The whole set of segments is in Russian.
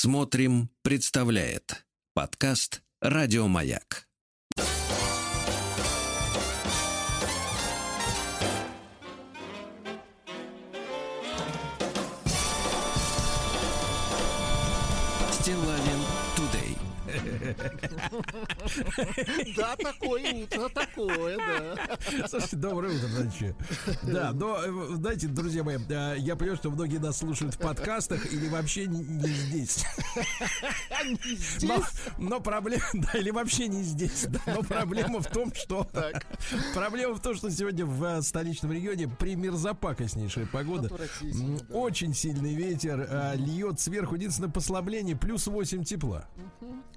Смотрим, представляет подкаст Радиомаяк. Стилавин. Да, такое утро, такое, да. Слушайте, доброе утро, значит. Да, но, э, знаете, друзья мои, э, я понимаю, что многие нас слушают в подкастах или вообще не, здесь. Не здесь. Но, проблема, да, или вообще не здесь. но проблема в том, что проблема в том, что сегодня в э, столичном регионе примерзапакостнейшая погода. Очень сильный ветер, а, льет сверху. Единственное послабление плюс 8 тепла.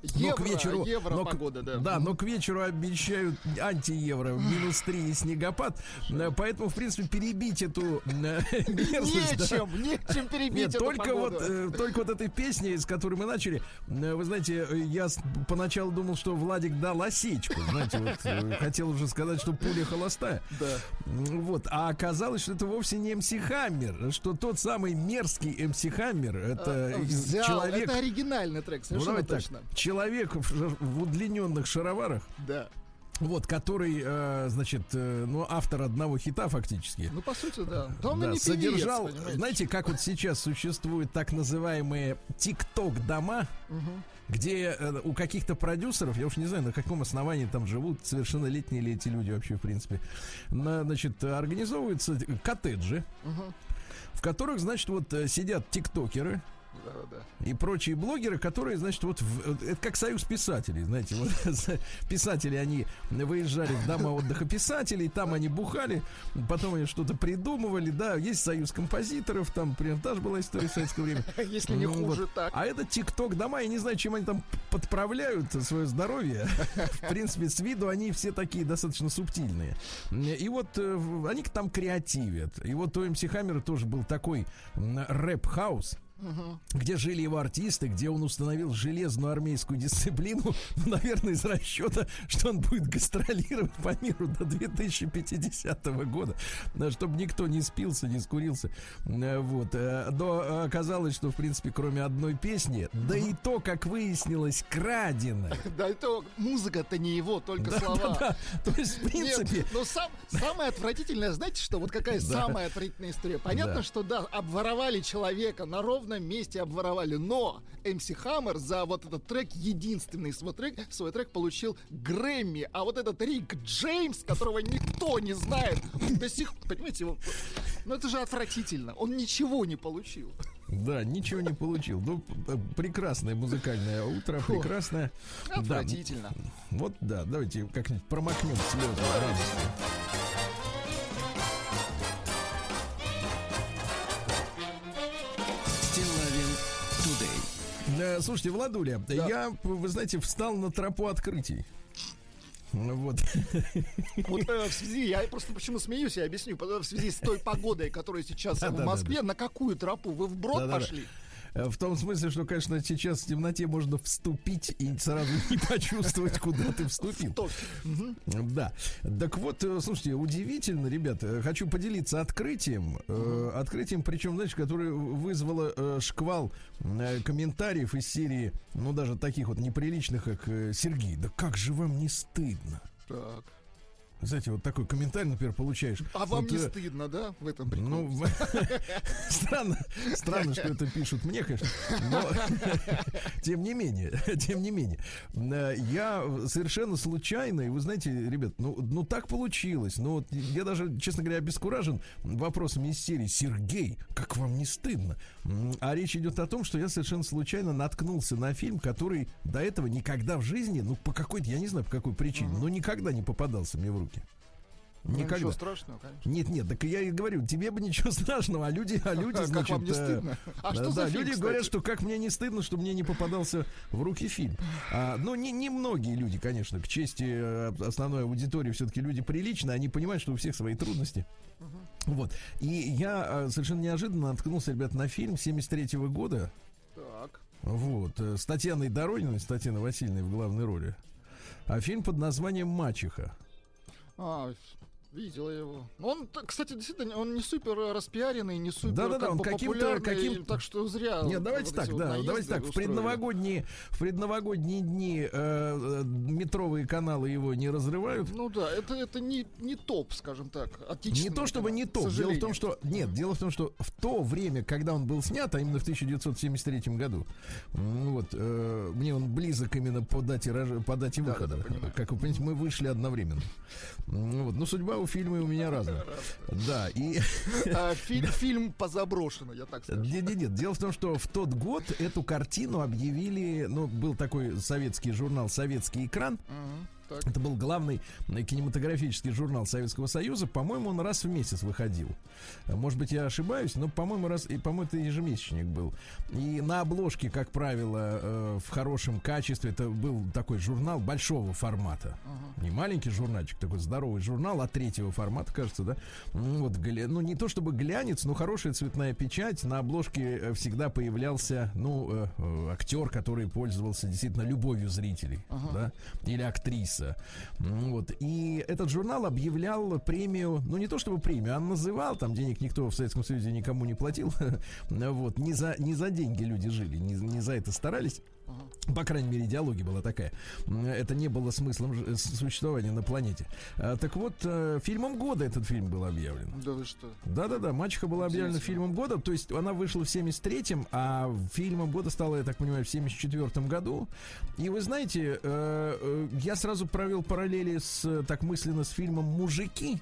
Евро, к вечеру, евро но погода, да. Да, но к вечеру обещают антиевро, минус 3 и снегопад. Э, Поэтому, в принципе, перебить эту э, мерзость. да. Нечем, нечем перебить Нет, эту только погоду. вот, э, только вот этой песни, с которой мы начали, э, вы знаете, я поначалу думал, что Владик дал осечку, знаете, вот, э, хотел уже сказать, что пуля холостая. Да. Вот, а оказалось, что это вовсе не МС Хаммер, что тот самый мерзкий МС Хаммер, это А, из- Взял, человек, это оригинальный трек, ну совершенно давайте точно. так, человек в, ш- в удлиненных шароварах, Да. вот, который, э, значит, э, ну, автор одного хита фактически. Ну, по сути, да. Да Да, не певец, содержал, понимаете? знаете, как вот сейчас существуют так называемые тикток дома, где э, у каких-то продюсеров, я уж не знаю, на каком основании там живут, совершеннолетние ли эти люди вообще, в принципе, на, значит, организовываются коттеджи, в которых, значит, вот э, сидят тиктокеры, Да, да. и прочие блогеры, которые, значит, вот в- это как союз писателей, знаете, вот писатели, они выезжали в дома отдыха писателей, там они бухали, потом они что-то придумывали, да, есть союз композиторов, там, например, тоже была история в советское время. Если не Ну, хуже вот. так. А это ТикТок дома, я не знаю, чем они там подправляют свое здоровье. В принципе, с виду они все такие достаточно субтильные. И вот э, они там креативят. И вот у МС Хаммера тоже был такой м, где жили его артисты, где он установил железную армейскую дисциплину, ну, наверное, из расчета, что он будет гастролировать по миру до 2050 года, да, чтобы никто не спился, не скурился. Э, Вот. э, Но оказалось, что, в принципе, кроме одной песни, да и то, как выяснилось, краденое. Да, это музыка-то не его, только Да, слова. да, да. То есть, в принципе, Нет, но сам, самое отвратительное, знаете что? Вот какая Да. самая отвратительная история. Понятно, Да. что да, обворовали человека, на ровном месте обворовали, но МС Хаммер за вот этот трек, единственный свой трек, свой трек получил Грэмми, а вот этот Рик Джеймс, которого никто не знает, до сих понимаете, его, ну это же отвратительно, он ничего не получил. да, ничего не получил. Ну, п- прекрасное музыкальное утро, Фу. прекрасное. Да, Отвратительно. Вот да, давайте как-нибудь промокнем слезы радости. Слушайте, Владуля, Да. я, вы знаете, встал на тропу открытий. Ну Вот. Вот э, в связи, я просто почему смеюсь, я объясню, э, в связи с той погодой, которая сейчас в Да-да-да-да. Москве, на какую тропу? Вы вброд Да-да-да. пошли? Э, В том смысле, что, конечно, сейчас в темноте можно вступить и сразу не почувствовать, куда ты вступил. Да. Так вот, э, слушайте, удивительно, ребята, э, хочу поделиться открытием. Открытием, причем, знаешь, которое вызвало шквал комментариев из серии, ну, даже таких вот неприличных, как Сергей, да как же вам не стыдно? Так. Знаете, вот такой комментарий, например, получаешь. А вам Вот, не э, стыдно, да, в этом прикол? Ну, странно, странно, что это пишут мне, конечно, но тем не менее, тем не менее, э, я совершенно случайно, и вы знаете, ребят, ну, ну так получилось, ну, вот я даже, честно говоря, обескуражен вопросами из серии «Сергей, как вам не стыдно?» А речь идет о том, что я совершенно случайно наткнулся на фильм, который до этого никогда в жизни, ну, по какой-то, я не знаю, по какой причине, но никогда не попадался мне в руки. Ну, Никогда. Ничего страшного, конечно. Нет, нет, так я и говорю, тебе бы ничего страшного, а люди, а люди, Как значит, вам не э, стыдно? А что да, за фильм, люди кстати? говорят, что как мне не стыдно, что мне не попадался в руки фильм. А, но не, не многие люди, конечно, к чести э, основной аудитории, все-таки люди приличные, они понимают, что у всех свои трудности. Вот. И я э, совершенно неожиданно наткнулся, ребят, на фильм 73 года. Так. Вот. С Татьяной Дорониной, с Татьяной Васильевной в главной роли. А фильм под названием «Мачеха». А, Видел я его. Он, кстати, действительно, он не супер распиаренный, не супер Да-да-да, как он бы каким-то- каким- так что зря. Нет, вот давайте эти так, вот да, давайте так. В предновогодние, в предновогодние дни э, э, метровые каналы его не разрывают. Ну да, это, это не, не топ, скажем так, Не то чтобы канал, не топ. Дело в том, что нет, дело в том, что в то время, когда он был снят, а именно в 1973 году, вот э, мне он близок именно по дате по дате Да, выхода. да, да, как вы понимаете, мы вышли одновременно. Вот, но судьба у фильма у меня разная. Да, и А, фи- фильм позаброшено, я так скажу. нет, нет, нет. Дело в том, что в тот год эту картину объявили, ну, был такой советский журнал «Советский экран», так. это был главный кинематографический журнал Советского Союза. По-моему, он раз в месяц выходил. Может быть, я ошибаюсь, но, по-моему, раз и по-моему, это ежемесячник был. И на обложке, как правило, э, в хорошем качестве, это был такой журнал большого формата. Не маленький журнальчик, такой здоровый журнал, а третьего формата, кажется, да. Вот, гля- ну, не то чтобы глянец, но хорошая цветная печать. На обложке э, всегда появлялся, ну, э, актер, который пользовался действительно любовью зрителей, да, или актриса. М, Вот. И этот журнал объявлял премию, ну, не то чтобы премию, а называл, там денег никто в Советском Союзе никому не платил. Вот. Не за, не за деньги люди жили, не, не за это старались. По крайней мере, идеология была такая. Это не было смыслом существования на планете. А, Так вот, э, фильмом года этот фильм был объявлен. Да вы что? Да-да-да, «Мачеха» была объявлена фильмом года, то есть она вышла в 73-м, а фильмом года стала, я так понимаю, в 74-м году. И вы знаете, э, э, я сразу провел параллели с, так мысленно, с фильмом «Мужики».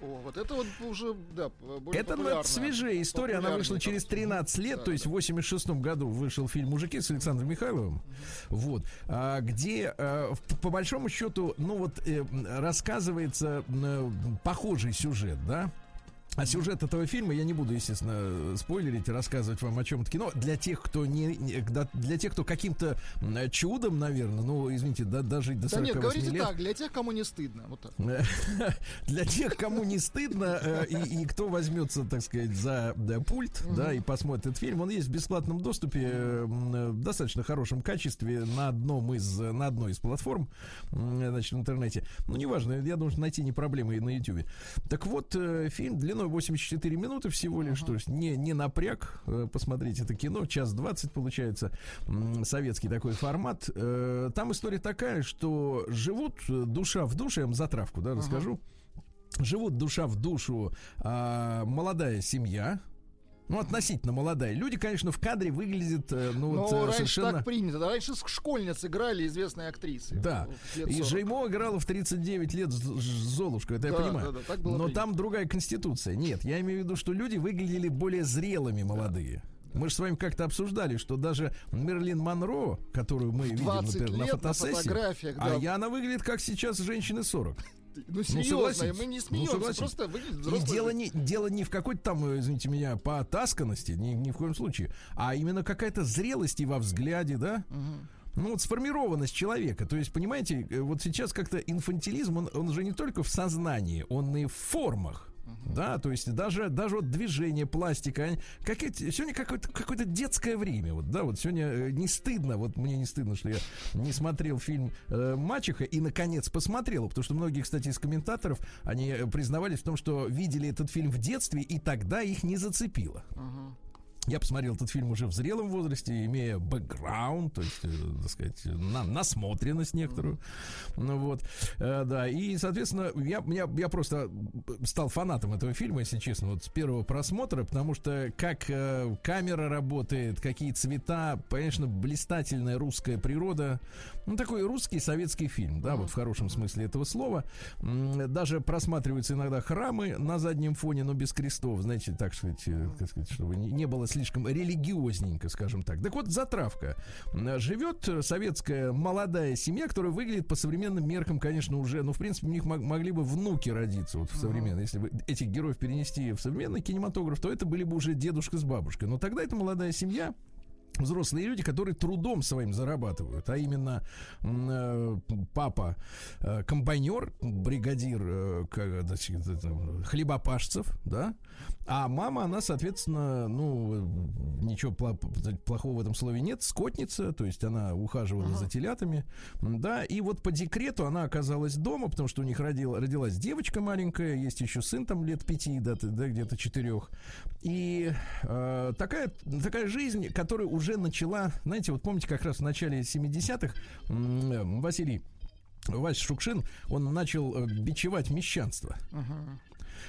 О, вот это вот уже, да, более Это, это свежая история, она вышла через картина. 13 лет, Да, то есть да. в 86 году вышел фильм «Мужики» с Александром Михайловым, вот, а, где, а, по большому счету, ну вот, э, рассказывается э, похожий сюжет, да, а сюжет этого фильма я не буду, естественно, спойлерить, рассказывать вам о чем это кино. Для тех, кто не, да, для тех, кто каким-то чудом, наверное, ну, извините, да, дожить до Да 48 нет, говорите лет. так, для тех, кому не стыдно. Вот так. Для тех, кому не стыдно э, и, и кто возьмется, так сказать, за да, пульт, да, и посмотрит этот фильм, он есть в бесплатном доступе э, э, в достаточно хорошем качестве на одном из на одной из платформ, значит, в интернете. Ну, неважно, я думаю, что найти не проблема и на YouTube. Так вот, фильм длиной 84 минуты всего лишь, то есть не, не напряг э, посмотреть это кино, час 20 получается, советский такой формат. Э, Там история такая, что живут э, душа в душе, я вам затравку, да, расскажу. Живут душа в душу а, молодая семья, ну, относительно молодая. Люди, конечно, в кадре выглядят, э, ну, Но вот, э, раньше совершенно... так принято. Да, раньше школьниц играли известные актрисы. Да. И 40. Жеймо играла в 39 лет Золушку, это я Да, понимаю. да, да, так было Но принято. там другая конституция. Нет, я имею в виду, что люди выглядели более зрелыми молодые. Мы же с вами как-то обсуждали, что даже Мерлин Монро, которую мы видим, 20 например, на лет на фотосессии, фотографиях, а да. я она выглядит как сейчас женщины 40. Ну, серьезно, согласитесь. мы не Ну, смеемся, согласитесь. просто выглядит И дело не, дело не в какой-то там, э, извините меня, потасканности, ни, ни в коем случае, а именно какая-то зрелость и во взгляде, да? Ну вот сформированность человека. То есть, понимаете, э, вот сейчас как-то инфантилизм, он, он же не только в сознании, он и в формах. Да, то есть даже, даже вот движение, пластика, как сегодня какое-то, какое-то детское время, вот, да, вот сегодня э, не стыдно, вот мне не стыдно, что я не смотрел фильм э, «Мачеха» и, наконец, посмотрел, потому что многие, кстати, из комментаторов, они э, признавались в том, что видели этот фильм в детстве, и тогда их не зацепило. Я посмотрел этот фильм уже в зрелом возрасте, имея бэкграунд, то есть, э, так сказать, на, насмотренность некоторую. Ну вот, э, да. И, соответственно, я, я, я просто стал фанатом этого фильма, если честно, вот с первого просмотра, потому что как э, камера работает, какие цвета, конечно, блистательная русская природа. Ну, такой русский советский фильм, да, вот в хорошем смысле этого слова. Даже просматриваются иногда храмы на заднем фоне, но без крестов, знаете, так сказать, э, так сказать чтобы не было слишком религиозненько, скажем так. Так вот, затравка. Живет э, советская молодая семья, которая выглядит по современным меркам, конечно, уже, ну, в принципе, у них мог- могли бы внуки родиться вот в современном. Если бы этих героев перенести в современный кинематограф, то это были бы уже дедушка с бабушкой. Но тогда эта молодая семья взрослые люди, которые трудом своим зарабатывают, а именно э, папа э, комбайнер, бригадир э, хлебопашцев, да, а мама, она, соответственно, ну, ничего плохого в этом слове нет, скотница, то есть она ухаживала uh-huh. за телятами, да, и вот по декрету она оказалась дома, потому что у них родила, родилась девочка маленькая, есть еще сын там лет пяти, да, да где-то четырех, и э, такая, такая жизнь, которая уже начала, знаете, вот помните, как раз в начале 70-х Василий Вась Шукшин, он начал э, бичевать мещанство. Uh-huh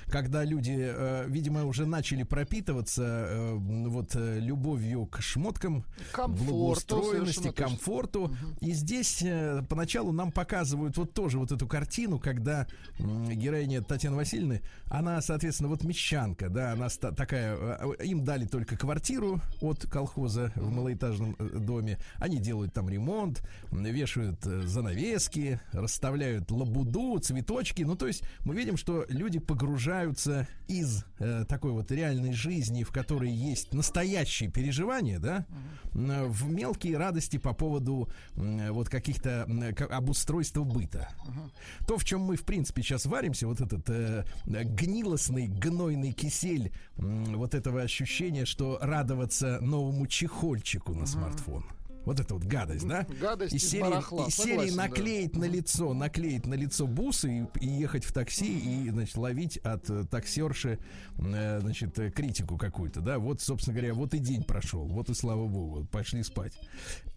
когда люди, э, видимо, уже начали пропитываться э, вот э, любовью к шмоткам, благоустроенности, комфорту. Угу. И здесь поначалу нам показывают вот тоже вот эту картину, когда героиня Татьяны Васильевны, она, соответственно, вот мещанка, да, она такая, им дали только квартиру от колхоза в малоэтажном доме, они делают там ремонт, вешают занавески, расставляют лабуду, цветочки, ну то есть мы видим, что люди погружаются из э, такой вот реальной жизни, в которой есть настоящие переживания, да, uh-huh. в мелкие радости по поводу э, вот каких-то э, обустройства быта. Uh-huh. То, в чем мы, в принципе, сейчас варимся, вот этот э, гнилостный, гнойный кисель э, вот этого ощущения, что радоваться новому чехольчику на uh-huh. смартфон. Вот это вот гадость, да? Гадость из серии, барахла. из серии наклеить да. на лицо, наклеить на лицо бусы и, и ехать в такси и, значит, ловить от э, таксерши, э, значит, э, критику какую-то, да? Вот, собственно говоря, вот и день прошел, вот и слава богу, пошли спать.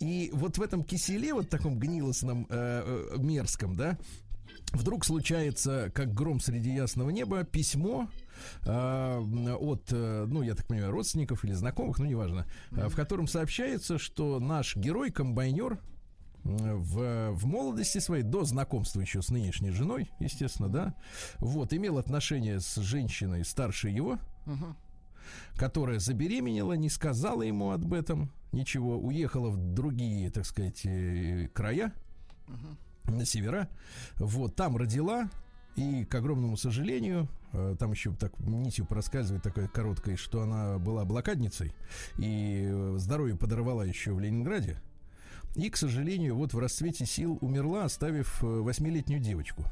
И вот в этом киселе, вот таком гнилостном, э, мерзком, да, вдруг случается, как гром среди ясного неба, письмо от, э, ну, я так понимаю, родственников или знакомых, ну, неважно, mm-hmm. в котором сообщается, что наш герой-комбайнер в, в молодости своей, до знакомства еще с нынешней женой, естественно, да, вот, имел отношение с женщиной старше его, которая забеременела, не сказала ему об этом ничего, уехала в другие, так сказать, э, края, на севера, вот, там родила, и, к огромному сожалению, э, там еще так нитью проскальзывает такая короткая, что она была блокадницей и э, здоровье подорвала еще в Ленинграде. И, к сожалению, вот в расцвете сил умерла, оставив э, восьмилетнюю девочку.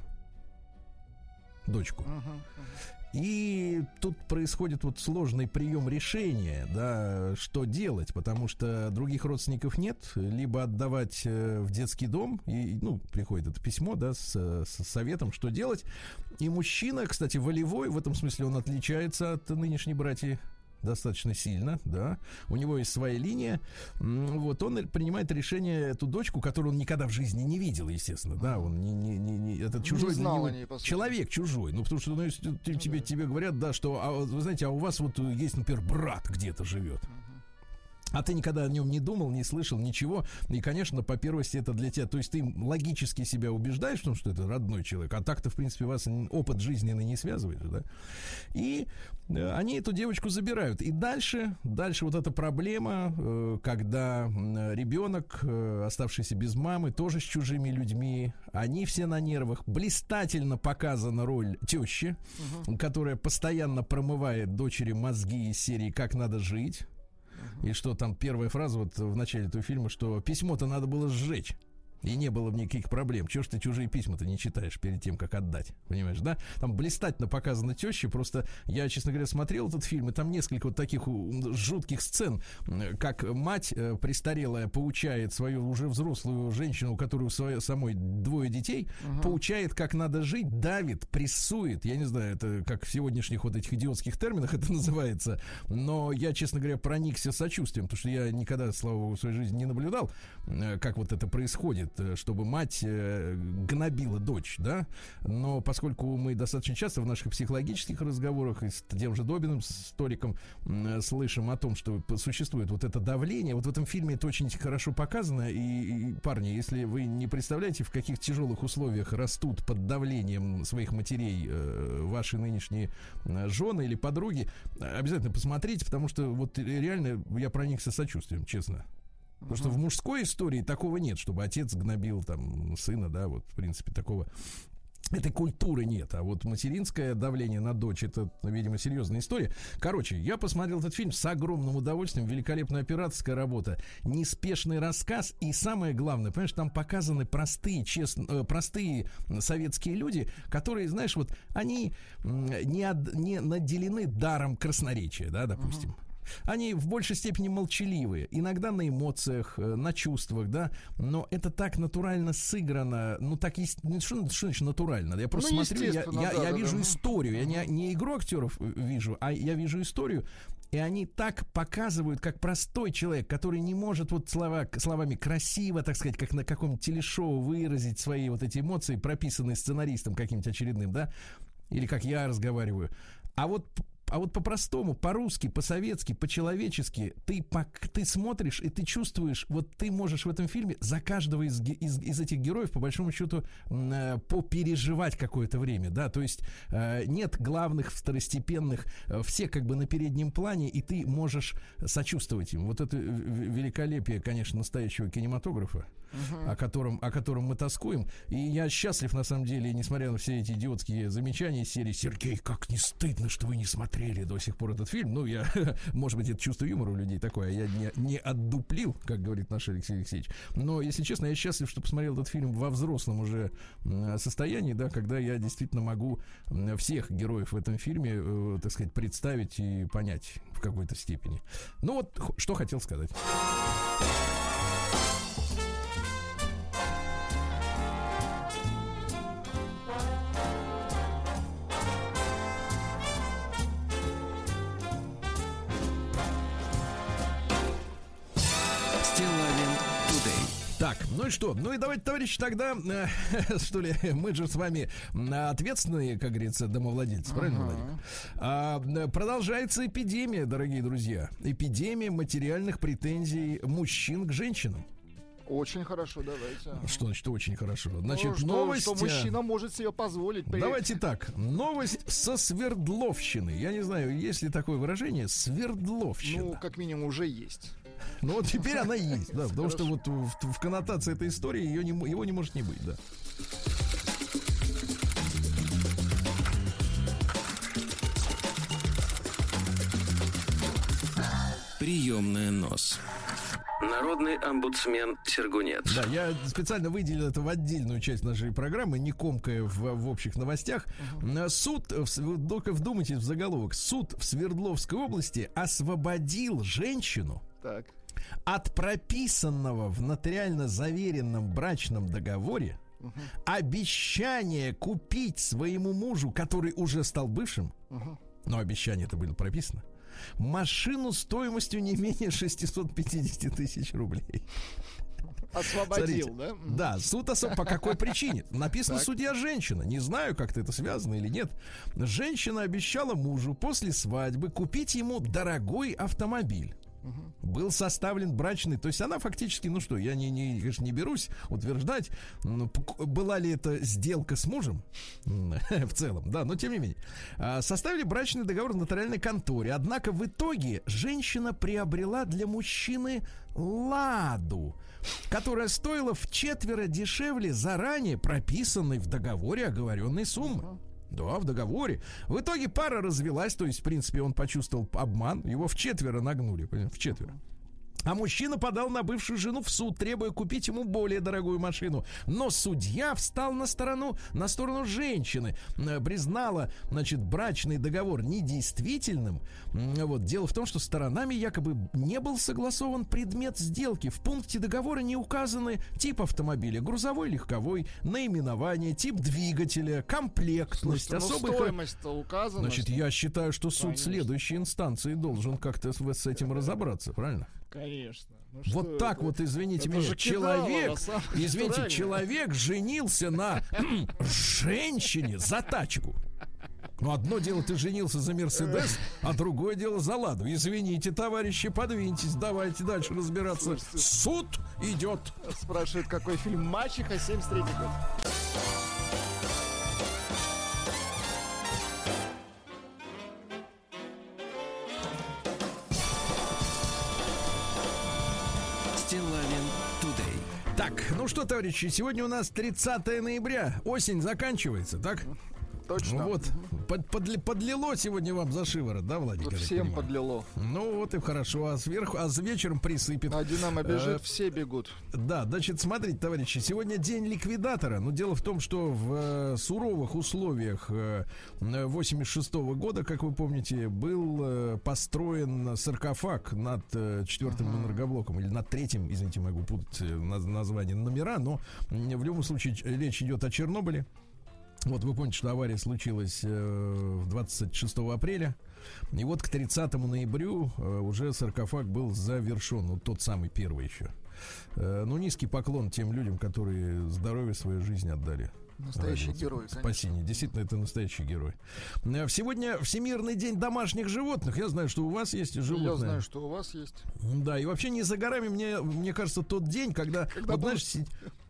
Дочку. Uh-huh, uh-huh. И тут происходит вот сложный прием решения, да, что делать, потому что других родственников нет, либо отдавать э, в детский дом, и, ну, приходит это письмо, да, с, с советом, что делать. И мужчина, кстати, волевой, в этом смысле он отличается от нынешней братьи достаточно сильно, да. У него есть своя линия. Вот он принимает решение эту дочку, которую он никогда в жизни не видел, естественно, да. Он не, не, не, не этот чужой не знал для него, ней, человек чужой. Ну, потому что ну, если тебе, тебе говорят, да, что, а, вы знаете, а у вас вот есть, например, брат где-то живет. А ты никогда о нем не думал, не слышал, ничего. И, конечно, по первости это для тебя. То есть ты логически себя убеждаешь в том, что это родной человек. А так-то, в принципе, вас опыт жизненный не связывает. Да? И э, они эту девочку забирают. И дальше, дальше вот эта проблема, э, когда ребенок, э, оставшийся без мамы, тоже с чужими людьми, они все на нервах. Блистательно показана роль тещи, угу. которая постоянно промывает дочери мозги из серии «Как надо жить». И что там первая фраза вот в начале этого фильма, что письмо-то надо было сжечь. И не было бы никаких проблем. Чего ж ты чужие письма-то не читаешь перед тем, как отдать? Понимаешь, да? Там блистательно показана теща. Просто я, честно говоря, смотрел этот фильм, и там несколько вот таких жутких сцен, как мать э, престарелая поучает свою уже взрослую женщину, у которой у своей, самой двое детей, угу. поучает, как надо жить, давит, прессует. Я не знаю, это как в сегодняшних вот этих идиотских терминах это называется. Но я, честно говоря, проникся сочувствием, потому что я никогда, слава богу, в своей жизни не наблюдал, как вот это происходит э, чтобы мать э, гнобила дочь, да, но поскольку мы достаточно часто в наших психологических разговорах и с тем же Добиным, с историком, э, слышим о том, что существует вот это давление, вот в этом фильме это очень хорошо показано, и, и парни, если вы не представляете, в каких тяжелых условиях растут под давлением своих матерей ваши нынешние жены или подруги, обязательно посмотрите, потому что вот реально я проникся сочувствием, честно. Потому что в мужской истории такого нет, чтобы отец гнобил там сына, да, вот, в принципе, такого. Этой культуры нет, а вот материнское давление на дочь это, видимо, серьезная история. Короче, я посмотрел этот фильм с огромным удовольствием, великолепная операторская работа, неспешный рассказ. И самое главное, понимаешь, там показаны простые, честно, э, простые советские люди, которые, знаешь, вот они не, не наделены даром красноречия, да, допустим. Uh-huh они в большей степени молчаливые, иногда на эмоциях, э, на чувствах, да, но это так натурально сыграно, ну так есть, ну, что, что значит натурально? Я просто ну, смотрю, я, я, да, я да, вижу да. историю, я не, не игру актеров э, вижу, а я вижу историю, и они так показывают, как простой человек, который не может вот слова, словами красиво, так сказать, как на каком-то телешоу выразить свои вот эти эмоции, прописанные сценаристом каким-то очередным, да, или как я разговариваю. А вот а вот по-простому, по-русски, по-советски, по-человечески ты, по, ты смотришь и ты чувствуешь, вот ты можешь в этом фильме за каждого из, из, из этих героев, по большому счету, э, попереживать какое-то время, да, то есть э, нет главных второстепенных, э, все как бы на переднем плане, и ты можешь сочувствовать им. Вот это великолепие, конечно, настоящего кинематографа о, котором, о котором мы тоскуем. И я счастлив, на самом деле, несмотря на все эти идиотские замечания серии «Сергей, как не стыдно, что вы не смотрели до сих пор этот фильм». Ну, я, может быть, это чувство юмора у людей такое, а я не, не отдуплил, как говорит наш Алексей Алексеевич. Но, если честно, я счастлив, что посмотрел этот фильм во взрослом уже состоянии, да, когда я действительно могу всех героев в этом фильме, э, так сказать, представить и понять в какой-то степени. Ну вот, что хотел сказать. Ну и что? Ну и давайте, товарищи, тогда, э, что ли, мы же с вами ответственные, как говорится, домовладельцы, правильно, Владимир? А, э, продолжается эпидемия, дорогие друзья. Эпидемия материальных претензий мужчин к женщинам. Очень хорошо, давайте. Что значит очень хорошо? Значит, ну, что, новость... Что мужчина может себе позволить. Давайте так. Новость со Свердловщины. Я не знаю, есть ли такое выражение Свердловщина. Ну, как минимум, уже есть. Ну вот теперь она есть, да, потому что вот в, в коннотации этой истории ее не, его не может не быть, да. Приемная нос. Народный омбудсмен Сергунец. Да, я специально выделил это в отдельную часть нашей программы, не комкая в, в общих новостях. Uh-huh. Суд, только вдумайтесь в заголовок, суд в Свердловской области освободил женщину, так от прописанного в нотариально заверенном брачном договоре угу. обещание купить своему мужу, который уже стал бывшим, угу. но обещание это было прописано, машину стоимостью не менее 650 тысяч рублей. Освободил, Смотрите, да? Да, суд особ... по какой причине? Написано так. судья женщина. Не знаю, как-то это связано или нет. Женщина обещала мужу после свадьбы купить ему дорогой автомобиль. Угу. Был составлен брачный, то есть она фактически, ну что, я не, не, конечно, не берусь утверждать, ну, была ли это сделка с мужем в целом, да, но тем не менее. А, составили брачный договор в нотариальной конторе, однако в итоге женщина приобрела для мужчины ладу, которая стоила в четверо дешевле заранее прописанной в договоре оговоренной суммы. Да, в договоре. В итоге пара развелась, то есть, в принципе, он почувствовал обман, его в четверо нагнули, в четверо. А мужчина подал на бывшую жену в суд, требуя купить ему более дорогую машину. Но судья встал на сторону, на сторону женщины, э, признала, значит, брачный договор недействительным. Вот. Дело в том, что сторонами якобы не был согласован предмет сделки. В пункте договора не указаны тип автомобиля, грузовой, легковой, наименование, тип двигателя, комплектность, Слушайте, ну, особых... стоимость указана. Значит, я считаю, что суд Конечно. следующей инстанции должен как-то с этим разобраться, правильно? Конечно. Ну, вот так это? вот, извините это меня, человек, кидало, извините, человек женился на женщине за тачку. Ну, одно дело, ты женился за Мерседес, а другое дело за Ладу. Извините, товарищи, подвиньтесь, давайте дальше разбираться. Суд идет. Спрашивает, какой фильм «Мачеха» 73 год. Ну что, товарищи, сегодня у нас 30 ноября. Осень заканчивается, так? Точно. Вот, под, подли, подлило сегодня вам за шиворот, да, Владик? Всем подлило. Ну вот и хорошо, а сверху, а с вечером присыпет. А Динамо бежит, э, все бегут. Да, значит, смотрите, товарищи, сегодня день ликвидатора. Но дело в том, что в э, суровых условиях э, 86 -го года, как вы помните, был э, построен саркофаг над э, четвертым uh-huh. энергоблоком, или над третьим, извините, могу путать э, название номера, но в любом случае речь идет о Чернобыле. Вот вы помните, что авария случилась э, 26 апреля. И вот к 30 ноябрю э, уже саркофаг был завершен. Ну, тот самый первый еще. Э, ну, низкий поклон тем людям, которые здоровье свою жизнь отдали. Настоящий ради герой, конечно. Спасение. Действительно, это настоящий герой. Э, сегодня Всемирный день домашних животных. Я знаю, что у вас есть животные. Я знаю, что у вас есть. Да, и вообще не за горами, мне, мне кажется, тот день, когда, когда вот, знаешь,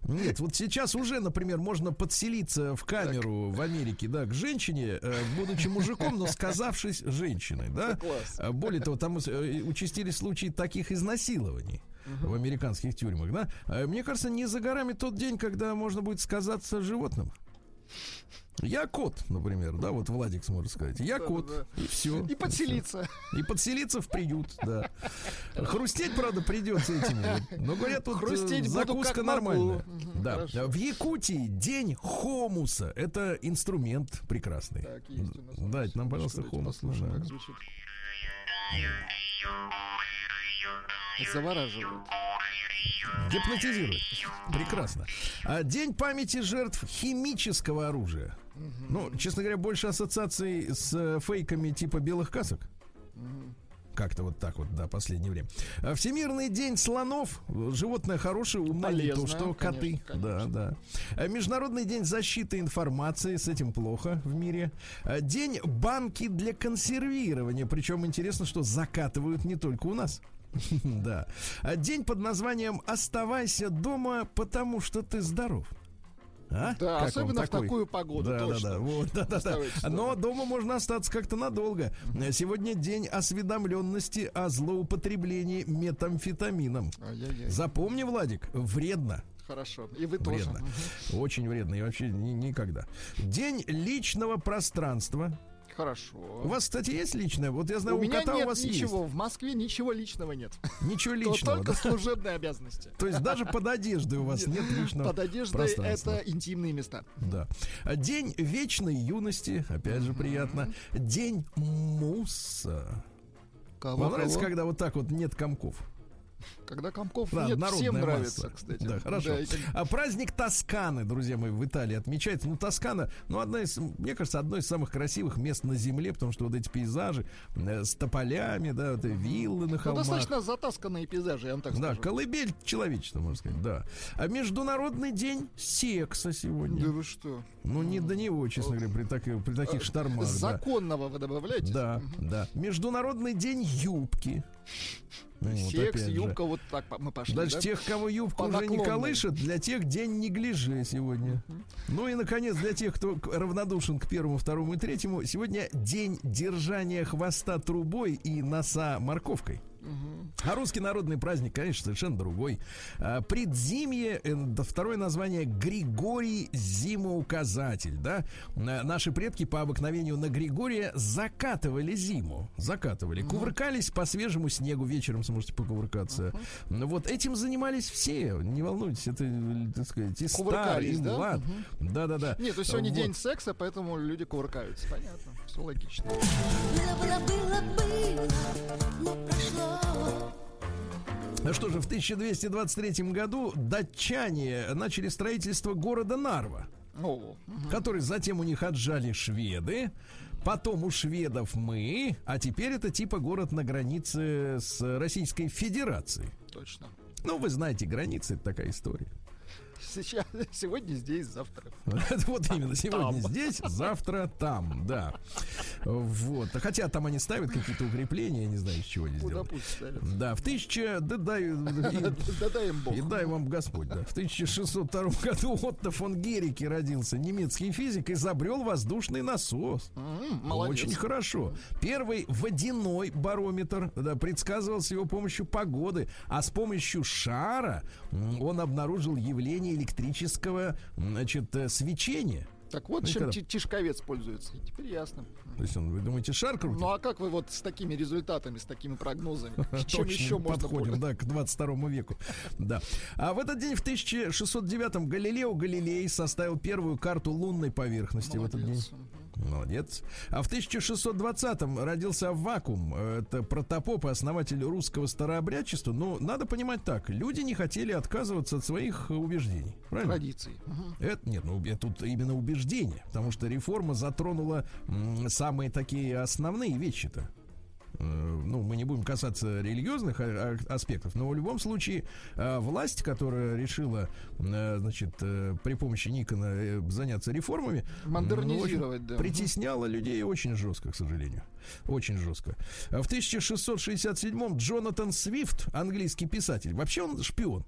нет, вот сейчас уже, например, можно подселиться в камеру так. в Америке, да, к женщине, э, будучи мужиком, но сказавшись женщиной, да. Класс. Более того, там э, участились случаи таких изнасилований в американских тюрьмах, да. А мне кажется, не за горами тот день, когда можно будет сказаться животным. Я кот, например, да, вот Владик сможет сказать. Я да, кот, да, да. и все. И подселиться. И подселиться в приют, да. Хрустеть, правда, придется этими. Но говорят, тут э, Хрустеть закуска нормальная. да. Хорошо. В Якутии день хомуса. Это инструмент прекрасный. Так, есть у нас. Дайте нам, пожалуйста, хомус. Нужно. Как звучит. Завораживает. Гипнотизирует. Прекрасно. А день памяти жертв химического оружия. Ну, честно говоря, больше ассоциаций с э, фейками типа белых касок. Как-то вот так вот, да, последнее время. А Всемирный день слонов. Животное хорошее, умное, то, что коты. Конечно, Да, да. А Международный день защиты информации. С этим плохо в мире. День банки для консервирования. Причем интересно, что закатывают не только у нас. Да. День под названием «Оставайся дома, потому что ты здоров». А? Да, как особенно в такую погоду. Да, точно. да, да. Вот, да, да, да. Но дома можно остаться как-то надолго. Сегодня день осведомленности о злоупотреблении метамфетамином. Ай-яй-яй. Запомни, Владик, вредно. Хорошо. И вы вредно. тоже. Очень вредно. И вообще ни- никогда. День личного пространства. Хорошо. У вас, кстати, есть личное? Вот я знаю, у, у меня кота нет у вас ничего. Есть. В Москве ничего личного нет. Ничего личного. Только служебные обязанности. То есть даже под одеждой у вас нет личного Под одеждой это интимные места. Да. День вечной юности. Опять же приятно. День мусса. Кого, нравится, когда вот так вот нет комков. Когда комков да, нет, всем масса. нравится, кстати. Да, хорошо. Да, а праздник Тосканы, друзья мои, в Италии отмечается. Ну, Тоскана, ну, одна из, мне кажется, одно из самых красивых мест на земле, потому что вот эти пейзажи э, с тополями, да, вот виллы на ну, холмах. Ну, достаточно затасканные пейзажи, я вам так да, скажу. Да, колыбель человечества, можно сказать, да. А Международный день секса сегодня. Да вы что? Ну, не до него, честно говоря, при, так, при таких штормах. Законного да. вы добавляете? Да, да. Международный день юбки. Ну, Секс, юбка, вот так мы пошли. Даже да? тех, кого юбка уже не колышет, для тех день не гляжи сегодня. Uh-huh. Ну и, наконец, для тех, кто равнодушен к первому, второму и третьему, сегодня день держания хвоста трубой и носа морковкой. А русский народный праздник, конечно, совершенно другой. А, предзимье, э, второе название Григорий Зимоуказатель, да. Наши предки по обыкновению на Григория закатывали зиму, закатывали, кувыркались по свежему снегу, вечером сможете покувыркаться. Вот этим занимались все, не волнуйтесь, это, так сказать, и стар, и млад. Да, да, да. Нет, то сегодня вот. день секса, поэтому люди кувыркаются, понятно, все логично. Было, было, было, было, но прошло ну что же, в 1223 году датчане начали строительство города Нарва, О, который затем у них отжали шведы, потом у шведов мы, а теперь это типа город на границе с Российской Федерацией. Точно. Ну, вы знаете, границы это такая история. Сейчас, сегодня здесь, завтра. Вот именно, сегодня здесь, завтра там, да. Вот. Хотя там они ставят какие-то укрепления, я не знаю, из чего они ставят. Да, в тысяча... Да дай... им бог. И дай вам Господь, да. В 1602 году Отто фон Герике родился немецкий физик, изобрел воздушный насос. Очень хорошо. Первый водяной барометр да, предсказывал с его помощью погоды, а с помощью шара он обнаружил явление электрического значит, э, свечения. Так вот, Ну, чем когда- ти- Тишковец пользуется. Теперь ясно. То есть он, вы думаете, шар крутит? Ну а как вы вот с такими результатами, с такими прогнозами? Чем еще можно подходим, да, к 22 веку. Да. А в этот день, в 1609-м, Галилео Галилей составил первую карту лунной поверхности в этот день. Молодец. А в 1620-м родился Вакуум. Это протопоп и основатель русского старообрядчества. Ну, надо понимать так. Люди не хотели отказываться от своих убеждений. Правильно? Традиции. Мгм. Это нет, ну это тут именно убеждение, потому что реформа затронула м, самые такие основные вещи-то. Э, Ну, мы не будем касаться религиозных а- а- аспектов, но в любом случае э, власть, которая решила, э, значит, при помощи Никона заняться реформами, Модернизировать, ну, да. притесняла людей очень жестко, к сожалению. Очень жестко. В 1667-м Джонатан Свифт, английский писатель, вообще он шпион.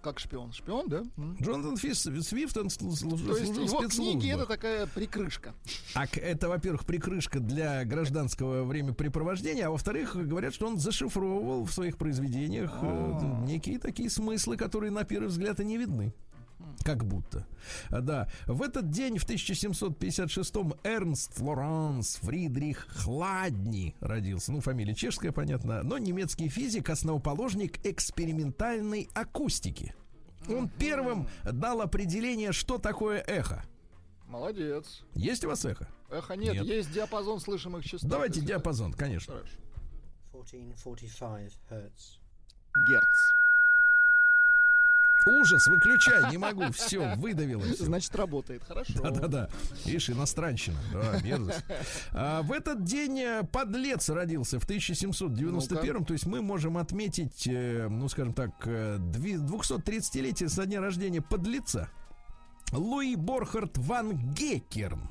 Как шпион. Шпион, да? М. Джонатан Фис, Свифт, он слу- служил То есть его книги это такая прикрышка. А это, во-первых, прикрышка для гражданского времяпрепровождения, а во-вторых, говорят, что он зашифровывал в своих произведениях э, А. некие такие смыслы, которые на первый взгляд и не видны. Как будто. А, Да. В этот день, в 1756-м, Эрнст Флоранс Фридрих Хладни родился. Ну, фамилия чешская, понятно. Но немецкий физик, основоположник экспериментальной акустики. Он первым дал определение, что такое эхо. Молодец. Есть у вас эхо? Эхо нет, Нет. есть диапазон слышимых частот. Давайте диапазон, конечно. Хорошо. 1445 hertz. Герц. Ужас, выключай, не могу, все, выдавило. Значит, работает. Хорошо. Да-да-да. Видишь, иностранщина. Да, мерзость. А, в этот день э, подлец родился в 1791 То есть мы можем отметить, э, ну, скажем так, э, дви- 230-летие со дня рождения подлеца. Луи Борхард ван Геккерн.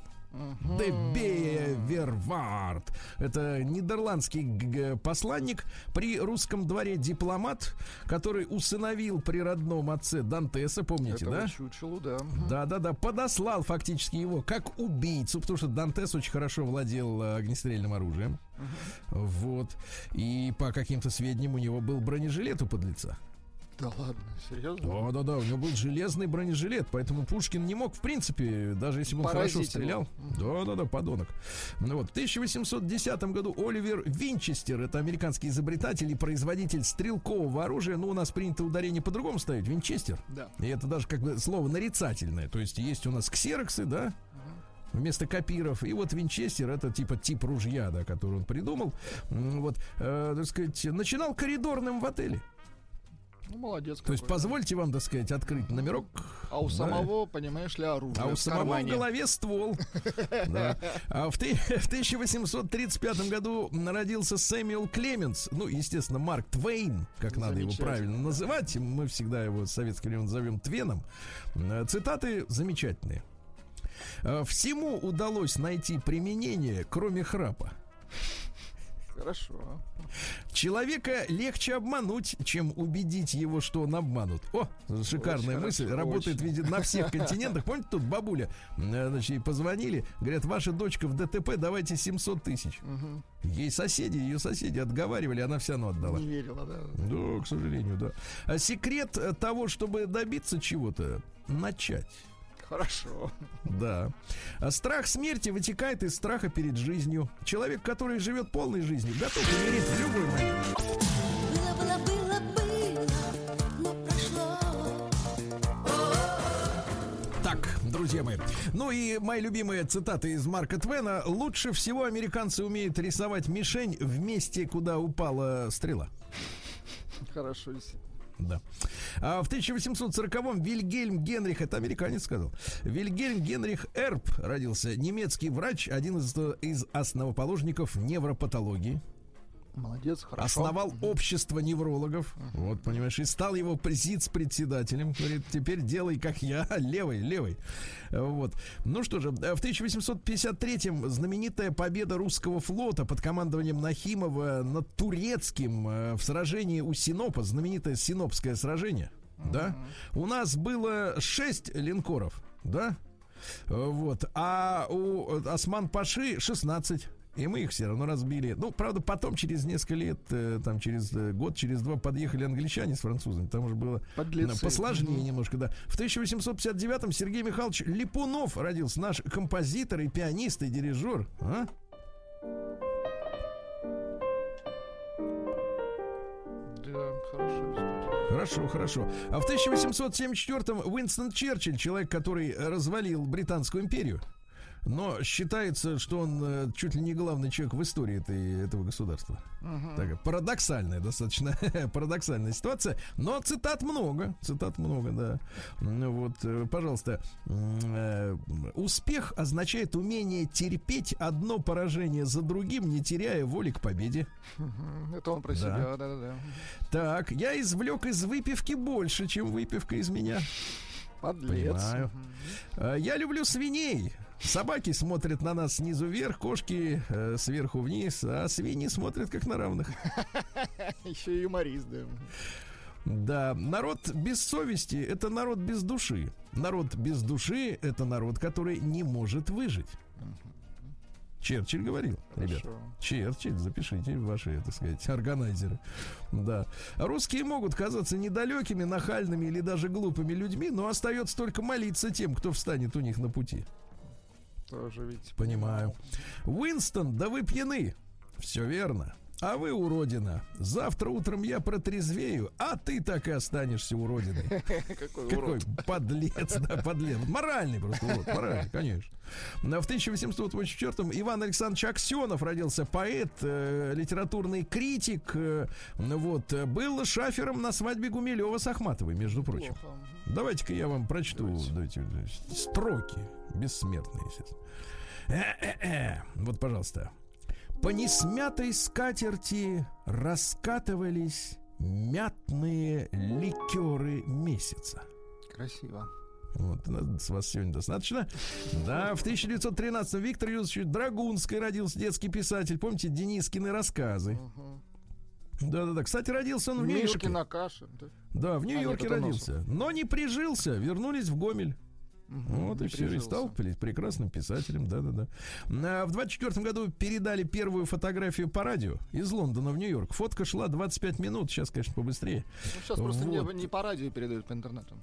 Де Бевервард. Это нидерландский посланник при русском дворе дипломат, который усыновил при родном отце Дантеса, помните, Этого да? чучелу, да. Да, да, да, подослал фактически его как убийцу, потому что Дантес очень хорошо владел э, огнестрельным оружием. Вот. И по каким-то сведениям у него был бронежилет у подлеца. Да ладно, серьезно? Да, да, да, у него был железный бронежилет, поэтому Пушкин не мог, в принципе, даже если бы он хорошо стрелял. Да, да, да, подонок. Ну вот, в 1810 году Оливер Винчестер, это американский изобретатель и производитель стрелкового оружия, ну, у нас принято ударение по-другому ставить, Винчестер. Да. И это даже как бы слово нарицательное. То есть есть у нас ксероксы, да, вместо копиров. И вот Винчестер это типа тип ружья, да, который он придумал. Вот, э, так сказать, начинал коридорным в отеле. Ну, молодец То есть позвольте вам, так сказать, открыть номерок. А у Да. самого, понимаешь ли, оружие А у в самого в кармане. голове ствол. Да. А в, в 1835 году родился Сэмюэл Клеменс. Ну, естественно, Марк Твейн, как надо его правильно называть. Мы всегда его в советское время назовем Твеном. Э, Цитаты замечательные. Э, Всему удалось найти применение, кроме храпа. Хорошо. Человека легче обмануть, чем убедить его, что он обманут. О, шикарная Очень мысль. хорошо, Работает, очень. видит, на всех континентах. Помните, тут бабуля, э, значит, ей позвонили, говорят, ваша дочка в ДТП, давайте 700 тысяч. Мгм. Ей соседи, ее соседи отговаривали, она все равно отдала. Не верила, да. Да, к сожалению, да. А секрет э, того, чтобы добиться чего-то, начать. Хорошо. Да. А страх смерти вытекает из страха перед жизнью. Человек, который живет полной жизнью, готов умереть в любой момент. Было, было, было, было, но прошло. Так, друзья мои. Ну и моя любимая цитата из Марка Твена. Лучше всего американцы умеют рисовать мишень в месте, куда упала стрела. Хорошо, если- Да. А в 1840-м Вильгельм Генрих, это американец сказал, Вильгельм Генрих Эрб родился, немецкий врач, один из, из основоположников невропатологии. Молодец, хорошо. Основал общество неврологов. Вот, понимаешь, и стал его председателем. Говорит, теперь делай, как я. Левый, левый. Вот. Ну что же, в 1853-м знаменитая победа русского флота под командованием Нахимова над турецким э, в сражении у Синопа, знаменитое Синопское сражение. Да? У нас было 6 линкоров, да? Вот. А у Осман Паши 16. И мы их все равно разбили. Ну, правда, потом, через несколько лет, э, там, через э, год, через два подъехали англичане с французами. Там уже было Подлецы. э, посложнее немножко, да. В 1859-м Сергей Михайлович Липунов родился. Наш композитор и пианист, и дирижер. А? Да, хорошо. Хорошо, хорошо. А в 1874-м Уинстон Черчилль, человек, который развалил Британскую империю, но считается, что он э, чуть ли не главный человек в истории этой, этого государства. Такая парадоксальная достаточно парадоксальная ситуация, но цитат много, цитат много, да. Ну Вот, э, пожалуйста, э, успех означает умение терпеть одно поражение за другим, не теряя воли к победе. Это он про Да. себя, да-да-да. Так, я извлек из выпивки больше, чем выпивка из меня. Подлец. Понимаю. Я люблю свиней. Собаки смотрят на нас снизу вверх, кошки э, сверху вниз, а свиньи смотрят как на равных. Еще и юморист, да. Да, народ без совести – это народ без души. Народ без души – это народ, который не может выжить. Черчилль говорил, ребят. Хорошо. Черчилль, запишите ваши, так сказать, органайзеры. Да. Русские могут казаться недалекими, нахальными или даже глупыми людьми, но остается только молиться тем, кто встанет у них на пути. Тоже ведь. Понимаю. Уинстон, да вы пьяны. Все верно. А вы уродина. Завтра утром я протрезвею, а ты так и останешься уродиной. Какой Какой урод. подлец, да, подлец. Моральный просто урод, моральный, конечно. Но В 1884-м Иван Александрович Аксенов родился поэт, э, литературный критик. э, вот, э, был шафером на свадьбе Гумилева с Ахматовой, между прочим. Плохо. Давайте-ка я вам прочту давайте, э, строки. Бессмертные, естественно. Э-э-э. Вот, пожалуйста. По несмятой скатерти раскатывались мятные ликеры месяца. Красиво. Вот, с вас сегодня достаточно. Да, в 1913 Виктор Юзович Драгунский родился, детский писатель. Помните, Денискины рассказы? Да-да-да. Кстати, родился он в Нью-Йорке. на каше. да. Да, в нет, Нью-Йорке это родился. Но не прижился, вернулись в Гомель. Мгм, Вот и все, и стал прекрасным писателем, да-да-да. А, В 24 году передали первую фотографию по радио из Лондона в Нью-Йорк. Фотка шла 25 минут, сейчас, конечно, побыстрее. Ну, сейчас просто не, Вот. не по радио передают, по интернету.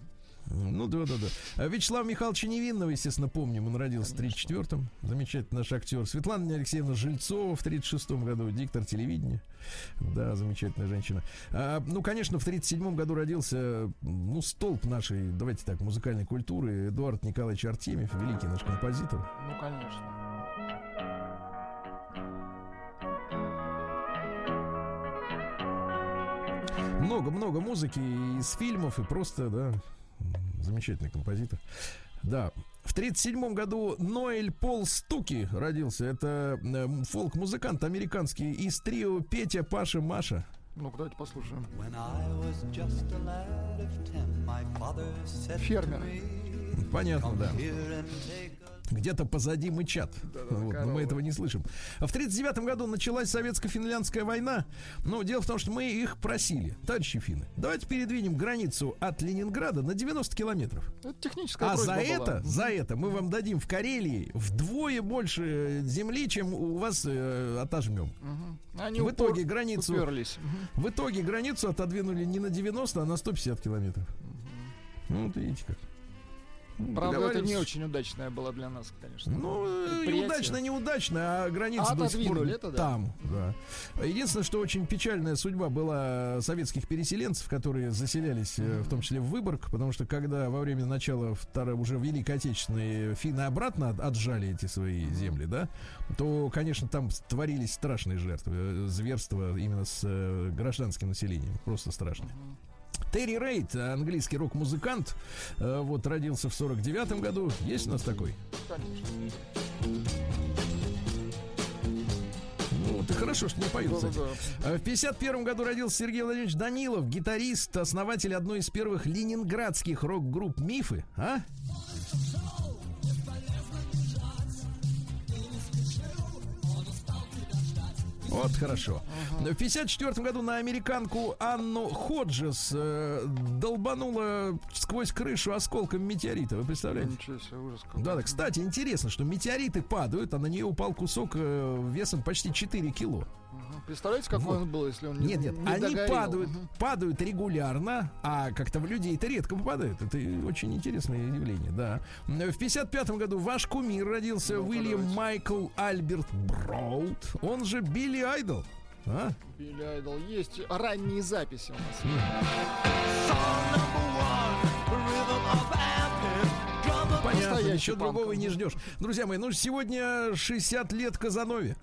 Ну, да-да-да. А Вячеслава Михайловича Невинного, естественно, помним, он родился в 34-м. Замечательный наш актер. Светлана Алексеевна Жильцова в 36-м году, диктор телевидения. Да, замечательная женщина. А, ну, конечно, в 37-м году родился, ну, столб нашей, давайте так, музыкальной культуры, Эдуард Николаевич Артемьев, великий наш композитор. Ну, конечно. Много-много музыки из фильмов и просто, да, замечательный композитор. Да. В 1937 году Ноэль Пол Стуки родился. Это э, фолк-музыкант американский из трио Петя, Паша, Маша. Ну, давайте послушаем. When I was just a lad of ten, my father said Фермер. Понятно, да. Где-то позади мычат. Вот, но мы этого не слышим. А в 1939 году началась советско-финляндская война. Ну, дело в том, что мы их просили, товарищи финны, давайте передвинем границу от Ленинграда на 90 километров. Это техническая А за была. это, за это мы вам дадим в Карелии вдвое больше земли, чем у вас э, отожмем. Мгм. Они В упор- итоге границу- уперлись. В итоге границу отодвинули не на 90, а на 150 километров. Ну, вот видите как. Ну, Правда, это не очень удачная была для нас, конечно. Ну, неудачно, неудачно, а граница А до сих пор это да. там. Да. Единственное, что очень печальная судьба была советских переселенцев, которые заселялись, э, в том числе в Выборг, потому что когда во время начала второй, уже Великой Отечественной финны обратно от- отжали эти свои земли, да, то, конечно, там творились страшные жертвы, э, зверства именно с э, гражданским населением, просто страшные. Терри Рейд, английский рок-музыкант, э, вот родился в 49 году. Есть у нас такой? Конечно. Ну, и хорошо, что не поют, кстати. Да-да-да. Э, В 51 году родился Сергей Владимирович Данилов, гитарист, основатель одной из первых ленинградских рок-групп «Мифы». А? Вот хорошо. В 54 году на американку Анну Ходжес э, долбануло сквозь крышу осколком метеорита. Вы представляете? Ничего себе, ужас. Да, да, кстати, интересно, что метеориты падают, а на нее упал кусок э, весом почти 4 кило. Представляете, какой Вот. он был, если он не Нет, нет, не они догорел? падают, падают регулярно, а как-то в людей это редко попадают. Это очень интересное явление, да. В 55 году ваш кумир родился Ну-ка, Уильям давайте. Майкл Альберт Броуд. Он же Билли Айдол. А? Билли Айдол. Есть ранние записи у нас. Понятно, Настоящий панк. другого и не ждешь. Друзья мои, ну сегодня 60 лет Казанове.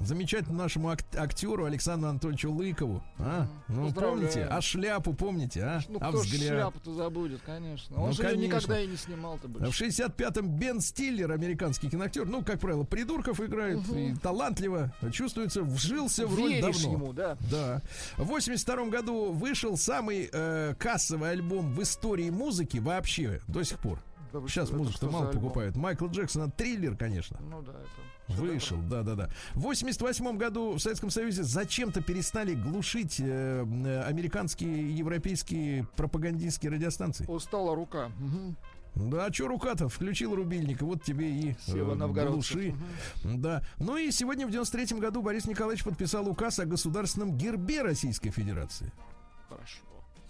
Замечательному нашему ак- актеру Александру Анатольевичу Лыкову. А? Ну, помните? А шляпу помните, а? Ну, а кто взгляд? шляпу-то забудет, конечно. Он Ну, же конечно. никогда и не снимал-то В больше. 65-м Бен Стиллер, американский киноактер, ну, как правило, придурков играет и талантливо, чувствуется, вжился в роль Веришь давно. ему, да. Да. В 82 году вышел самый э, кассовый альбом в истории музыки вообще до сих пор. Да Сейчас музыку-то мало покупают. Майкл Джексон, триллер, конечно. Ну да, это... Вышел, да-да-да. В 88 году в Советском Союзе зачем-то перестали глушить э, э, американские и европейские пропагандистские радиостанции. Устала рука. Мгм. Да, а что рука-то? Включил рубильник, вот тебе и э, глуши. Да. Ну и сегодня в 93 году Борис Николаевич подписал указ о государственном гербе Российской Федерации.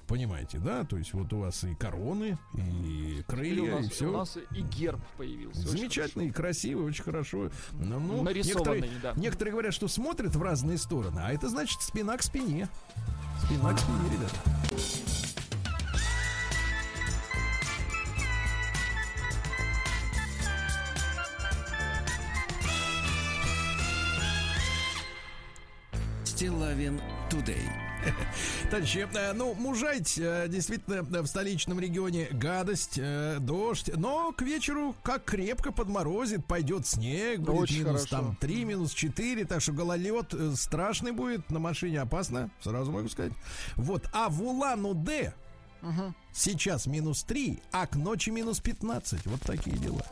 Понимаете, да? То есть вот у вас и короны, и крылья, у, и нас, у все. нас и герб появился. Очень Замечательно и красиво, очень хорошо. Ну, ну, Нарисованный, некоторые, да. некоторые говорят, что смотрят в разные стороны, а это значит спина к спине. Спина к спине, ребята. Стилавин Тудей. Товарищи, ну, мужать э, действительно э, в столичном регионе гадость, э, дождь, но к вечеру как крепко подморозит, пойдет снег, будет Очень минус хорошо. там 3, минус 4, так что гололед страшный будет, на машине опасно, сразу могу сказать. Вот, а в Улан-Удэ сейчас минус 3, а к ночи минус 15, вот такие дела.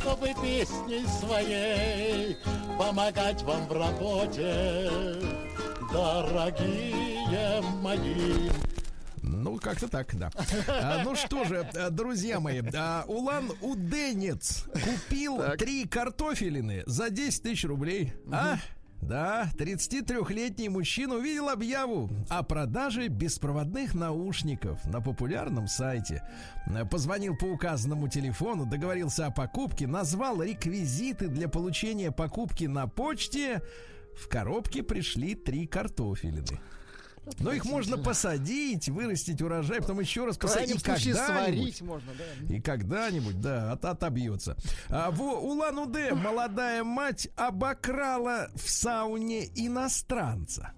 Чтобы песней своей помогать вам в работе, дорогие мои. Ну, как-то так, да. А, ну что же, э, друзья мои, а, Улан-Удэнец купил Так. три картофелины за 10 тысяч рублей. А? Да, 33-летний мужчина увидел объяву о продаже беспроводных наушников на популярном сайте. Позвонил по указанному телефону, договорился о покупке, назвал реквизиты для получения покупки на почте. В коробке пришли три картофелины. Но их можно посадить, вырастить урожай, потом еще раз посадить. когда-нибудь- можно, да. и когда-нибудь, да, от, отобьется. А, в Улан-Удэ молодая мать обокрала в сауне иностранца.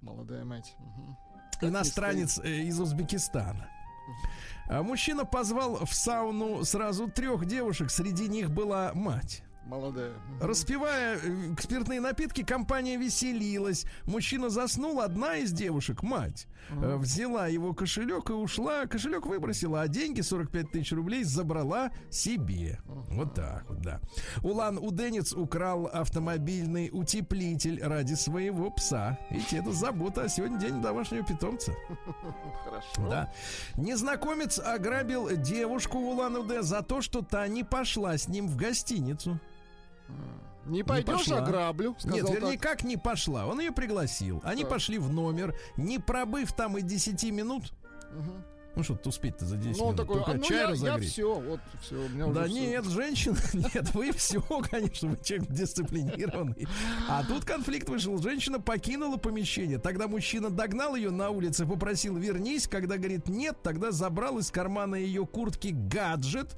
Молодая мать. Мгм. Иностранец э, из Узбекистана. А мужчина позвал в сауну сразу трех девушек, среди них была мать. Молодая. Распивая э, спиртные напитки, компания веселилась. Мужчина заснул, одна из девушек, мать, э, взяла его кошелек и ушла. Кошелек выбросила, а деньги, 45 тысяч рублей, забрала себе. Вот так вот, да. Улан-Уденец украл автомобильный утеплитель ради своего пса. Видите, это забота, а сегодня день домашнего питомца. Хорошо. Да. Незнакомец ограбил девушку в Улан-Удэ за то, что та не пошла с ним в гостиницу. Не пойдешь, пошла. ограблю. Нет, вернее, так. как не пошла. Он ее пригласил. Они Так. пошли в номер, не пробыв там и 10 минут. Мгм. Ну что тут успеть-то за 10 Ну, он минут? такой, Только а, ну чай я, разогреть. все, вот все, у меня Да уже нет, женщина, нет, вы все, конечно, вы человек дисциплинированный. А тут конфликт вышел, женщина покинула помещение. Тогда мужчина догнал ее на улице, попросил вернись. Когда говорит нет, тогда забрал из кармана ее куртки гаджет.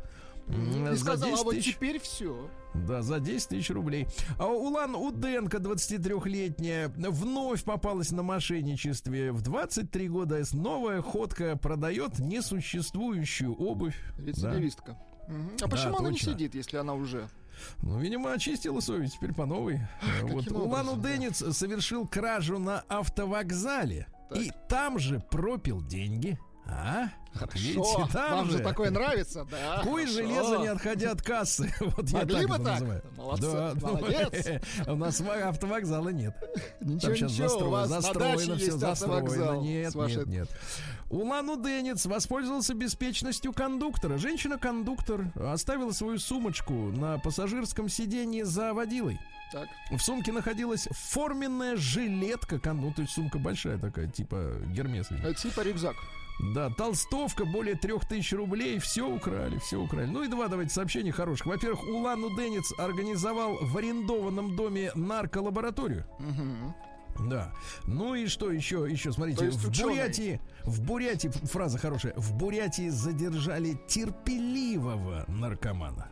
И за сказал, а 10 вот теперь все. Да, за 10 тысяч рублей. А Улан Уденко, 23-летняя, вновь попалась на мошенничестве. В 23 года новая ходка продает несуществующую обувь. Да. Рецидивистка. Мгм. А Да, почему она не точно. сидит, если она уже? Ну, видимо, очистила совесть, теперь по новой. Вот Улан образом, да? Уденец совершил кражу на автовокзале Так. и там же пропил деньги. А? Вот Видите, вам же же. такое нравится, да? Куй хорошо. железо, не отходя от кассы. Вот я Могли так бы так? называю. Молодцы, Да, молодец. У нас автовокзала нет. Ничего, Там сейчас ничего, у застроено, вас на застроено все, застроено. Нет, вашей- нет, нет. Улан Уденец воспользовался беспечностью кондуктора. Женщина-кондуктор оставила свою сумочку на пассажирском сиденье за водилой. Так, В сумке находилась форменная жилетка, ну, то есть сумка большая такая, типа Гермес. э, типа рюкзак. Да, толстовка, более трех тысяч рублей, все украли, все украли. Ну и два давайте сообщения хороших. Во-первых, Улан Уденец организовал в арендованном доме нарколабораторию. Мгм. Да. Ну и что еще? Еще, смотрите, в ученый. Бурятии, в Бурятии, фраза хорошая, в Бурятии задержали терпеливого наркомана.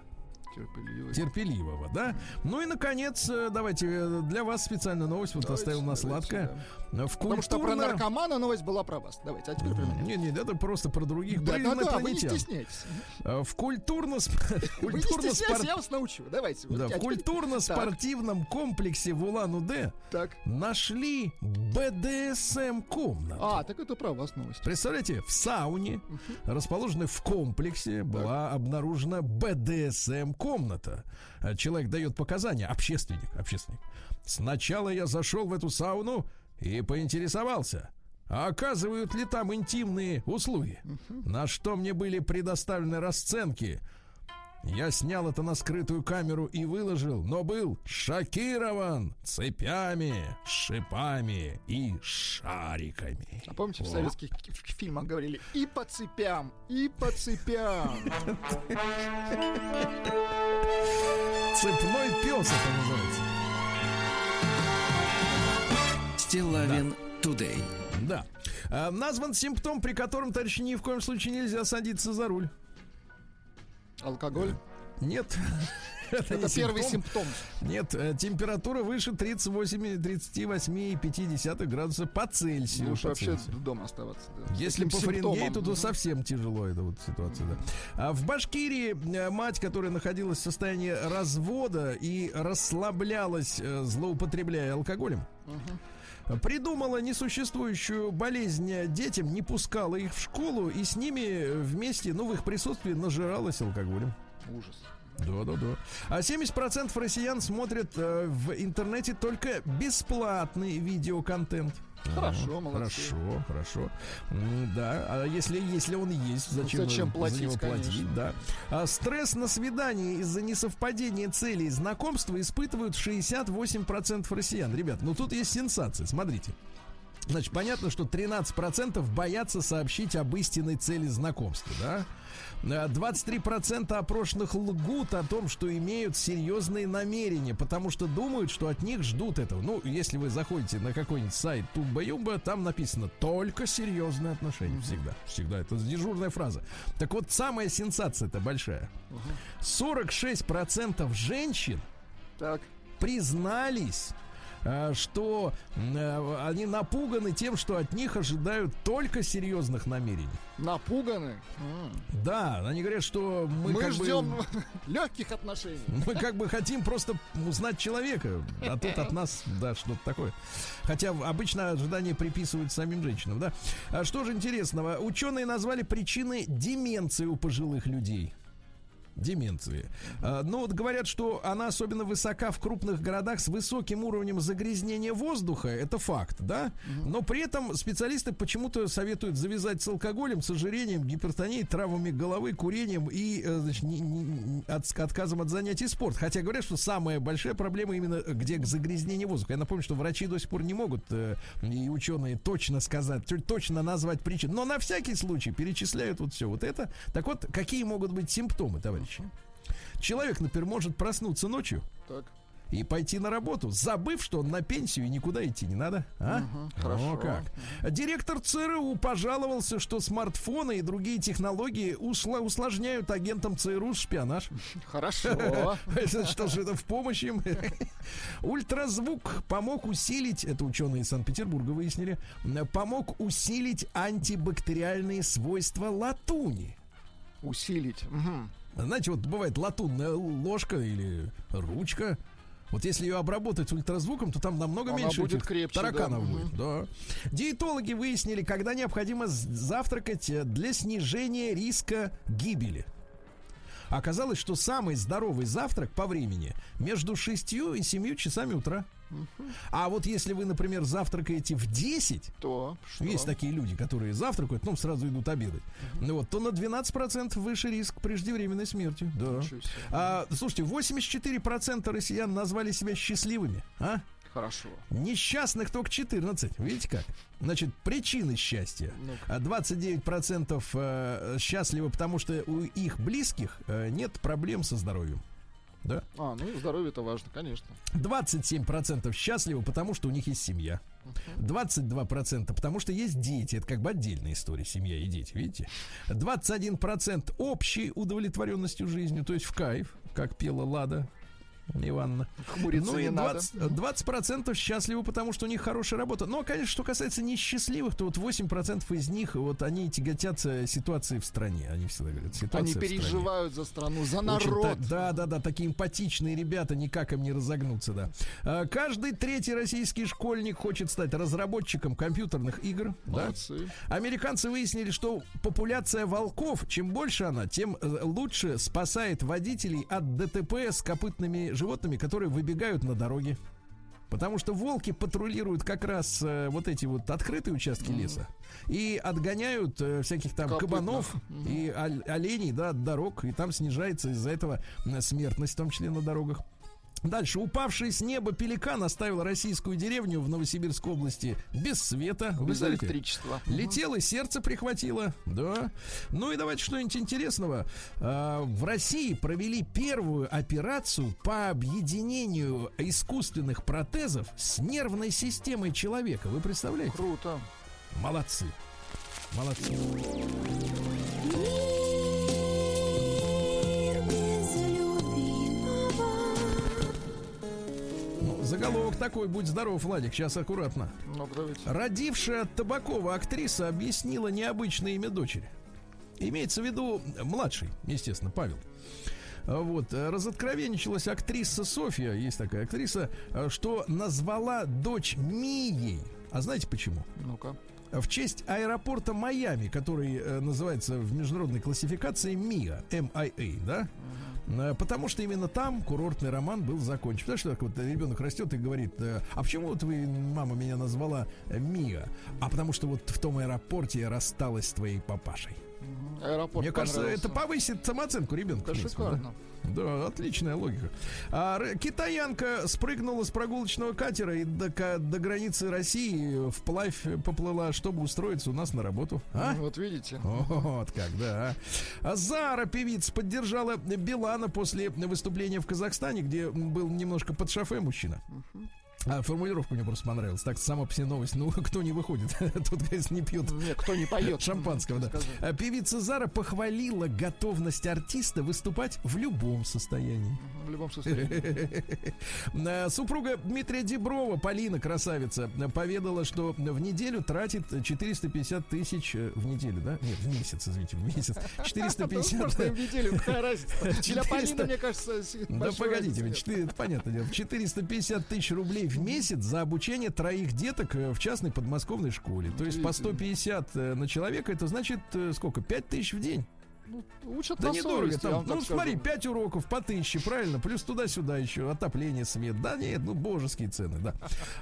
Терпеливый. Терпеливого, да? Ну и, наконец, э, давайте э, для вас специальную новость, вот Давайте, оставил на сладкое. В Потому что про культурно- наркомана новость была про вас. Давайте, а теперь про меня. Не, не, это просто про других, Да, да, да, вы не стесняйтесь. Э, В культурно Вы не культурно стесняйтесь, я вас научу. Давайте. да, А в культурно-спортивном комплексе в Улан-Удэ нашли БДСМ комнату. А, так это про вас новость. Представляете, в сауне, расположенной в комплексе, была обнаружена БДСМ комната. Человек дает показания, общественник, общественник. Сначала я зашел в эту сауну и поинтересовался, а оказывают ли там интимные услуги? На что мне были предоставлены расценки. Я снял это на скрытую камеру и выложил, но был шокирован цепями, шипами и шариками. А помните, в советских фильмах говорили и по цепям, и по цепям. Цепной пес это называется. Стилавин Тудей. Да. А, назван симптом, при котором, товарищи, ни в коем случае нельзя садиться за руль. Алкоголь. Нет. Это, Это первый симптом. симптом. Нет, э, температура выше 38, 38,5 градуса по Цельсию. Лучше по вообще Цельсию. дома оставаться. да. Если таким по симптомом. Фаренгейту, то совсем тяжело эта вот ситуация, да. А в Башкирии э, мать, которая находилась в состоянии развода и расслаблялась, э, злоупотребляя алкоголем, придумала несуществующую болезнь детям, не пускала их в школу и с ними вместе, ну, в их присутствии нажиралась алкоголем. Ужас. Да, да, да. А 70% россиян смотрят э, в интернете только бесплатный видеоконтент. Хорошо, молодцы. Хорошо, хорошо. Да, а если, если он есть, зачем, Ну, зачем за платить, него платить? конечно. Да. А стресс на свидании из-за несовпадения целей знакомства испытывают 68% россиян. Ребят, ну тут есть сенсация, смотрите. Значит, понятно, что 13% боятся сообщить об истинной цели знакомства, да? Э, 23% опрошенных лгут о том, что имеют серьезные намерения, потому что думают, что от них ждут этого. Ну, если вы заходите на какой-нибудь сайт Тумба-Юмба, там написано «только серьезные отношения». Всегда, всегда. Это дежурная фраза. Так вот, самая сенсация-то большая. 46% женщин Так. признались, э, что э, они напуганы тем, что от них ожидают только серьезных намерений. Напуганы. Да, они говорят, что мы, Мы ждем бы легких отношений. мы как бы хотим просто узнать человека, а тут от нас, да, что-то такое. Хотя обычно ожидания приписывают самим женщинам, да. А что же интересного? Ученые назвали причины деменции у пожилых людей. Деменции. А, Ну вот говорят, что она особенно высока в крупных городах с высоким уровнем загрязнения воздуха. Это факт, да? Но при этом специалисты почему-то советуют завязать с алкоголем, с ожирением, гипертонией, травмами головы, курением и э, значит, не- не- не- от- отказом от занятий спортом. Хотя говорят, что самая большая проблема именно где загрязнение воздуха. Я напомню, что врачи до сих пор не могут э, и ученые точно сказать, точно назвать причину. Но на всякий случай перечисляют вот все вот это. Так вот, какие могут быть симптомы, товарищи? Человек, например, может проснуться ночью Так. и пойти на работу, забыв, что он на пенсию и никуда идти не надо. А? хорошо. О, как. Директор ЦРУ пожаловался, что смартфоны и другие технологии усла- усложняют агентам ЦРУ шпионаж. Хорошо. Что же это в помощь им? Ультразвук помог усилить, это ученые из Санкт-Петербурга выяснили, помог усилить антибактериальные свойства латуни. Усилить. Знаете, вот бывает латунная ложка или ручка. Вот если ее обработать ультразвуком, то там намного Она меньше будет крепче, тараканов да. будет. Да. Диетологи выяснили, когда необходимо завтракать э, для снижения риска гибели. Оказалось, что самый здоровый завтрак по времени между 6 и 7 часами утра. А вот если вы, например, завтракаете в 10, То, что? есть такие люди, которые завтракают, ну, сразу идут обедать. Ну вот, то на 12% выше риск преждевременной смерти. Да. А, слушайте, 84% россиян назвали себя счастливыми. А? Хорошо. Несчастных только 14. Видите как? Значит, причины счастья. Ну-ка. А 29% э, счастливы, потому что у их близких э, нет проблем со здоровьем. Да? А, ну и здоровье это важно, конечно. 27% счастливы, потому что у них есть семья. 22% потому что есть дети. Это как бы отдельная история, семья и дети, видите? 21% общей удовлетворенностью жизнью, то есть в кайф, как пела Лада Ивановна. Хмуриться Ну и не надо. 20%, 20% счастливы, потому что у них хорошая работа. Но, конечно, что касается несчастливых, то вот 8% из них, вот они тяготятся ситуацией в стране. Они всегда говорят, ситуация Они в стране. переживают за страну, за Очень народ. та- да, да, да, такие эмпатичные ребята, никак им не разогнуться, да. А, Каждый третий российский школьник хочет стать разработчиком компьютерных игр. Да? Молодцы. Американцы выяснили, что популяция волков, чем больше она, тем э, лучше спасает водителей от ДТП с копытными животными, которые выбегают на дороге. Потому что волки патрулируют как раз э, вот эти вот открытые участки леса и отгоняют э, всяких там Копытных. кабанов и оль- оленей, да, от дорог, и там снижается из-за этого смертность, в том числе на дорогах. Дальше. Упавший с неба пеликан оставил российскую деревню в Новосибирской области без света. Вы Без электричества. Летело, и сердце прихватило, да. Ну и давайте что-нибудь интересного. А, в России провели первую операцию по объединению искусственных протезов с нервной системой человека. Вы представляете? Круто. Молодцы. Молодцы. Заголовок такой, будь здоров, Владик, сейчас аккуратно. Ну. Родившая от Табакова актриса объяснила необычное имя дочери. Имеется в виду младший, естественно, Павел. А Вот, э, разоткровенничалась актриса Софья, есть такая актриса, э, что назвала дочь Мией. А знаете почему? Ну-ка. В честь аэропорта Майами, который э, называется в международной классификации МИА, MIA, да? Э, Потому что именно там курортный роман был закончен. Потому что вот ребенок растет и говорит, э, а почему вот вы, мама, меня назвала э, Мия? А потому что вот в том аэропорте я рассталась с твоей папашей. Аэропорт Мне кажется, это повысит самооценку ребенка. Это принципе, шикарно. Да, отличная логика. А, китаянка спрыгнула с прогулочного катера и до, до границы России вплавь поплыла, чтобы устроиться у нас на работу. А? Вот видите. Вот как, да. А Зара, певица, поддержала Билана после выступления в Казахстане, где был немножко под шофе мужчина. А формулировка мне просто понравилась. Так, сама по себе новость. Ну, кто не выходит, тот, конечно, не пьет Не, кто не поет. шампанского, да. Сказать. А Певица Зара похвалила готовность артиста выступать в любом состоянии. В любом состоянии. Э, Супруга Дмитрия Деброва, Полина, красавица, поведала, что в неделю тратит 450 тысяч э, в неделю, да? Нет, в месяц, извините, в месяц. Ну, 450 Прошлой неделю, какая разница? Для 400. Полины, мне кажется, Да погодите, нет. понятно дело. 450 тысяч рублей в месяц за обучение троих деток э, в частной подмосковной школе. То есть по 150 э, на человека, это значит э, сколько? 5 тысяч в день. Ну, Учат Да на недорого. совесть, Там, вам ну, так смотри, скажу. 5 уроков по тысяче, правильно? Плюс туда-сюда еще отопление, свет. Да нет, ну, божеские цены, да.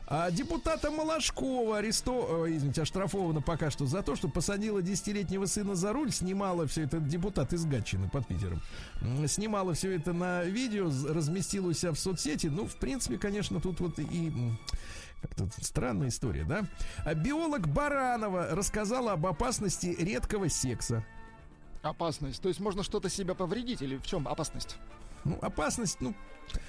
А депутата Малашкова аресто, э, извините, оштрафована пока что за то, что посадила десятилетнего сына за руль, снимала все это, депутат из Гатчины под Питером, снимала все это на видео, разместила у себя в соцсети. Ну, в принципе, конечно, тут вот и... как-то странная история, да? А Биолог Баранова рассказала об опасности редкого секса. Опасность. То есть можно что-то себя повредить или в чем опасность? Ну, опасность, ну,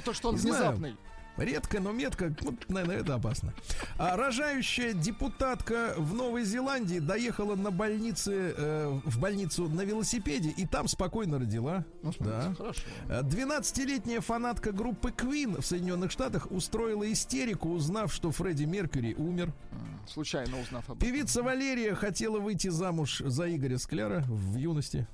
То, что он Не знаю. Редко, но метко, вот, наверное, это опасно. А рожающая депутатка в Новой Зеландии доехала на больнице, э, в больницу на велосипеде и там спокойно родила. Ну, да. хорошо. А 12-летняя фанатка группы Queen в Соединенных Штатах устроила истерику, узнав, что Фредди Меркьюри умер. Случайно узнав об этом. Певица Валерия хотела выйти замуж за Игоря Скляра в юности.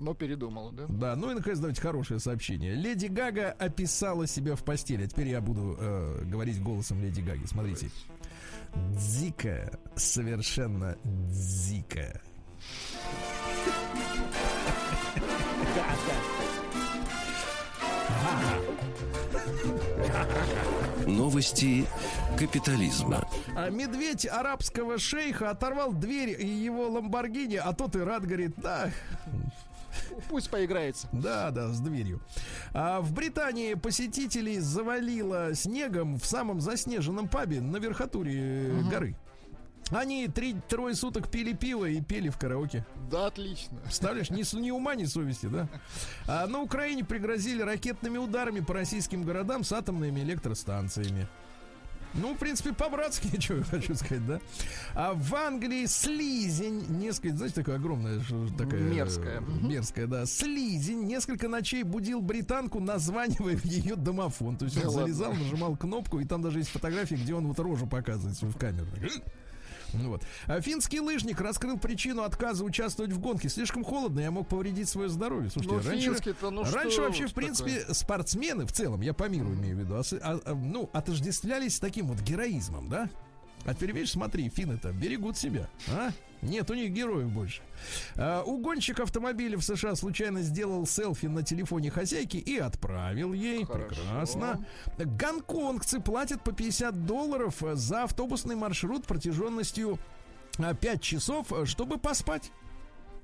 Но передумала, да? Да, ну и наконец давайте хорошее сообщение. Леди Гага описала себя в постели. А теперь я буду э, говорить голосом Леди Гаги. Смотрите. Дикая, совершенно дикая. Новости капитализма. А медведь арабского шейха оторвал дверь его ламборгини, а тот и рад говорит, да, Пусть поиграется. Да, да, с дверью. А в Британии посетителей завалило снегом в самом заснеженном пабе на верхотуре э, горы. Они три, трое суток пили пиво и пели в караоке. Да, отлично. Представляешь, ни, ни ума, ни совести, да? А на Украине пригрозили ракетными ударами по российским городам с атомными электростанциями. Ну, в принципе, по-братски, я хочу сказать, да? А в Англии слизень, несколько, знаете, такая огромная, такая... э, Мерзкая. Мгм. Мерзкая, да. Слизень несколько ночей будил британку, названивая в ее домофон. То есть Да он ладно. залезал, нажимал кнопку, и там даже есть фотографии, где он вот рожу показывает в камеру. Ну Вот. А финский лыжник раскрыл причину отказа участвовать в гонке. Слишком холодно, я мог повредить свое здоровье. Слушайте, Ну, раньше, ну раньше вообще, в принципе, спортсмены в целом, я по миру имею в виду, а- а, ну, отождествлялись таким вот героизмом, да? А теперь, видишь, смотри, финны-то берегут себя, а? Нет у них героев больше. А, угонщик автомобиля в США случайно сделал селфи на телефоне хозяйки и отправил ей. Хорошо. Прекрасно. Гонконгцы платят по 50 долларов за автобусный маршрут протяженностью 5 часов, э, чтобы поспать.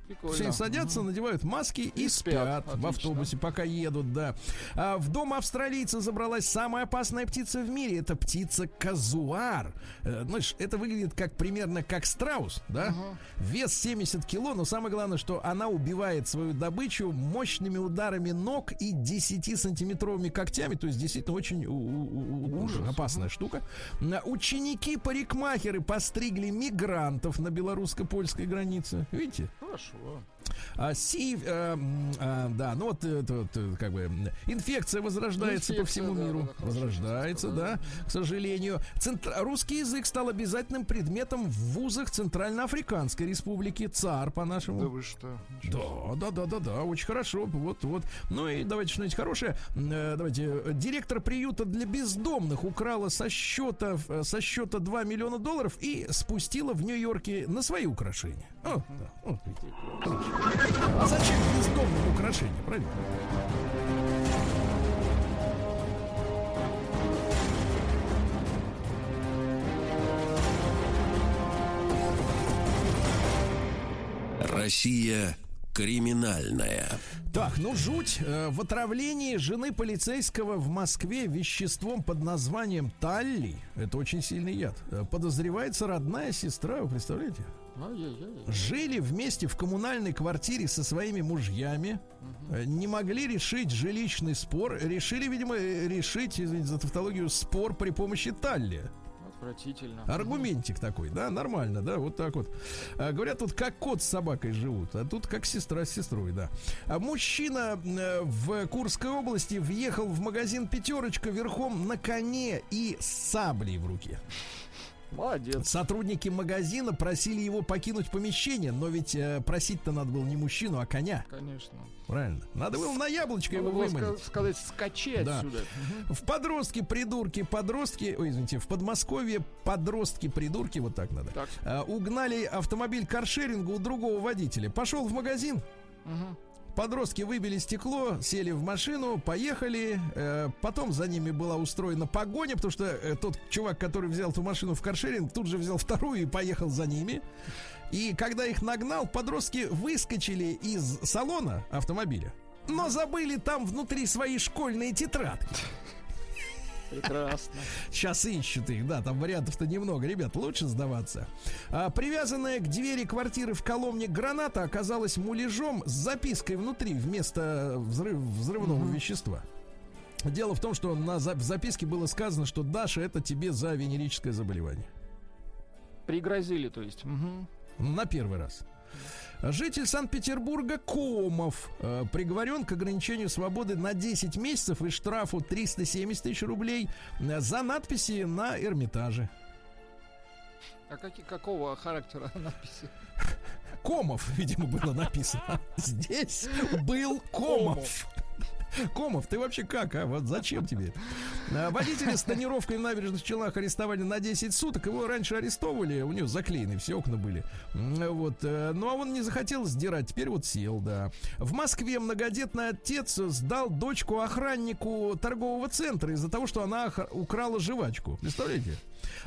Прикольно. Все садятся, надевают маски и, И спят, спят. в Отлично. автобусе, пока едут, да. А в дом австралийца забралась самая опасная птица в мире. Это птица казуар. Э, Знаешь, это выглядит как примерно как страус, да? Вес 70 кило, но самое главное, что она убивает свою добычу мощными ударами ног и 10-сантиметровыми когтями. То есть действительно очень у- у- у- опасная штука. На- Ученики парикмахеры постригли мигрантов на белорусско-польской границе. Видите? Хорошо. А, си, э, м, а, да, ну вот, это вот, э, как бы инфекция возрождается по Инфекция, всему да, миру, да, возрождается, что-то, да, к сожалению. Центр- Русский язык стал обязательным предметом в вузах Центральноафриканской Республики, ЦАР по-нашему. Да вы что? Да, да, да, да, да, очень хорошо. Вот, вот. Ну и давайте что-нибудь хорошее. Э, Давайте. Э, Директор приюта для бездомных украла со счета, э, со счета 2 миллиона долларов и спустила в Нью-Йорке на свои украшения. О, да, вот видите. А зачем бездомным украшения, правильно? Россия криминальная. Так, ну жуть. Э, В отравлении жены полицейского в Москве веществом под названием талли, это очень сильный яд, э, подозревается родная сестра, вы представляете? Жили вместе в коммунальной квартире со своими мужьями, э, не могли решить жилищный спор, решили, видимо, э, решить, извините за тавтологию, спор при помощи талли. Отвратительно. Аргументик такой, да, нормально, да, вот так вот. А, говорят, тут как кот с собакой живут, а тут как сестра с сестрой, да. А мужчина э, в Курской области въехал в магазин «Пятерочка» верхом на коне и с саблей в руке. Молодец. Сотрудники магазина просили его покинуть помещение, но ведь э, просить-то надо было не мужчину, а коня, Конечно. правильно? Надо было на яблочко его Надо было выманить. ска- сказать, скачи Да. отсюда. В подростки, придурки, подростки, ой, извините, в Подмосковье подростки, придурки, вот так надо. Так. А, угнали автомобиль каршеринга у другого водителя. Пошел в магазин. Мгм. Подростки выбили стекло, сели в машину, поехали. Э, потом за ними была устроена погоня, потому что э, тот чувак, который взял эту машину в каршеринг, тут же взял вторую и поехал за ними. И когда их нагнал, подростки выскочили из салона автомобиля, но забыли там внутри свои школьные тетрадки. Прекрасно. Сейчас ищут их, да, там вариантов-то немного. Ребят, лучше сдаваться. А, привязанная к двери квартиры в Коломне граната оказалась муляжом с запиской внутри вместо взрыв, взрывного вещества. Дело в том, что на за- в записке было сказано, что Даша это тебе за венерическое заболевание. Пригрозили, то есть. Мгм. На первый раз. Житель Санкт-Петербурга Комов э, приговорен к ограничению свободы на 10 месяцев и штрафу 370 тысяч рублей э, за надписи на Эрмитаже. А каки- какого характера надписи? Комов, видимо, было написано. Здесь был Комов. Комов, ты вообще как, а? Вот зачем тебе? это? А, Водителя с тонировкой в набережных Челнах арестовали на 10 суток. Его раньше арестовывали, у него заклеены все окна были. Вот. э, Ну, а он не захотел сдирать, теперь вот сел, да. В Москве многодетный отец сдал дочку охраннику торгового центра из-за того, что она украла жвачку. Представляете?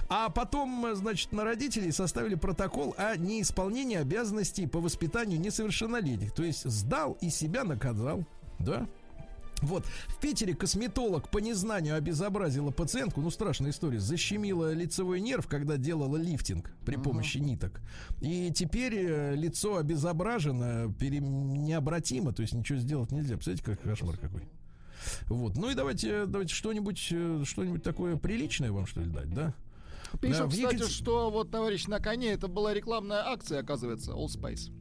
А потом, значит, на родителей составили протокол о неисполнении обязанностей по воспитанию несовершеннолетних. То есть сдал и себя наказал. Да? Вот, в Питере косметолог по незнанию обезобразила пациентку, ну, страшная история, защемила лицевой нерв, когда делала лифтинг при помощи ниток. И теперь э, лицо обезображено пере- необратимо, то есть ничего сделать нельзя. Представляете, как кошмар какой. Вот, ну и давайте, давайте что-нибудь, э, что-нибудь такое приличное вам, что ли, дать, да? Пишут, Да, кстати, Екатер- что вот товарищ на коне, это была рекламная акция, оказывается, All Spice.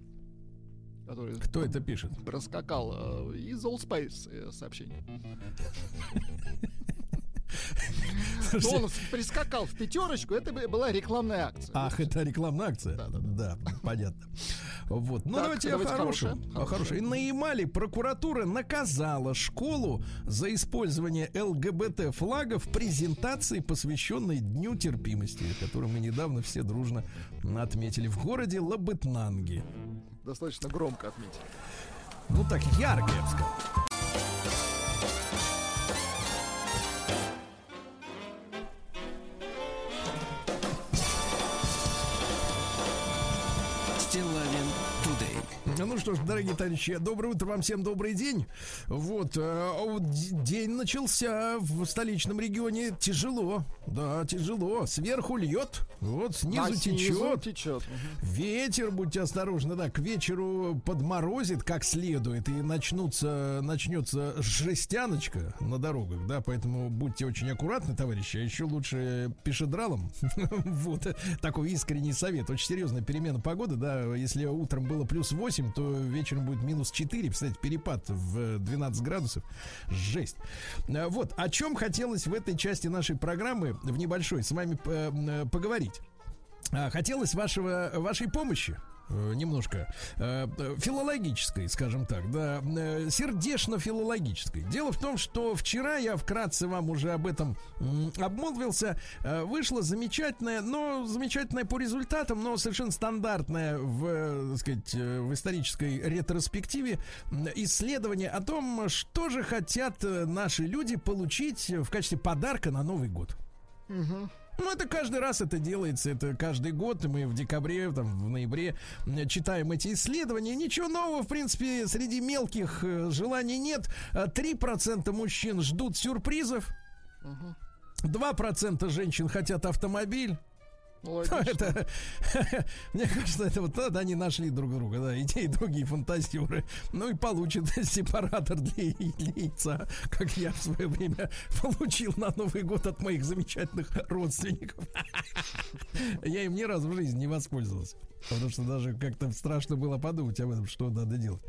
Который Кто это пишет? проскакал э, из All Spice э, сообщение. Но он прискакал в пятерочку, это бы- была рекламная акция. Ах, это рекламная акция? Да, Да, понятно. Вот. Ну, Так, давайте, давайте о хорошем. хорошее, О хорошее. хорошем. На Ямале прокуратура наказала школу за использование ЛГБТ флага в презентации, посвященной Дню терпимости, который мы недавно все дружно отметили в городе Лабытнанги. Достаточно громко отметил. Ну так, ярко, я бы сказал. Стилавин. Ну что ж, дорогие товарищи, доброе утро вам всем, добрый день. Вот, э, д- день начался в столичном регионе тяжело. Да, тяжело. Сверху льет, вот снизу А течет. течет. Ветер, будьте осторожны, да, к вечеру подморозит как следует и начнутся, начнется жестяночка на дорогах, да, поэтому будьте очень аккуратны, товарищи, а еще лучше пешедралом. Вот, такой искренний совет. Очень серьезная перемена погоды, да, если утром было плюс 8, то вечером будет минус 4, представляете, перепад в 12 градусов. Жесть. А, Вот, о чем хотелось в этой части нашей программы, в небольшой, с вами э, поговорить. А, Хотелось вашего, вашей помощи э, немножко э, э, филологической, скажем так, да, э, сердечно-филологической. Дело в том, что вчера я вкратце вам уже об этом обмолвился. Э, Вышло замечательное, но замечательное по результатам, но совершенно стандартное в, э, так сказать, э, в исторической ретроспективе исследование о том, что же хотят э, наши люди получить в качестве подарка на Новый год. Ну, это каждый раз это делается, это каждый год. Мы в декабре, там, в ноябре читаем эти исследования. Ничего нового, в принципе, среди мелких э, желаний нет. А 3% мужчин ждут сюрпризов. 2% женщин хотят автомобиль. Логично. Это, мне кажется, это вот тогда они нашли друг друга, да, и те, и другие фантазеры. Ну и получат сепаратор для, для яйца, как я в свое время получил на Новый год от моих замечательных родственников. Я им ни разу в жизни не воспользовался. Потому что даже как-то страшно было подумать об этом, что надо делать.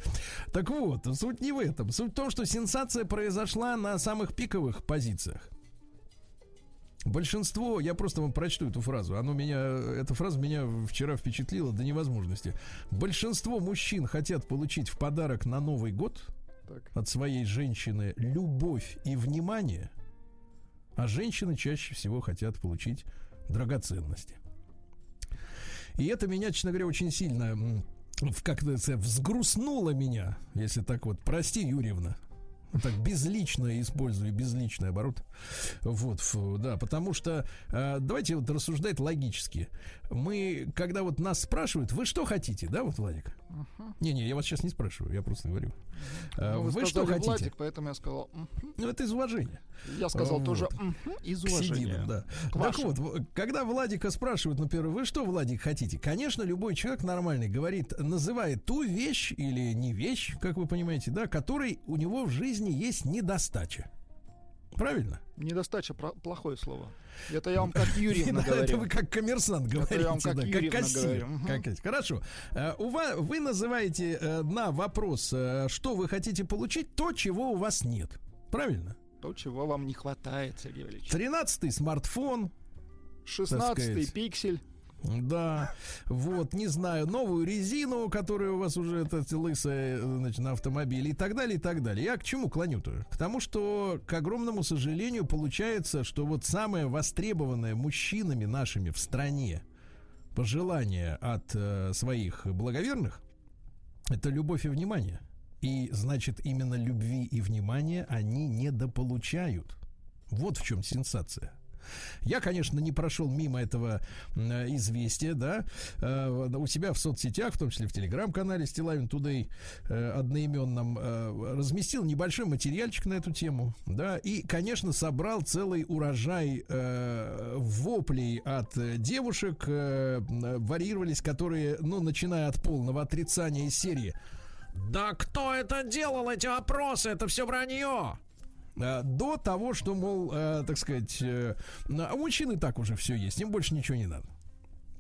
Так вот, суть не в этом. Суть в том, что сенсация произошла на самых пиковых позициях. Большинство, я просто вам прочту эту фразу. Оно меня, эта фраза меня вчера впечатлила до невозможности. Большинство мужчин хотят получить в подарок на Новый год Так. от своей женщины любовь и внимание, а женщины чаще всего хотят получить драгоценности. И это меня, честно говоря, очень сильно как-то взгрустнуло меня, если так вот. Прости, Юрьевна. Так безлично использую безличный оборот. Вот, фу, да, потому что э, давайте вот рассуждать логически. Мы, когда вот нас спрашивают, вы что хотите, да, вот, Владик? Не-не, я вас сейчас не спрашиваю, я просто говорю. Э, Ну, вы что хотите? Владик, поэтому я сказал. Ну, это из уважения. я сказал Вот. тоже «Мгм», из уважения. сединам, да. Так вот, когда Владика спрашивают, например, вы что, Владик, хотите? Конечно, любой человек нормальный говорит, называет ту вещь или не вещь, как вы понимаете, да, которой у него в жизни есть недостача. Правильно? Недостача плохое слово. Это я вам как Это говорю. вы как коммерсант говорите, я вам как да, как кассир. Как. Хорошо. Э, у вас, вы называете э, на вопрос, э, что вы хотите получить, то, чего у вас нет. Правильно? То, чего вам не хватает, Сергей Валерьевич. Тринадцатый смартфон, 16-й сказать. пиксель. Да, вот, не знаю, новую резину, которая у вас уже это лысая, значит, на автомобиле и так далее, и так далее. Я к чему клоню-то? К тому, что, к огромному сожалению, получается, что вот самое востребованное мужчинами нашими в стране пожелание от э, своих благоверных это любовь и внимание. И значит, именно любви и внимания они недополучают. Вот в чем сенсация. Я, конечно, не прошел мимо этого э, известия, да, э, у себя в соцсетях, в том числе в телеграм-канале Стилавин Тудей э, одноименном, разместил небольшой материальчик на эту тему, да, и, конечно, собрал целый урожай воплей от девушек, варьировались, которые, ну, начиная от полного отрицания из серии да кто это делал, эти опросы? Это все вранье. Э, До того, что, мол, э, так сказать, э, у мужчин и так уже все есть, им больше ничего не надо.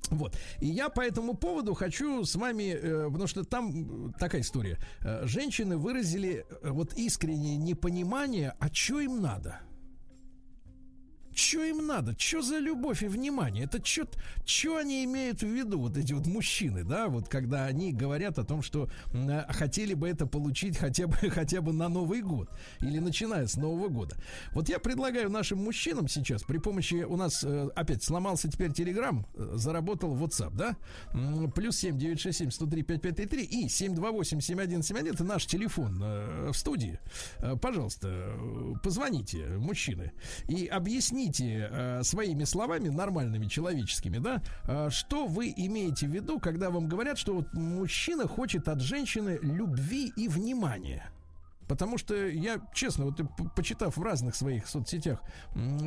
Вот. И я по этому поводу хочу с вами, э, потому что там такая история. Э, женщины выразили э, вот искреннее непонимание, а что им надо? Что им надо? Что за любовь и внимание? Это что они имеют в виду, вот эти вот мужчины, да, вот когда они говорят о том, что э, хотели бы это получить хотя бы, хотя бы на Новый год или начиная с Нового года. Вот я предлагаю нашим мужчинам сейчас при помощи, у нас э, опять сломался теперь Телеграм, э, заработал WhatsApp, да, плюс 7 967 103 5533 и 728 7171 это наш телефон э, в студии. Э, Пожалуйста, э, позвоните, мужчины, и объясните э, своими словами, нормальными, человеческими, да, э, что вы имеете в виду, когда вам говорят, что вот мужчина хочет от женщины любви и внимания. Потому что я, честно, вот почитав в разных своих соцсетях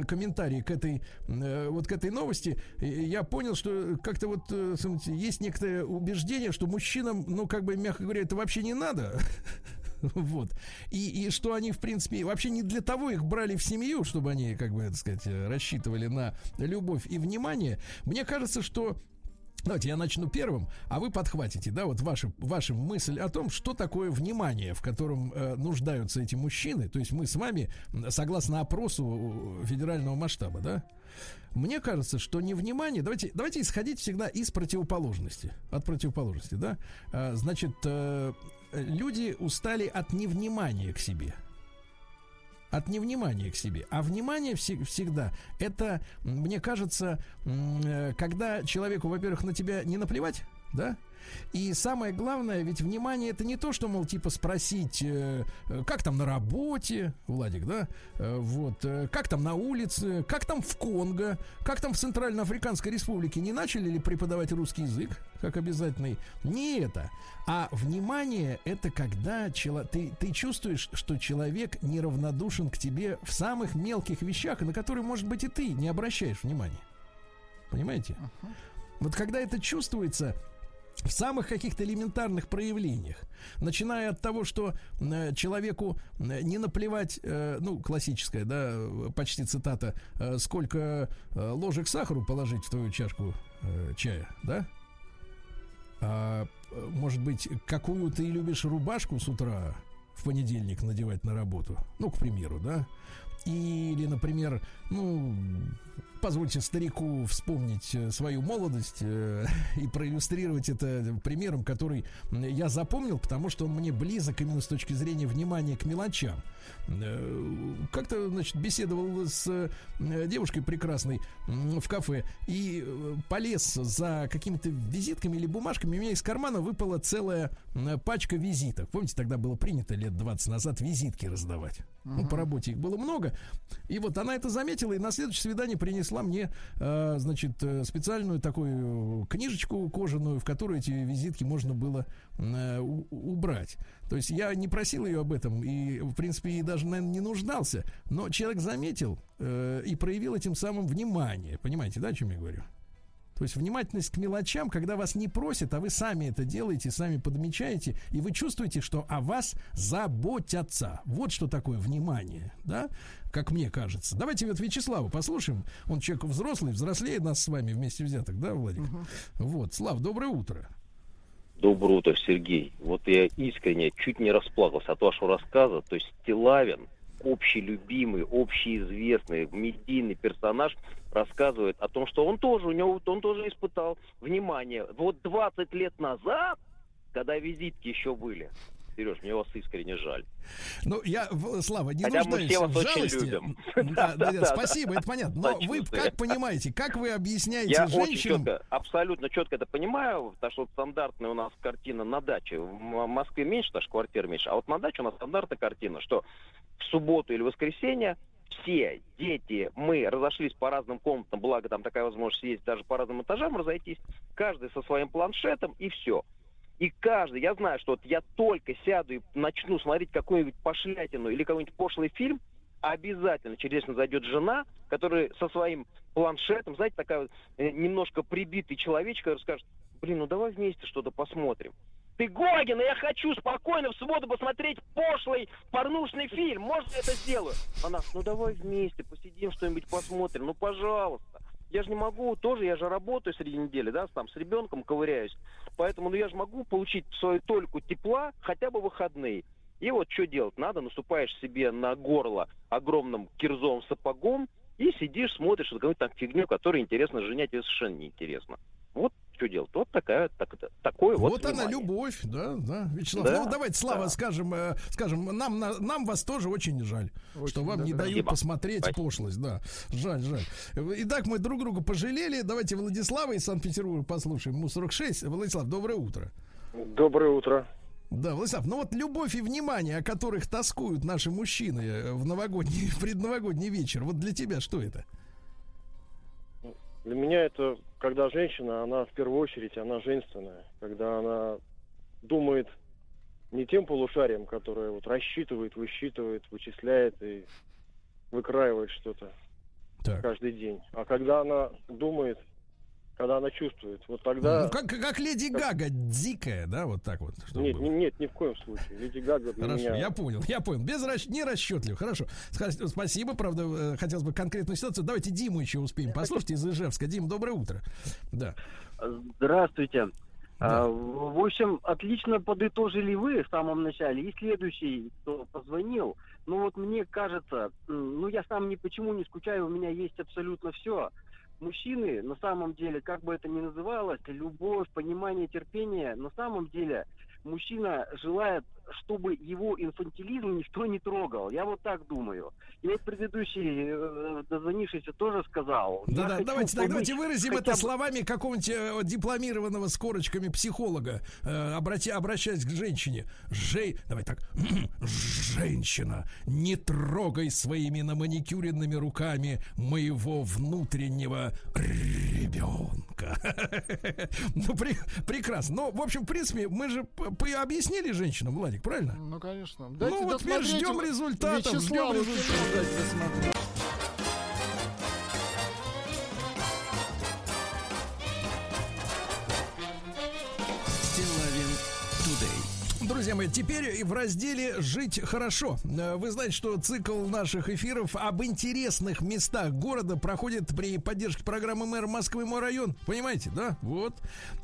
комментарии к этой, э, вот к этой новости, э, я понял, что как-то вот э, смотрите, есть некоторое убеждение, что мужчинам, ну, как бы, мягко говоря, это вообще не надо. Вот. И, и что они, в принципе, вообще не для того их брали в семью, чтобы они, как бы, так сказать, э, рассчитывали на любовь и внимание. Мне кажется, что Давайте я начну первым, а вы подхватите, да, вот ваши, ваша мысль о том, что такое внимание, в котором э, нуждаются эти мужчины. То есть мы с вами, согласно опросу э, федерального масштаба, да, мне кажется, что не внимание, давайте, давайте исходить всегда из противоположности, от противоположности, да. А, значит, э, люди устали от невнимания к себе от невнимания к себе. А внимание все- всегда это, мне кажется, э, когда человеку, во-первых, на тебя не наплевать, да? И самое главное, ведь внимание это не то, что, мол, типа спросить, э, э, как там на работе, Владик, да, Э, вот, э, как там на улице, как там в Конго, как там в Центральноафриканской Республике, не начали ли преподавать русский язык, как обязательный? Не это. А внимание это когда чело- ты, ты чувствуешь, что человек неравнодушен к тебе в самых мелких вещах, на которые, может быть, и ты не обращаешь внимания. Понимаете? Вот когда это чувствуется в самых каких-то элементарных проявлениях, начиная от того, что э, человеку э, не наплевать, э, ну, классическая, да, почти цитата, сколько ложек сахару положить в твою чашку чая, да? А, может быть, какую ты любишь рубашку с утра в понедельник надевать на работу, ну, к примеру, да? Или, например, ну, позвольте старику вспомнить э, свою молодость э, и проиллюстрировать это примером, который я запомнил, потому что он мне близок именно с точки зрения внимания к мелочам. Э, Как-то, значит, беседовал с э, девушкой прекрасной в кафе и э, полез за какими-то визитками или бумажками. У меня из кармана выпала целая пачка визиток. Помните, тогда было принято лет 20 назад визитки раздавать. Ну, по работе их было много. И вот она это заметила и на следующее свидание принесла мне, э, значит, э, специальную такую книжечку кожаную, в которой эти визитки можно было э, убрать. То есть я не просил ее об этом и, в принципе, и даже, наверное, не нуждался. Но человек заметил и проявил этим самым внимание. Понимаете, да, о чем я говорю? То есть внимательность к мелочам, когда вас не просят, а вы сами это делаете, сами подмечаете, и вы чувствуете, что о вас заботятся. Вот что такое внимание, да? Как мне кажется. Давайте вот Вячеслава послушаем. Он человек взрослый, взрослее нас с вами вместе взятых, да, Владик? Вот, Слав, доброе утро. Доброе утро, Сергей. Вот я искренне чуть не расплакался от вашего рассказа. То есть Стилавин – общелюбимый, общеизвестный медийный персонаж рассказывает о том, что он тоже, у него, он тоже испытал внимание. Вот 20 лет назад, когда визитки еще были, Сереж, мне вас искренне жаль. Ну, я, Слава, не Хотя мы нуждаюсь все вас в очень жалости. любим. Да, да, да, спасибо, это понятно. Но вы как понимаете, как вы объясняете Я очень женщинам... четко, абсолютно четко это понимаю, потому что вот стандартная у нас картина на даче. В Москве меньше, даже квартир меньше. А вот на даче у нас стандартная картина, что в субботу или воскресенье все дети, мы разошлись по разным комнатам, благо там такая возможность есть даже по разным этажам разойтись, каждый со своим планшетом и все. И каждый, я знаю, что вот я только сяду и начну смотреть какую-нибудь пошлятину или какой-нибудь пошлый фильм, обязательно через это зайдет жена, которая со своим планшетом, знаете, такая э, немножко прибитый человечек, который скажет, блин, ну давай вместе что-то посмотрим. Ты Гогин, я хочу спокойно в субботу посмотреть пошлый порнушный фильм. Можно я это сделаю? Она, ну давай вместе посидим, что-нибудь посмотрим. Ну, пожалуйста. Я же не могу, тоже я же работаю среди недели, да, там с ребенком ковыряюсь. Поэтому, ну я же могу получить свою только тепла хотя бы выходные. И вот что делать надо? Наступаешь себе на горло огромным кирзовым сапогом и сидишь, смотришь какую-то там фигню, которая интересна жене, тебе совершенно неинтересно. Вот что делать. Вот такая, так, такое вот, Вот, она внимание. любовь, да, да, Вячеслав. Да, ну давайте, Слава, да. скажем, э, скажем, нам на- нам вас тоже очень жаль, Очень, что вам не да-да. дают Спасибо. посмотреть Спасибо. пошлость, да. Жаль, жаль. Итак, мы друг друга пожалели. Давайте Владислава из Санкт-Петербурга послушаем. Ему 46. Владислав, доброе утро. Доброе утро. Да, Владислав, ну вот любовь и внимание, о которых тоскуют наши мужчины э, в новогодний, в предновогодний вечер, вот для тебя что это? Для меня это, когда женщина, она в первую очередь, она женственная. Когда она думает не тем полушарием, которое вот рассчитывает, высчитывает, вычисляет и выкраивает что-то Так. каждый день. А когда она думает, когда она чувствует, вот тогда... Ну, как, как леди Гага, дикая, да, вот так вот. чтобы Нет, было. не- нет, ни в коем случае. Леди Гага для Хорошо, меня... я понял, я понял. Без расч... не расчетливо. Хорошо. Спасибо, правда, э, хотелось бы конкретную ситуацию. Давайте Диму еще успеем послушать из Ижевска. Дим, доброе утро. Да. Здравствуйте. Да. А, в общем, отлично подытожили вы в самом начале. И следующий, кто позвонил, ну вот мне кажется, ну я сам ни почему не скучаю, у меня есть абсолютно все. Мужчины, на самом деле, как бы это ни называлось, любовь, понимание, терпение, на самом деле мужчина желает, чтобы его инфантилизм никто не трогал. Я вот так думаю. И вот предыдущий э, дозвонившийся тоже сказал. Я Да, давайте так, давайте выразим хотя это словами какого-нибудь э, дипломированного с корочками психолога, э, обрати- обращаясь к женщине. Жей, давай так, женщина, не трогай своими наманикюренными руками моего внутреннего ребенка. Ну, пре- прекрасно. Ну, в общем, в принципе, мы же объяснили женщинам, Владик, правильно? Ну, конечно. Ну, Дайте вот теперь ждем результатов, ждем результатов. Друзья мои, теперь и в разделе «Жить хорошо». Э, Вы знаете, что цикл наших эфиров об интересных местах города проходит при поддержке программы «Мэр Москвы. Мой район». Понимаете, да? Вот.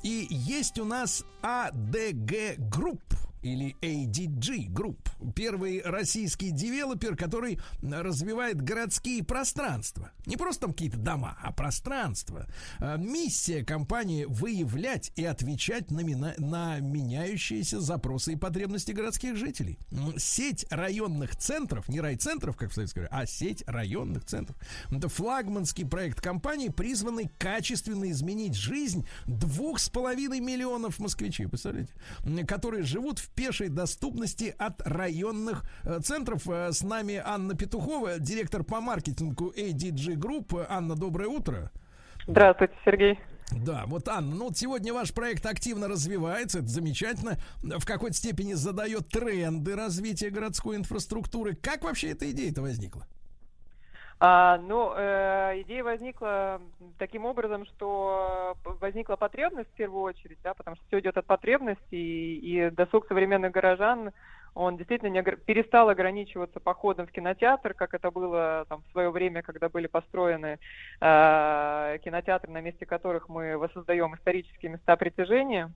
И есть у нас ADG Group или ADG Group. Первый российский девелопер, который развивает городские пространства. Не просто там какие-то дома, а пространства. А, Миссия компании выявлять и отвечать на, мина- на меняющиеся запросы и потребности городских жителей. Сеть районных центров, не райцентров, как в Советском Союзе, а сеть районных центров. Это флагманский проект компании, призванный качественно изменить жизнь двух с половиной миллионов москвичей, представляете, которые живут в пешей доступности от районных э, центров. Э, С нами Анна Петухова, директор по маркетингу ADG Group. Анна, доброе утро. Здравствуйте, Сергей. Да, вот Анна, ну вот сегодня ваш проект активно развивается, это замечательно, в какой-то степени задает тренды развития городской инфраструктуры. Как вообще эта идея-то возникла? А, ну, э, идея возникла таким образом, что п- возникла потребность в первую очередь, да, потому что все идет от потребности, и, и досуг современных горожан, он действительно не огр- перестал ограничиваться походом в кинотеатр, как это было там, в свое время, когда были построены э, кинотеатры, на месте которых мы воссоздаем исторические места притяжения.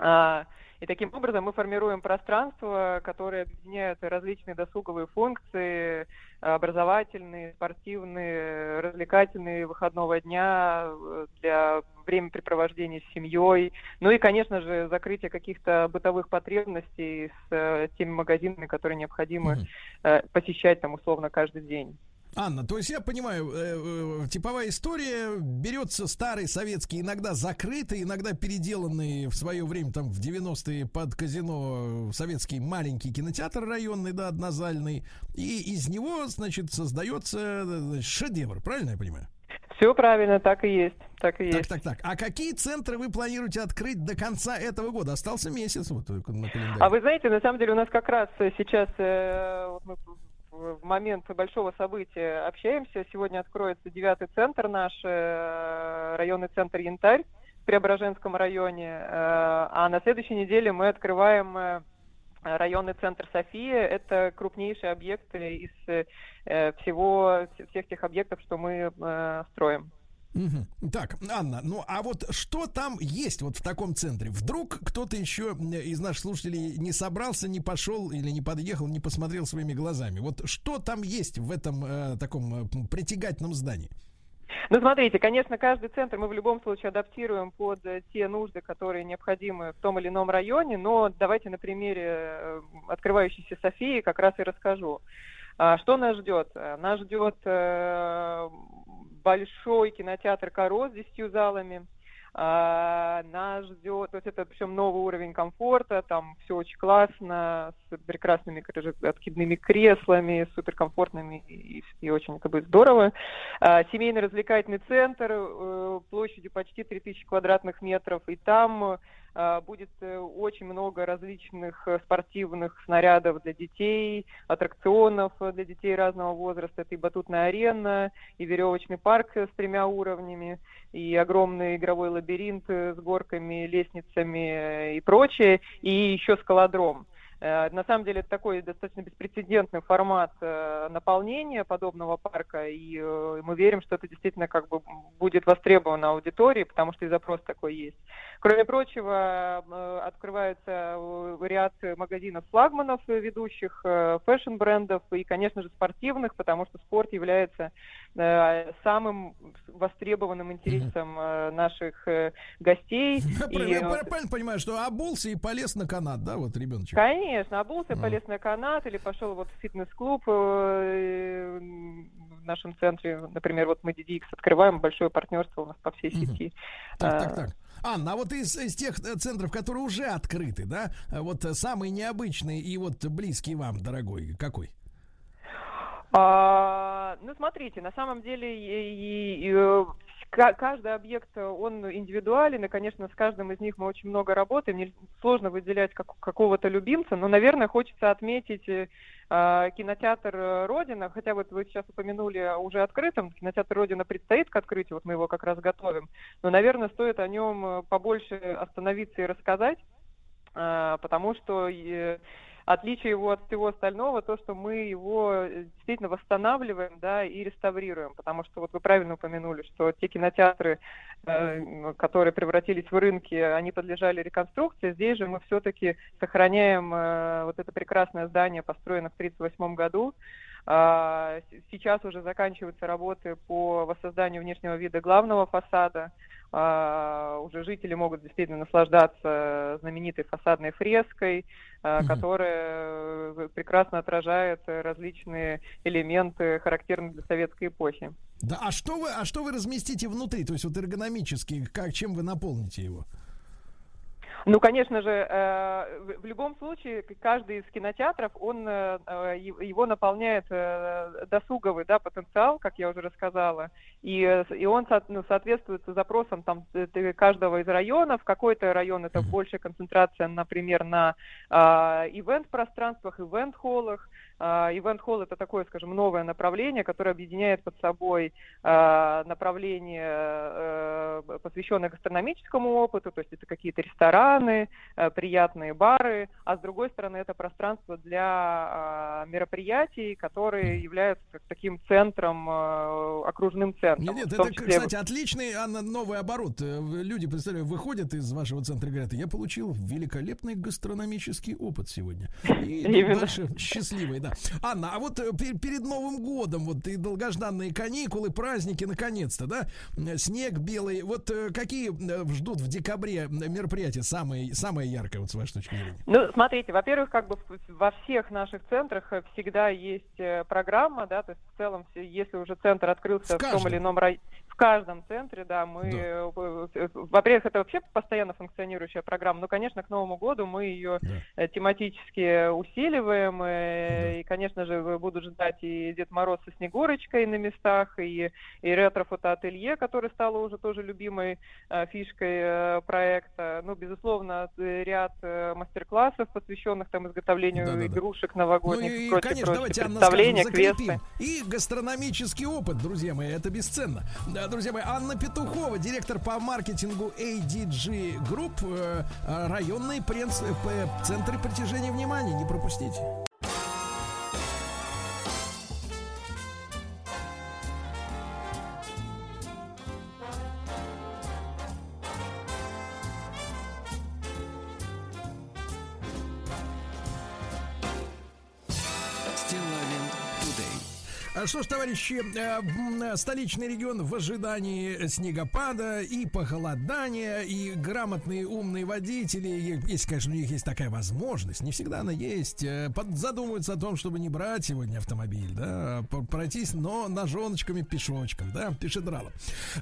А, И таким образом мы формируем пространство, которое объединяет различные досуговые функции, образовательные, спортивные, развлекательные выходного дня э, для времяпрепровождения с семьей. Ну и, конечно же, закрытие каких-то бытовых потребностей с э, теми магазинами, которые необходимо э, посещать там условно каждый день. Анна, то есть я понимаю, э, э, типовая история берется старый советский, иногда закрытый, иногда переделанный в свое время, там, в 90-е под казино советский маленький кинотеатр районный, да, однозальный, и из него, значит, создается значит, шедевр, правильно я понимаю? Все правильно, так и есть. Так и Так, есть. так, так. А какие центры вы планируете открыть до конца этого года? Остался месяц вот на календаре. А вы знаете, на самом деле у нас как раз э, сейчас э, вот мы в момент большого события общаемся. Сегодня откроется девятый центр наш, э, районный центр Янтарь в Преображенском районе. Э, А на следующей неделе мы открываем э, районный центр София. Это крупнейшие объекты из всего, всех тех объектов, что мы строим. Мгм. Так, Анна, ну а вот что там есть вот в таком центре? Вдруг кто-то еще из наших слушателей не собрался, не пошел или не подъехал, не посмотрел своими глазами? Вот что там есть в этом э, таком э, притягательном здании? Ну, смотрите, конечно, каждый центр мы в любом случае адаптируем под э, те нужды, которые необходимы в том или ином районе, но давайте на примере э, открывающейся Софии как раз и расскажу. А, Что нас ждет? Э, Нас ждет большой кинотеатр «Коро» с 10 залами. А, Нас ждет, то есть это причем новый уровень комфорта, там все очень классно, с прекрасными откидными креслами, суперкомфортными и, и очень это будет здорово. А, Семейный развлекательный центр э, площадью почти 3000 квадратных метров, и там будет э, очень много различных э, спортивных снарядов для детей, аттракционов э, для детей разного возраста. Это и батутная арена, и веревочный парк э, с тремя уровнями, и огромный игровой лабиринт э, с горками, лестницами э, и прочее, и еще скалодром. Э, На самом деле это такой достаточно беспрецедентный формат э, наполнения подобного парка, и э, мы верим, что это действительно как бы будет востребовано аудиторией, потому что и запрос такой есть. Кроме прочего, открывается ряд магазинов флагманов э, ведущих, фэшн-брендов и, конечно же, спортивных, потому что спорт является самым востребованным интересом наших гостей. Я правильно понимаю, что обулся и полез на канат, да, вот ребеночек? Конечно, обулся, Мгм. полез на канат или пошел вот в фитнес-клуб э, в нашем центре. Например, вот мы DDX открываем, большое партнерство у нас по всей сети. Так, так, А, так. Анна, а вот из, из тех э, центров, которые уже открыты, да, э, вот э, самый необычный и вот близкий вам, дорогой, какой? А, ну, смотрите, на самом деле и- и- и, каждый объект, э, он индивидуален, и, конечно, с каждым из них мы очень много работаем. Не- сложно выделять как- какого-то любимца, но, наверное, хочется отметить э, а, кинотеатр э, «Родина», хотя вот вы сейчас упомянули уже открытом, кинотеатр «Родина» предстоит к открытию, вот мы его как раз готовим, но, наверное, стоит о нем э, побольше остановиться и рассказать, а, потому что э, отличие его от всего остального то, что мы его э, действительно восстанавливаем, да, и реставрируем, потому что вот вы правильно упомянули, что те кинотеатры, э, которые превратились в рынки, они подлежали реконструкции. Здесь же мы все-таки сохраняем э, вот это прекрасное здание, построенное в 1938 году. А, Сейчас уже заканчиваются работы по воссозданию внешнего вида главного фасада. А, Уже жители могут действительно наслаждаться знаменитой фасадной фреской, а, которая э, прекрасно отражает различные элементы, характерные для советской эпохи. Да, а что вы, а что вы разместите внутри? То есть вот эргономически, как, чем вы наполните его? Ну, конечно же, э, в- любом случае каждый из кинотеатров, он э, э, его наполняет досуговый да, потенциал, как я уже рассказала, и, и он ну, соответствует запросам там каждого из районов. Какой-то район это большая концентрация, например, на а, ивент-пространствах, ивент-холлах. А, Ивент-холл это такое, скажем, новое направление, которое объединяет под собой а, направление, э, посвященное гастрономическому опыту, то есть это какие-то рестораны, э, приятные бары, а с другой стороны это пространство для а, мероприятий, которые являются как таким центром, э, окружным центром. Нет, нет, это, числе- кстати, отличный, Анна, новый оборот. Э, Люди, представляю, выходят из вашего центра и говорят, я получил великолепный гастрономический опыт сегодня. И дальше счастливые, да. Анна, а вот э, пе- перед Новым годом, вот и долгожданные каникулы, праздники, наконец-то, да, М, снег белый, вот э, какие э, ждут в декабре мероприятия самые, самое яркое, вот с вашей точки зрения? Ну, смотрите, во-первых, как бы во всех наших центрах э, всегда есть э, программа, да, то есть в целом, если уже центр открылся В в, том или ином районе, в каждом центре, да, мы, Да. э, во-первых, это вообще постоянно функционирующая программа, но, конечно, к Новому году мы ее Да. э, тематически усиливаем, э, и, конечно же, будут ждать и Дед Мороз со Снегурочкой на местах, и, и ретро-фотоателье, которое стало уже тоже любимой фишкой проекта. Ну, безусловно, ряд мастер-классов, посвященных там изготовлению Да-да-да. игрушек Ну новогодних и, и прочее, конечно, прочее. давайте, Анна, Представления, скажем, закрепим. квесты. И гастрономический опыт, друзья мои, это бесценно. Друзья мои, Анна Петухова, директор по маркетингу ADG Group, э, э, районные э, центры притяжения внимания, не пропустите. Что ж, товарищи, э, э, столичный регион в ожидании снегопада и похолодания, и грамотные умные водители, если, конечно, у них есть такая возможность, не всегда она есть, э, задумываются о том, чтобы не брать сегодня автомобиль, да, а пройтись, но ножоночками пешочком, да, пешедралом.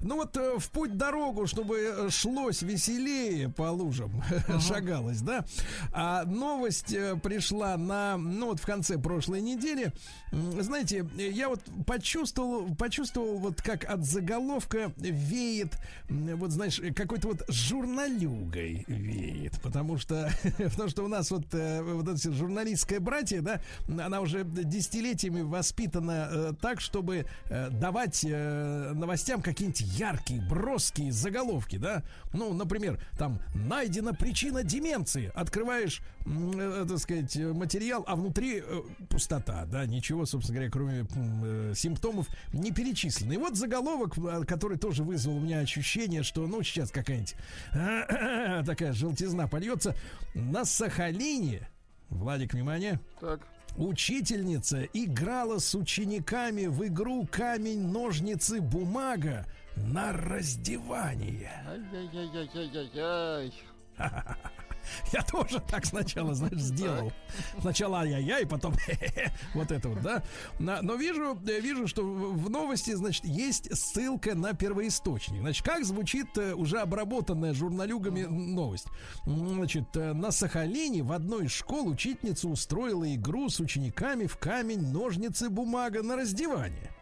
Ну вот в путь дорогу, чтобы шлось веселее по лужам, шагалось, да. А новость пришла на, ну вот в конце прошлой недели. Знаете, э, я вот почувствовал, почувствовал вот как от заголовка веет, вот знаешь, какой-то вот журналюгой веет, потому что, потому что у нас вот, э, вот эта журналистская братья, да, она уже десятилетиями воспитана э, так, чтобы э, давать новостям какие-нибудь яркие, броские заголовки, да. Ну, например, там найдена причина деменции. Открываешь, так сказать, материал, а внутри пустота, да, ничего, собственно говоря, кроме э, симптомов не перечислено. И вот заголовок, э, который тоже вызвал у меня ощущение, что, ну, сейчас какая-нибудь такая желтизна польется. На Сахалине, Владик, внимание, Так. Учительница играла с учениками в игру камень, ножницы, бумага на раздевание. Ай-яй-яй-яй-яй-яй. Я тоже так сначала, знаешь, сделал. Сначала ай-яй-яй, потом вот это вот, да. Но вижу, э, вижу, что в новости, значит, есть ссылка на первоисточник. Значит, как звучит э, уже обработанная журналюгами новость? Значит, э, на Сахалине в одной из школ учительница устроила игру с учениками в камень, ножницы, бумага на раздевание.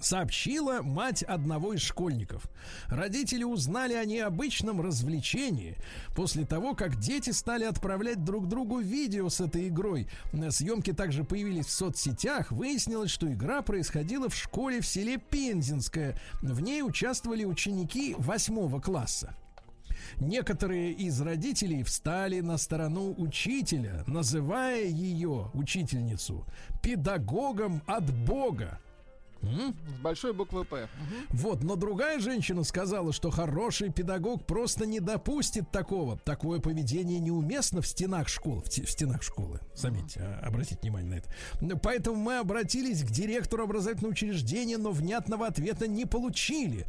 Сообщила мать одного из школьников. Родители узнали о необычном развлечении после того, как дети стали отправлять друг другу видео с этой игрой. Съемки также появились в соцсетях. Выяснилось, что игра происходила в школе в селе Пензенское. В ней участвовали ученики восьмого класса. Некоторые из родителей встали на сторону учителя, называя ее, учительницу, педагогом от Бога. С большой буквы П. Вот, но другая женщина сказала, что хороший педагог просто не допустит такого. Такое поведение неуместно в стенах школы. В, в стенах школы. Заметьте, а, обратите внимание на это. Поэтому мы обратились к директору образовательного учреждения, но внятного ответа не получили.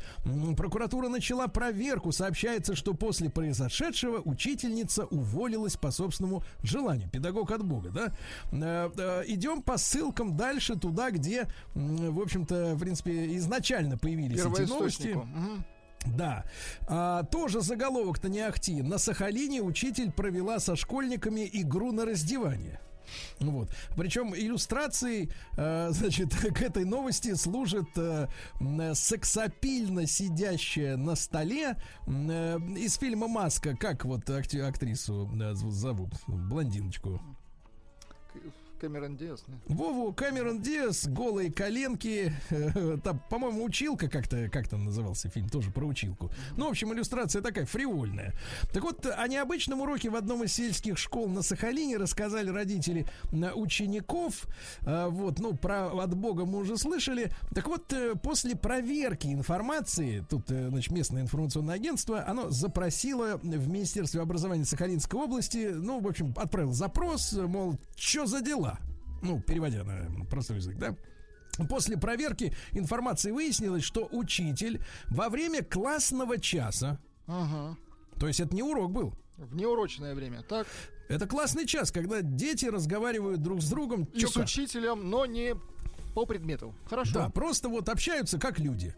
Прокуратура начала проверку. Сообщается, что после произошедшего учительница уволилась по собственному желанию. Педагог от Бога, да? Э, э, Идем по ссылкам дальше туда, где, в общем-то, в принципе, изначально появились эти новости. Да. А, тоже заголовок-то не ахти. На Сахалине учитель провела со школьниками игру на раздевание. Вот. Причем иллюстрацией, э, значит, к этой новости служит э, сексапильно сидящая на столе э, из фильма Маска. Как вот акти- актрису э, зовут? Блондиночку. Камерон Диас? Вову Камерон Диас, голые коленки. э, Там, по-моему, училка как-то, как там назывался фильм, тоже про училку. Ну, в общем, иллюстрация такая фривольная. Так вот, о необычном уроке в одном из сельских школ на Сахалине рассказали родители э, учеников. Э, Вот, ну, про от Бога мы уже слышали. Так вот, после проверки информации, тут, значит, местное информационное агентство, оно запросило в Министерстве образования Сахалинской области, ну, в общем, отправил запрос, мол, что за дела? Ну, переводя на простой язык, да? После проверки информации выяснилось, что учитель во время классного часа, Ага. то есть это не урок был, В неурочное время, так? это классный час, когда дети разговаривают друг с другом. И чё с учителем, но не по предмету. Хорошо. Да, просто вот общаются как люди.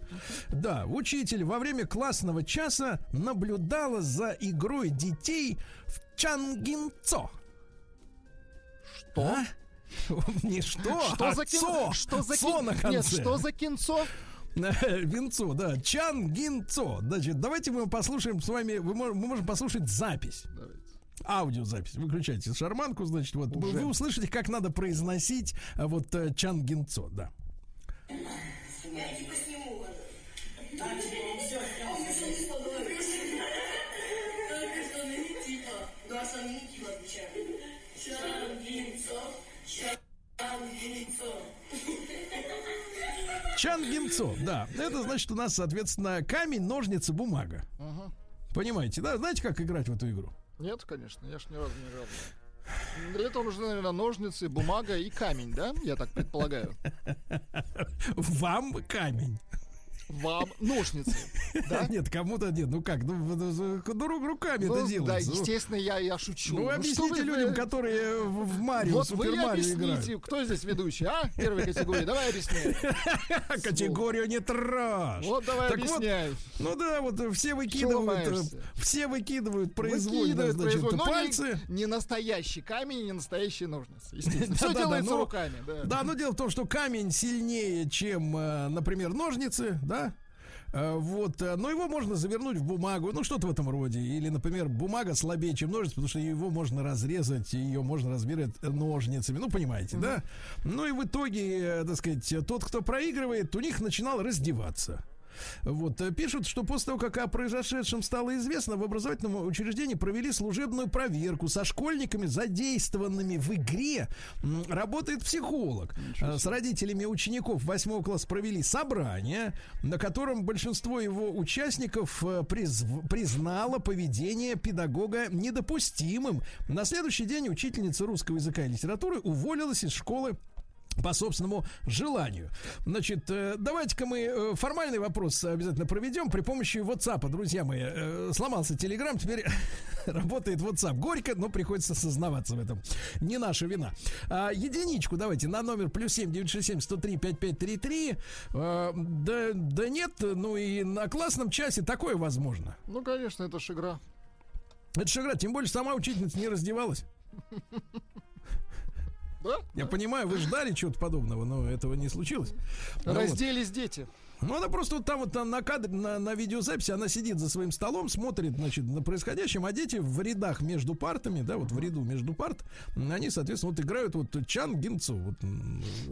Да, учитель во время классного часа наблюдала за игрой детей в Чангинцо. Что? Не что, Что а за кин- цо. Что за Цо кин- на Нет, конце. что за кинцо? Винцо, да. Чангинцо. Значит, давайте мы послушаем с вами, мы можем послушать запись. Аудиозапись. Выключайте шарманку, значит, вот вы, Уже. вы услышите, как надо произносить а, вот э, Чангинцо, да. Чангинцо, да. Это значит у нас, соответственно, камень, ножницы, бумага. Ага. Понимаете, да? Знаете, как играть в эту игру? Нет, конечно, я ж ни разу не играл. Для этого нужны, наверное, ножницы, бумага и камень, да? Я так предполагаю. Вам камень. Вам ножницы. Да? Нет, кому-то нет. Ну как, ну, ну, ру- руками Ну, это да, делается. Ну, естественно, я, я шучу. Ну, что объясните вы, людям, которые в, в Марио, Вот вы Супер Марио объясните, играют. кто здесь ведущий, а? Первой категории. Давай объясняй. Категорию не трожь. Вот давай Так объясняй. Ну да, вот все выкидывают, э, все выкидывают произвольно, Выкидывает, значит, произвольно. Но не- пальцы. Не, настоящий камень, не настоящие ножницы. Естественно. Все делается но- руками. Да. Да, но дело в том, что камень сильнее, чем, э, например, ножницы, да? Э, Вот, э, но его можно завернуть в бумагу, ну что-то в этом роде. Или, например, бумага слабее, чем ножницы, потому что его можно разрезать, ее можно разбирать ножницами. Ну, понимаете, да? Ну и в итоге, э, так сказать, тот, кто проигрывает, у них начинал раздеваться. Вот, э, пишут, что после того, как о произошедшем стало известно, в образовательном учреждении провели служебную проверку со школьниками, задействованными в игре. Работает психолог. Э, С родителями учеников 8 класса провели собрание, на котором большинство его участников э, призв- признало поведение педагога недопустимым. На следующий день учительница русского языка и литературы уволилась из школы по собственному желанию. Значит, э, давайте-ка мы э, формальный вопрос обязательно проведем при помощи WhatsApp, друзья мои. Э, Сломался Telegram, теперь работает WhatsApp. Горько, но приходится сознаваться в этом. Не наша вина. А, единичку давайте на номер плюс семь девять шесть семь сто три пять пять три три. Да, да нет, ну и на классном часе такое возможно. Ну, конечно, это ж игра. Это же игра, тем более сама учительница не раздевалась. Да? Я понимаю, вы ждали чего-то подобного, но этого не случилось. Ну вот. Разделись дети. Ну, она просто вот там вот на кадре, на, на видеозаписи, она сидит за своим столом, смотрит, значит, на происходящем, а дети в рядах между партами, да, вот в ряду между парт, они, соответственно, вот играют вот Чан Гинцу, вот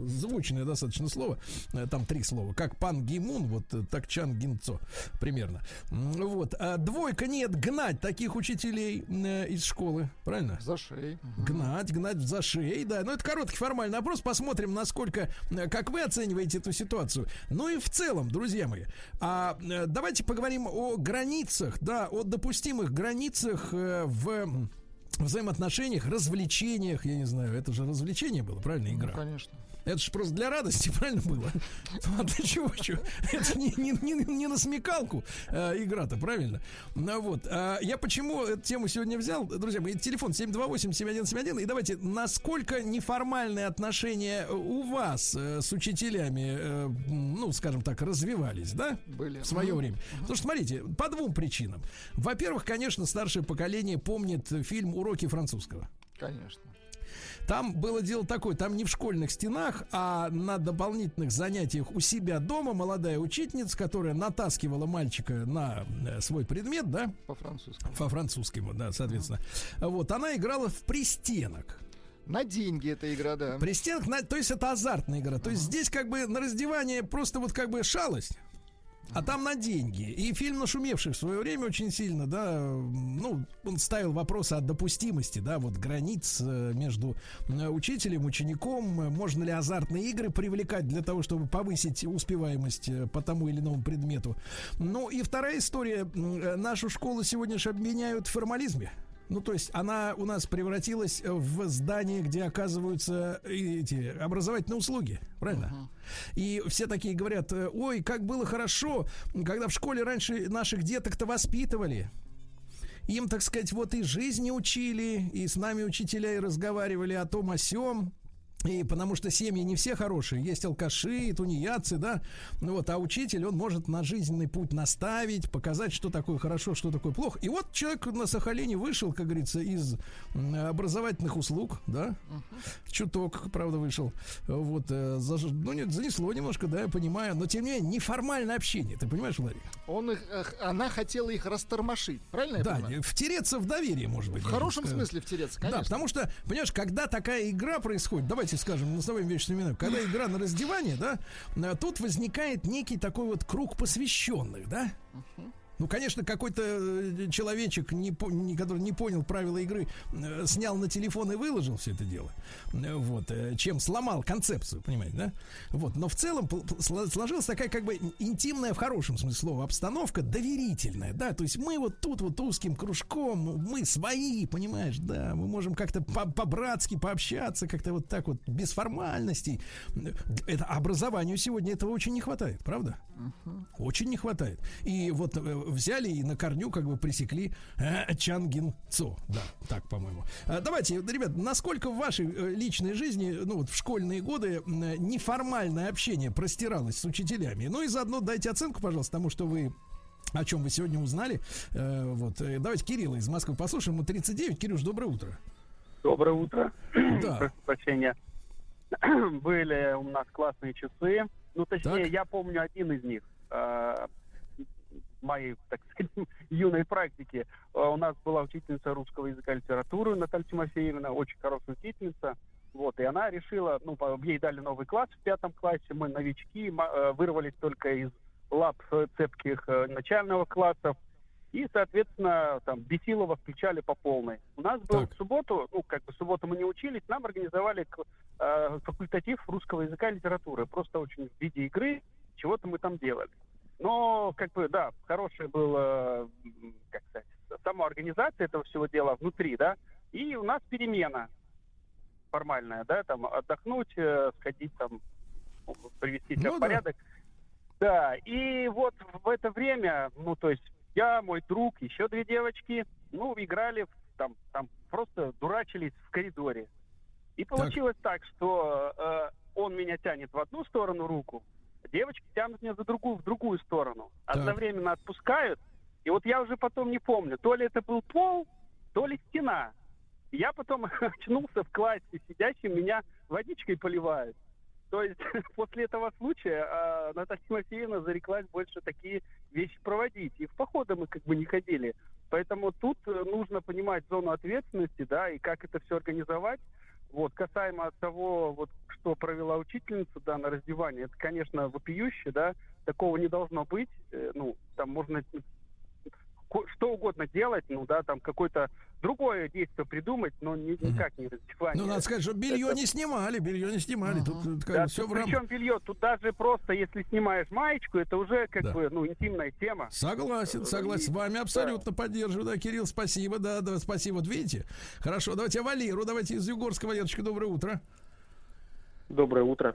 звучное достаточно слово, э, там три слова, как Пан Гимун, вот э, так Чан Гинцо, примерно. Вот, а двойка нет, гнать таких учителей э, из школы, правильно? За шеей. Гнать, гнать за шеей, да. Но это короткий формальный опрос. Посмотрим, насколько, как вы оцениваете эту ситуацию. Ну и в целом, друзья мои, а, э, давайте поговорим о границах, да, о допустимых границах э, в взаимоотношениях, развлечениях, я не знаю, это же развлечение было, правильно, игра? Ну, конечно. Это же просто для радости, правильно было? А для чего? Это не, не, не, не на смекалку э, игра-то, правильно? Ну вот. а я почему эту тему сегодня взял? Друзья мои, телефон 728-7171. И давайте, насколько неформальные отношения у вас э, с учителями, э, ну, скажем так, развивались, да? Были. В свое время. Потому что, смотрите, по двум причинам. Во-первых, конечно, старшее поколение помнит фильм «Уроки французского». Конечно. Там было дело такое, там не в школьных стенах, а на дополнительных занятиях у себя дома молодая учительница, которая натаскивала мальчика на э, свой предмет, да, По-французски. по французскому, да, соответственно. Вот, она играла в пристенок. На деньги эта игра, да. Пристенг, на- то есть это азартная игра. То есть здесь как бы на раздевание просто вот как бы шалость. А там на деньги. И фильм, нашумевший в свое время очень сильно, да, ну, он ставил вопросы о допустимости, да, вот границ э, между учителем, учеником. Можно ли азартные игры привлекать для того, чтобы повысить успеваемость э, по тому или иному предмету. Ну и вторая история. Э, Нашу школу сегодня же обменяют в формализме. Ну, то есть она у нас превратилась в здание, где оказываются эти образовательные услуги, правильно? И все такие говорят, э, ой, как было хорошо, когда в школе раньше наших деток-то воспитывали. Им, так сказать, вот и жизни учили, и с нами учителя и разговаривали о том, о сем. И потому что семьи не все хорошие, есть алкаши, тунеядцы, да, Ну вот, а учитель, он может на жизненный путь наставить, показать, что такое хорошо, что такое плохо. И вот человек на Сахалине вышел, как говорится, из образовательных услуг, да, чуток, правда, вышел, вот, э, заж- ну, нет, занесло немножко, да, я понимаю, но тем не менее, неформальное общение, ты понимаешь, Владимир? Он их, она хотела их растормошить, правильно я Да, понимаю? втереться в доверие, может быть. В хорошем сказать. смысле втереться, Да, конечно. потому что, понимаешь, когда такая игра происходит, давайте скажем, назовем вещи именами, когда игра на раздевание, да, тут возникает некий такой вот круг посвященных, да? Ну, конечно, какой-то э, человечек, не, не- который не понял правила игры, э, снял на телефон и выложил все это дело. Э, Вот, чем сломал концепцию, понимаете, да? Вот, но в целом сложилась такая как бы интимная в хорошем смысле слова обстановка, доверительная, да, то есть мы вот тут вот узким кружком, мы свои, понимаешь, да, мы можем как-то по- по-братски пообщаться, как-то вот так вот, без формальностей. Это образованию сегодня этого очень не хватает, правда? Очень не хватает. И вот взяли и на корню как бы пресекли э, Чангин Цо. Да, так, по-моему. А, давайте, ребят, насколько в вашей э, личной жизни, ну вот в школьные годы, э, неформальное общение простиралось с учителями? Ну и заодно дайте оценку, пожалуйста, тому, что вы о чем вы сегодня узнали. Э, вот, э, давайте Кирилла из Москвы послушаем. Ему 39. Кирюш, доброе утро. Доброе утро. Да. Прошу прощения. Были у нас классные часы. Ну, точнее, я помню один из них. Моей, так сказать, юной практики. Э, У нас была учительница русского языка и литературы Наталья Тимофеевна, очень хорошая учительница. Вот, и она решила, ну, ей дали новый класс в пятом классе, мы новички, э, вырвались только из лап э, цепких начального класса, и, соответственно, там Бесилова включали по полной. У нас был в субботу, ну, как бы в субботу мы не учились, нам организовали э, факультатив русского языка и литературы. Просто очень в виде игры, чего-то мы там делали. Но, как бы, да, хорошая была, м, как сказать, сама организация этого всего дела внутри, да, и у нас перемена формальная, да, там отдохнуть, э, сходить там, привести себя Ну в да. порядок. Да, и вот в это время, ну, то есть я, мой друг, еще две девочки, ну, играли, там, там просто дурачились в коридоре. И получилось так, что э, он меня тянет в одну сторону руку, девочки тянут меня за другую, в другую сторону. Одновременно отпускают, и вот я уже потом не помню, то ли это был пол, то ли стена. Я потом очнулся в классе, сидящим, меня водичкой поливают. То есть после этого случая э, Наталья Тимофеевна зареклась больше такие вещи проводить. И в походы мы как бы не ходили. Поэтому тут э, нужно понимать зону ответственности, да, и как это все организовать. Вот, касаемо того, вот, что провела учительница, да, на раздевании, это, конечно, вопиюще, да, такого не должно быть. Э, ну, там можно что угодно делать, ну, да, там какое-то другое действие придумать, но ни- никак не раздевание. Ну, надо сказать, что белье Это- не снимали, белье не снимали. Тут, тут как да, все в причем рамках. белье, тут даже просто, если снимаешь маечку, это уже как бы, ну, интимная тема. Согласен, согласен. С вами абсолютно поддерживаю. Да, Кирилл, спасибо. Да, да, спасибо. Вот видите? Хорошо, давайте Валеру, давайте из Югорска. Валерочка, доброе утро. Доброе утро.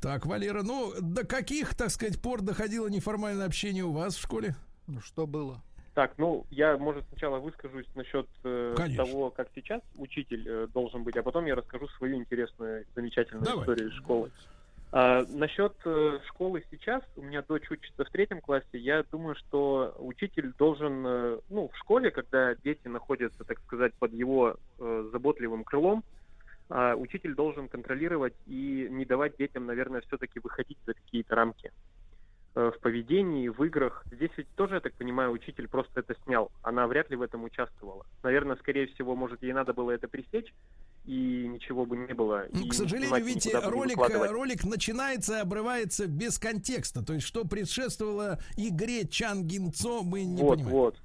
Так, Валера, ну, до каких, так сказать, пор доходило неформальное общение у вас в школе? Ну, что было? Так, ну, я, может, сначала выскажусь насчет э, Конечно. того, как сейчас учитель э, должен быть, а потом я расскажу свою интересную, замечательную Давай. историю школы. А, насчет э, школы сейчас, у меня дочь учится в третьем классе, я думаю, что учитель должен, э, ну, в школе, когда дети находятся, так сказать, под его э, заботливым крылом, а, учитель должен контролировать и не давать детям, наверное, все-таки выходить за какие-то рамки э, в поведении, в играх. Здесь ведь тоже, я так понимаю, учитель просто это снял. Она вряд ли в этом участвовала. Наверное, скорее всего, может, ей надо было это пресечь и ничего бы не было. Ну, и к сожалению, видите, ролик, ролик начинается и обрывается без контекста. То есть, что предшествовало игре Чангинцо, мы не вот, понимаем. Вот.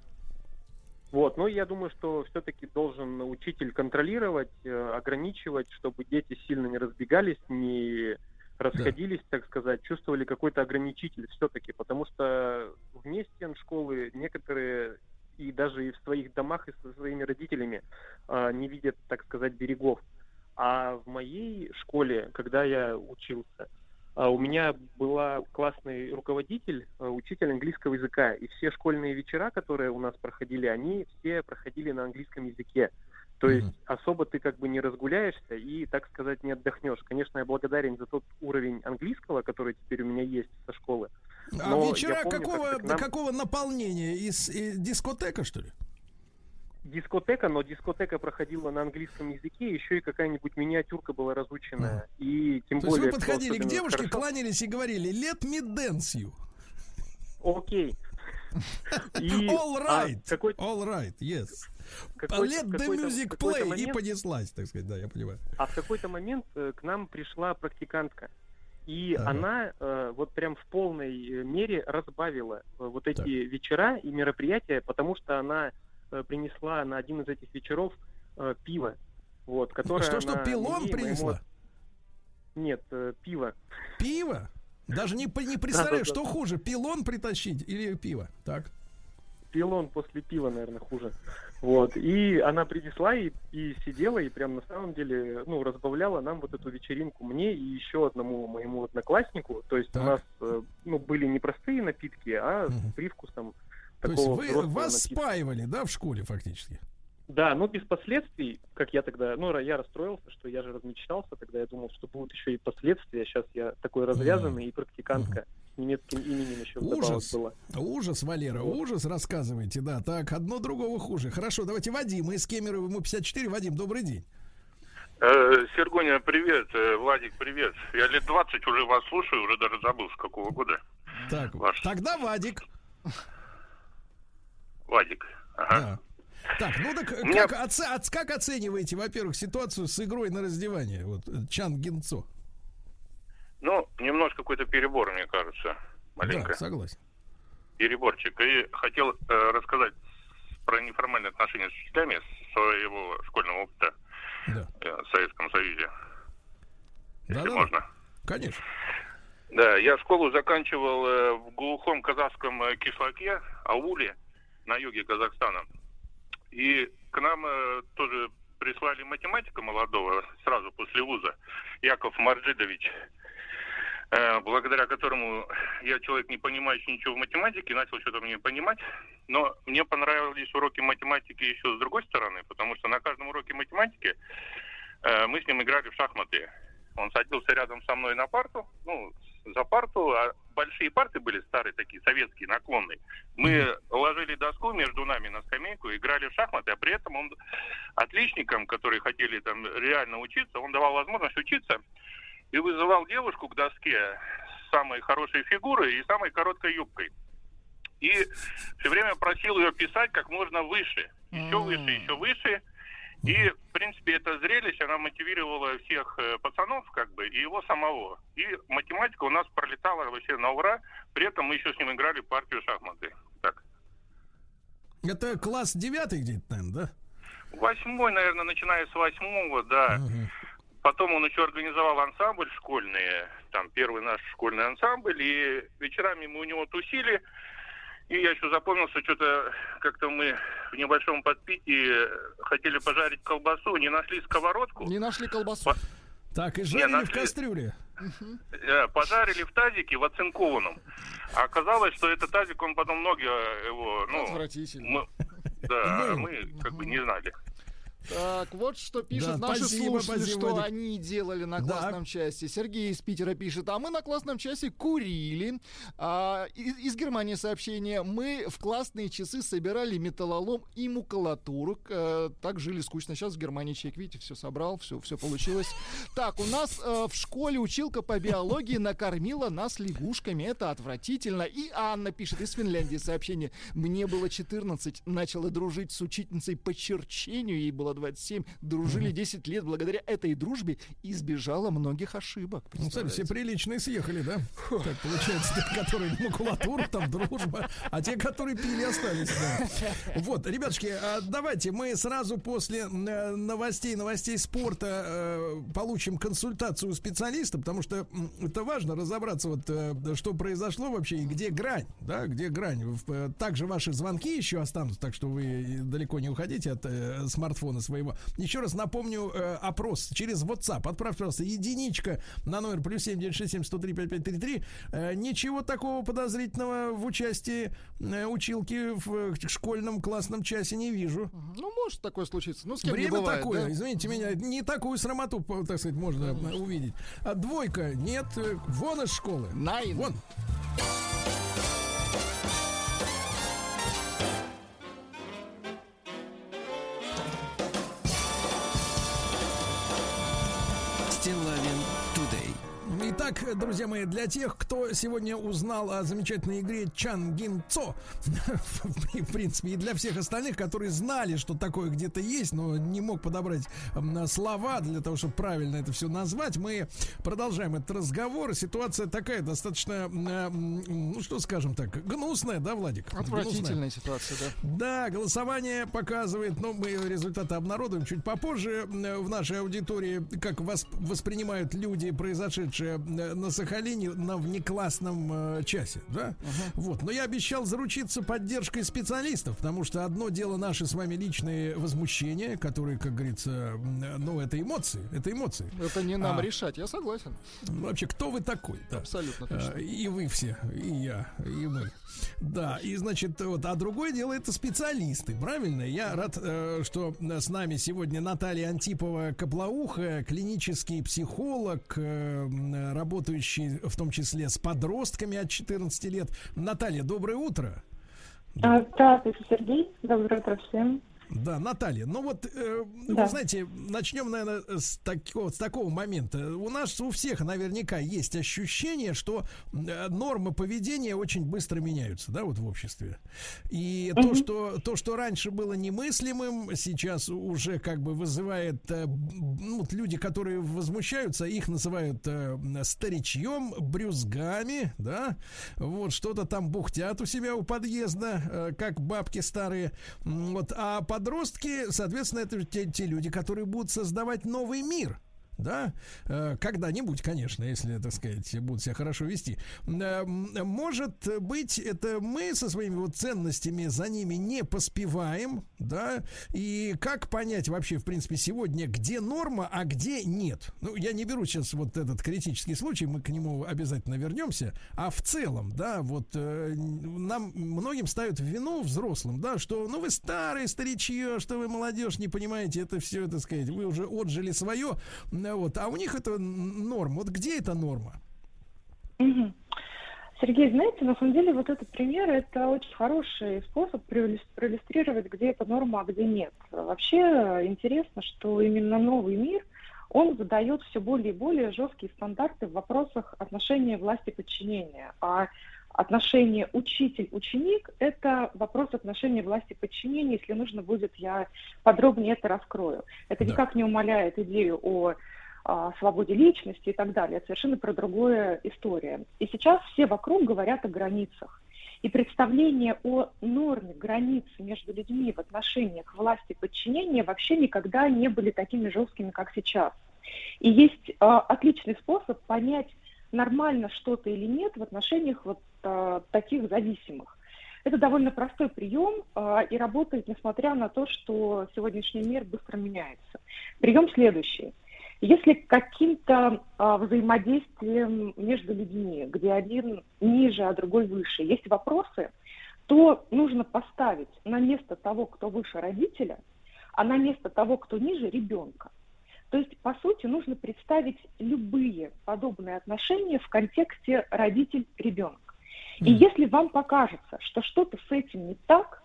Вот, но я думаю, что все-таки должен учитель контролировать, э, ограничивать, чтобы дети сильно не разбегались, не расходились, так сказать, чувствовали какой-то ограничитель все-таки, потому что вне стен школы некоторые и даже и в своих домах и со своими родителями а, не видят, так сказать, берегов. А в моей школе, когда я учился, а, у меня была классный руководитель, а, учитель английского языка, и все школьные вечера, которые у нас проходили, они все проходили на английском языке. То есть особо ты как бы не разгуляешься и, так сказать, не отдохнешь. Конечно, я благодарен за тот уровень английского, который теперь у меня есть со школы. А вечера помню, какого, как-то к нам- какого наполнения? Из, э, дискотека, что ли? дискотека, но дискотека проходила на английском языке, еще и какая-нибудь миниатюрка была разученная. И тем То есть более... вы кто подходили к девушке, хорошо- кланялись и говорили «Let me dance you». Окей. И, All а, right, какой- all right, yes. The какой-то- music play. И момент- понеслась, так сказать, да, я понимаю. А в какой-то момент э, к нам пришла практикантка. И Ага. она э, вот прям в полной э, мере разбавила э, вот эти вечера и мероприятия, потому что она э, принесла на один из этих вечеров э, пиво. Вот, которое Что, что, пилон и принесла? Нет, э, пиво. Пиво? Даже не, не представляю, что хуже, пилон притащить или пиво? Так. Пилон после пива, наверное, хуже. Вот. И она принесла и, и сидела, и прям на самом деле, ну, разбавляла нам вот эту вечеринку мне и еще одному моему однокласснику. То есть у нас, э, ну, были не простые напитки, а с привкусом То есть такого вы, вас напитка. спаивали, да, в школе фактически? Да, но без последствий, как я тогда, ну, я расстроился, что я же размечтался, тогда я думал, что будут еще и последствия. Сейчас я такой развязанный и практикантка с немецким именем еще Ужас. была. Ужас, Валера, ужас, рассказывайте, да. Так, одно другого хуже. Хорошо, давайте Вадим из Кемерово, ему 54. Вадим, добрый день. Э, Сергоня, привет. Э, Владик, привет. Я лет 20 уже вас слушаю, уже даже забыл, с какого года. Так, Ваш тогда Вадик. Владик. Ага. Да. Так, ну так меня- как, оце- оц- как оцениваете, во-первых, ситуацию с игрой на раздевание? Вот э, Чан Гинцо. Ну, немножко какой-то перебор, мне кажется. Маленько. Да, согласен. Переборчик. И хотел э, рассказать про неформальные отношения с учителями своего школьного опыта Да. э, в Советском Союзе. Если Да-да-да. можно. Конечно. Да, я школу заканчивал э, в глухом казахском э, кишлаке, ауле, на юге Казахстана. И к нам э, тоже прислали математика молодого сразу после вуза, Яков Марджидович, благодаря которому я человек, не понимающий ничего в математике, начал что-то мне понимать. Но мне понравились уроки математики еще с другой стороны, потому что на каждом уроке математики э, мы с ним играли в шахматы. Он садился рядом со мной на парту, ну, за парту, а большие парты были старые такие, советские, наклонные. Мы ложили доску между нами на скамейку, играли в шахматы, а при этом он отличникам, которые хотели там реально учиться, он давал возможность учиться и вызывал девушку к доске с самой хорошей фигурой и самой короткой юбкой. И все время просил ее писать как можно выше, еще выше, еще выше. И, в принципе, это зрелище, она мотивировала всех э, пацанов, как бы, и его самого. И математика у нас пролетала вообще на ура. При этом мы еще с ним играли партию шахматы. Так. Это класс девятый где-то, наверное, да? Восьмой, наверное, начиная с восьмого, да. Потом он еще организовал ансамбль школьный, там первый наш школьный ансамбль, и вечерами мы у него тусили. И я еще запомнился, что-то как-то мы в небольшом подпитии хотели пожарить колбасу, не нашли сковородку. Не нашли колбасу. Так, и Не, жарили в нашли. кастрюле. Э, Пожарили в тазике в оцинкованном. А оказалось, что этот тазик, он потом ноги э, его, ну... Отвратительно. мы- да, мы как бы не знали. Так, вот что пишут Да, наши спасибо, слушатели, спасибо, что они делали на классном часе. Сергей из Питера пишет, а мы на классном часе курили. А, из, из Германии сообщение. Мы в классные часы собирали металлолом и макулатуру. Э, так жили скучно. Сейчас в Германии человек, видите, все собрал, все, все получилось. Так, у нас э, в школе училка по биологии накормила нас лягушками. Это отвратительно. И Анна пишет из Финляндии сообщение. Мне было 14, начала дружить с учительницей по черчению. Ей было было 27, дружили 10 лет. Благодаря этой дружбе избежала многих ошибок. Ну, кстати, все приличные съехали, да? Так получается, те, которые макулатура, там дружба, а те, которые пили, остались, да. Вот, ребятушки, а давайте мы сразу после э, новостей, новостей спорта э, получим консультацию у специалиста, потому что это важно разобраться, вот, э, что произошло вообще и где грань, да, где грань. Также ваши звонки еще останутся, так что вы далеко не уходите от смартфона своего. Еще раз напомню э, опрос через WhatsApp. Отправьте, пожалуйста, единичка на номер плюс 7967 103 5533. Э, ничего такого подозрительного в участии э, училки в э, школьном классном часе не вижу. Ну, может такое случиться. Ну, с кем не Время бывает, такое, да? извините меня, не такую срамоту, так сказать, можно э, увидеть. А двойка, нет, э, вон из школы. Найн. Вон. Итак, друзья мои, для тех, кто сегодня узнал о замечательной игре Чангин Цо, и, в принципе, и для всех остальных, которые знали, что такое где-то есть, но не мог подобрать слова для того, чтобы правильно это все назвать, мы продолжаем этот разговор. Ситуация такая достаточно, м, ну что скажем так, гнусная, да, Владик? Гнусная. Отвратительная ситуация, да. Да, голосование показывает, но мы результаты обнародуем чуть попозже э, в нашей аудитории, как вас воспринимают люди, произошедшие э, на Сахалине на внеклассном э, часе, да? Вот, но я обещал заручиться поддержкой специалистов, потому что одно дело наши с вами личные возмущения, которые, как говорится, э, ну это эмоции, это эмоции. Это не нам А. решать, я согласен. Вообще, кто вы такой? Да. Абсолютно А, точно. И вы все, и я, и мы. Да, и значит, вот, а другое дело это специалисты, правильно? Я рад, э, что с нами сегодня Наталья Антипова Каплауха, клинический психолог, э, работающий в том числе с подростками от 14 лет. Наталья, доброе утро. А, Здравствуйте, Сергей. Доброе утро всем. Да, Наталья, ну вот, э, Да. вы знаете, начнем, наверное, с такого, с такого момента. У нас у всех наверняка есть ощущение, что э, нормы поведения очень быстро меняются, да, вот в обществе. И то, что, то, что раньше было немыслимым, сейчас уже как бы вызывает, э, ну, вот люди, которые возмущаются, их называют э, старичьем, брюзгами, да, вот что-то там бухтят у себя у подъезда, э, как бабки старые, вот, а подростки, соответственно, это те, те люди, которые будут создавать новый мир. Да, Э, когда-нибудь, конечно, если, так сказать, будут себя хорошо вести. Э, Может быть, это мы со своими вот ценностями за ними не поспеваем, да, и как понять вообще, в принципе, сегодня, где норма, а где нет? Ну, я не беру сейчас вот этот критический случай, мы к нему обязательно вернемся, а в целом, да, вот э, нам многим ставят вину взрослым, да, что, ну, вы старые старичье, что вы молодежь, не понимаете, это все, так сказать, вы уже отжили свое, вот, а у них это норма. Вот где эта норма? Сергей, знаете, на самом деле вот этот пример – это очень хороший способ проиллюс- проиллюстрировать, где это норма, а где нет. Вообще интересно, что именно новый мир, он задает все более и более жесткие стандарты в вопросах отношения власти подчинения. А отношение учитель-ученик – это вопрос отношения власти подчинения. Если нужно будет, я подробнее это раскрою. Это Да. никак не умаляет идею о свободе личности и так далее. Это совершенно про другое история. И сейчас все вокруг говорят о границах. И представление о норме границ между людьми в отношениях власти и подчинения вообще никогда не были такими жесткими, как сейчас. И есть а, отличный способ понять, нормально что-то или нет в отношениях вот а, таких зависимых. Это довольно простой прием а, и работает, несмотря на то, что сегодняшний мир быстро меняется. Прием следующий. Если каким-то а, взаимодействием между людьми, где один ниже, а другой выше, есть вопросы, то нужно поставить на место того, кто выше родителя, а на место того, кто ниже ребенка. То есть, по сути, нужно представить любые подобные отношения в контексте родитель-ребенок. И если вам покажется, что что-то с этим не так,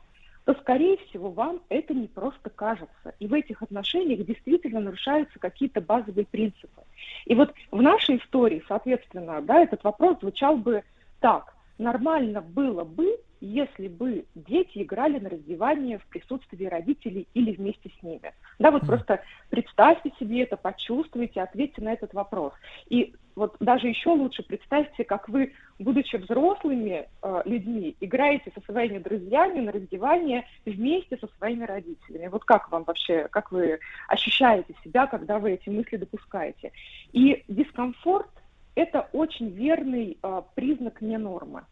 то, скорее всего, вам это не просто кажется. И в этих отношениях действительно нарушаются какие-то базовые принципы. И вот в нашей истории, соответственно, да, этот вопрос звучал бы так. Нормально было бы, если бы дети играли на раздевание в присутствии родителей или вместе с ними? Да, вот просто представьте себе это, почувствуйте, ответьте на этот вопрос. И вот даже еще лучше представьте, как вы, будучи взрослыми э, людьми, играете со своими друзьями на раздевание вместе со своими родителями. Вот как вам вообще, как вы ощущаете себя, когда вы эти мысли допускаете? И дискомфорт – это очень верный э, признак не нормы.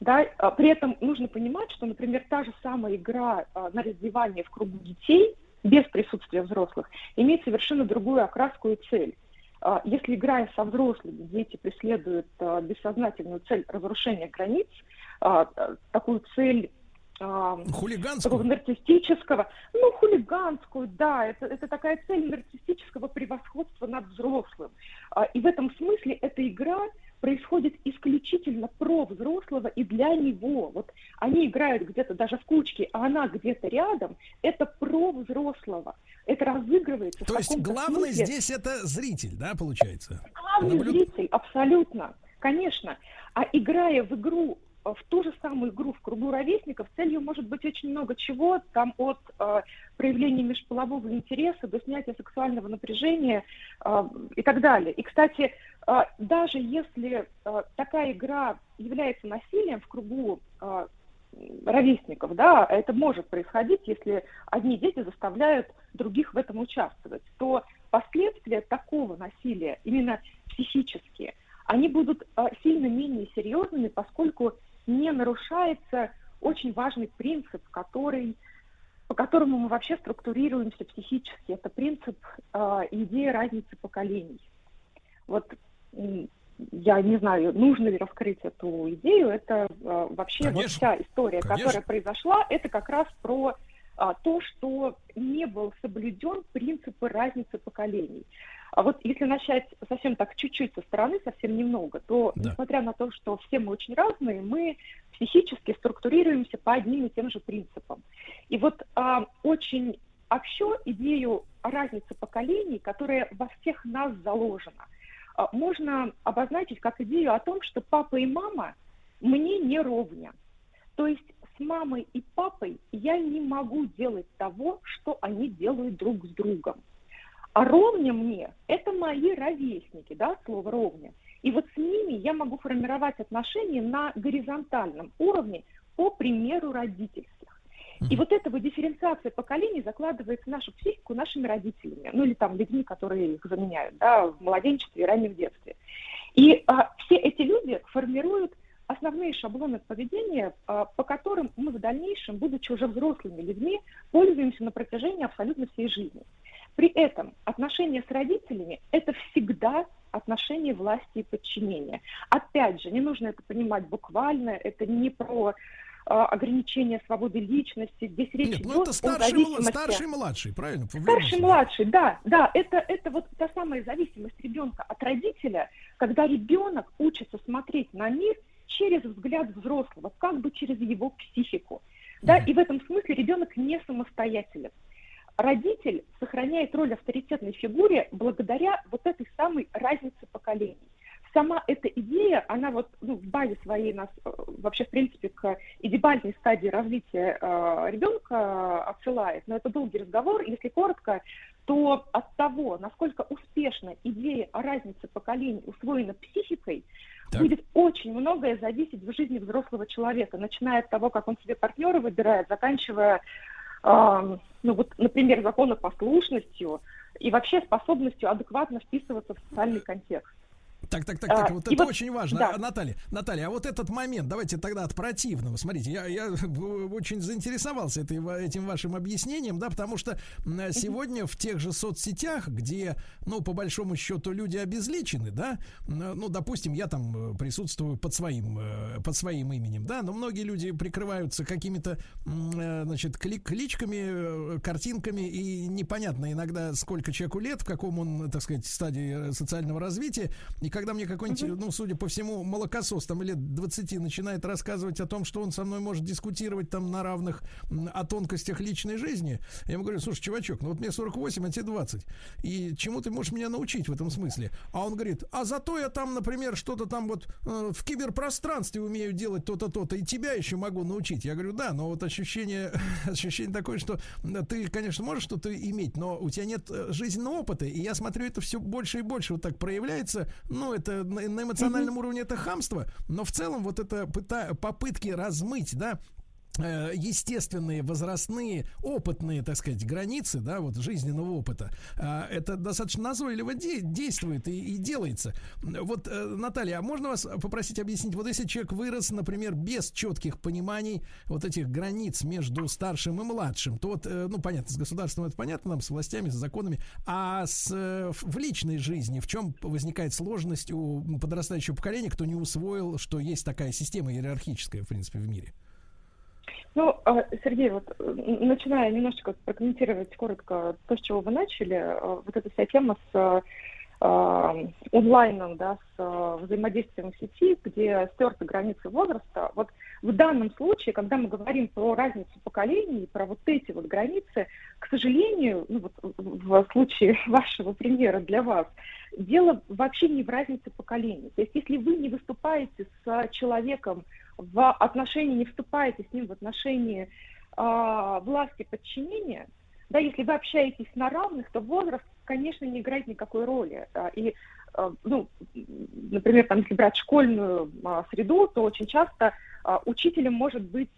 Да, а при этом нужно понимать, что, например, та же самая игра а, на раздевание в кругу детей без присутствия взрослых имеет совершенно другую окраску и цель. А, если играя со взрослыми, дети преследуют а, бессознательную цель разрушения границ, а, такую цель Хулиганскую? такого нарциссического, ну, хулиганскую, да, это, это такая цель нарциссического превосходства над взрослым. И в этом смысле эта игра происходит исключительно про взрослого и для него. Вот они играют где-то даже в кучке, а она где-то рядом. Это про взрослого. Это разыгрывается. в То есть каком-то главный смысле. здесь это зритель, да, получается? Главный Наблю- зритель, абсолютно, конечно. А играя в игру, в ту же самую игру в кругу ровесников, целью может быть очень много чего, там от э, проявления межполового интереса до снятия сексуального напряжения э, и так далее. И, кстати, э, даже если э, такая игра является насилием в кругу э, ровесников, да, это может происходить, если одни дети заставляют других в этом участвовать, то последствия такого насилия, именно психические, они будут э, сильно менее серьезными, поскольку не нарушается очень важный принцип, который, по которому мы вообще структурируемся психически. Это принцип э, идеи разницы поколений. Вот я не знаю, нужно ли раскрыть эту идею. Это э, вообще вот Конечно. вся история, Конечно. которая произошла, это как раз про а, то, что не был соблюден принципы разницы поколений. А вот если начать совсем так чуть-чуть со стороны, совсем немного, то Да. несмотря на то, что все мы очень разные, мы психически структурируемся по одним и тем же принципам. И вот а, очень общо идею разницы поколений, которая во всех нас заложена, а, можно обозначить как идею о том, что папа и мама мне не ровня. То есть с мамой и папой я не могу делать того, что они делают друг с другом. А ровня мне – это мои ровесники, да, слово ровня. И вот с ними я могу формировать отношения на горизонтальном уровне по примеру родительских. И вот эта вот дифференциация поколений закладывается в нашу психику нашими родителями, ну или там людьми, которые их заменяют, да, в младенчестве и раннем детстве. И а, все эти люди формируют основные шаблоны поведения, а, по которым мы в дальнейшем, будучи уже взрослыми людьми, пользуемся на протяжении абсолютно всей жизни. При этом отношения с родителями – это всегда отношения власти и подчинения. Опять же, не нужно это понимать буквально, это не про а, ограничение свободы личности, здесь речь Нет, идет ну это о старший, мла- зависимости. старший младший, правильно? Старший, случае. младший, да, да, это, это вот та самая зависимость ребенка от родителя, когда ребенок учится смотреть на мир через взгляд взрослого, как бы через его психику. Да, и в этом смысле ребенок не самостоятелен. Родитель сохраняет роль авторитетной фигуре благодаря вот этой самой разнице поколений. Сама эта идея, она вот ну, в базе своей нас э, вообще, в принципе, к идеальной стадии развития э, ребенка отсылает. Но это долгий разговор. Если коротко, то от того, насколько успешно идея о разнице поколений усвоена психикой, Так. будет очень многое зависеть в жизни взрослого человека, начиная от того, как он себе партнера выбирает, заканчивая, ну вот, например, законопослушностью и вообще способностью адекватно вписываться в социальный контекст. Так, так, так, так, А, вот это вот- очень важно. да. А, Наталья, Наталья, а вот этот момент, давайте тогда от противного. Смотрите, я, я очень заинтересовался этой, этим вашим объяснением, да, потому что сегодня в тех же соцсетях, где, ну, по большому счету, люди обезличены, да, ну, допустим, я там э, присутствую под своим, э, под своим именем, да, но многие люди прикрываются какими-то, э, значит, кли- кличками, картинками, и непонятно иногда, сколько человеку лет, в каком он, так сказать, стадии социального развития, и когда мне какой-нибудь, ну, судя по всему, молокосос там лет 20 начинает рассказывать о том, что он со мной может дискутировать там на равных о тонкостях личной жизни, я ему говорю, слушай, чувачок, ну вот мне 48, а тебе 20. И чему ты можешь меня научить в этом смысле? А он говорит, а зато я там, например, что-то там вот э, в киберпространстве умею делать то-то, то-то, и тебя еще могу научить. Я говорю, да, но вот ощущение, ощущение такое, что ты, конечно, можешь что-то иметь, но у тебя нет э, жизненного опыта. И я смотрю, это все больше и больше вот так проявляется. Ну, это на, на эмоциональном уровне это хамство, но в целом вот это попытки размыть, да, естественные, возрастные, опытные, так сказать, границы, да, вот жизненного опыта, а, это достаточно назойливо де- действует и, и делается. Вот, э, Наталья, а можно вас попросить объяснить, вот если человек вырос, например, без четких пониманий вот этих границ между старшим и младшим, то вот, э, ну, понятно, с государством это понятно, нам, с властями, с законами, а с, э, в личной жизни в чем возникает сложность у подрастающего поколения, кто не усвоил, что есть такая система иерархическая, в принципе, в мире? Ну, а, Сергей, вот э, начиная немножечко прокомментировать коротко то, с чего вы начали, э, вот эта вся тема с э, онлайном, да, с взаимодействием в сети, где стерты границы возраста. Вот в данном случае, когда мы говорим про разницу поколений, про вот эти вот границы, к сожалению, ну вот в случае вашего примера для вас, дело вообще не в разнице поколений. То есть если вы не выступаете с человеком в отношении, не вступаете с ним в отношении а, власти подчинения, да, если вы общаетесь на равных, то возраст, конечно, не играет никакой роли. А, И, а, ну, например, там, если брать школьную среду, то очень часто учителем может быть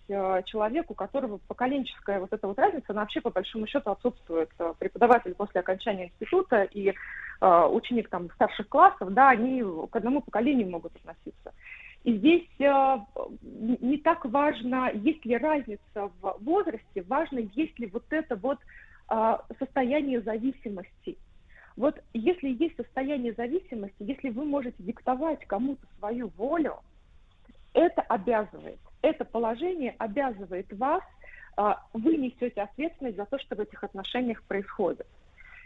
человек, у которого поколенческая вот эта вот разница, она вообще по большому счету отсутствует. Преподаватель после окончания института и ученик там старших классов, да, они к одному поколению могут относиться. И здесь э, не так важно, есть ли разница в возрасте, важно, есть ли вот это вот э, состояние зависимости. Вот если есть состояние зависимости, если вы можете диктовать кому-то свою волю, это обязывает, это положение обязывает вас, э, вы несете ответственность за то, что в этих отношениях происходит.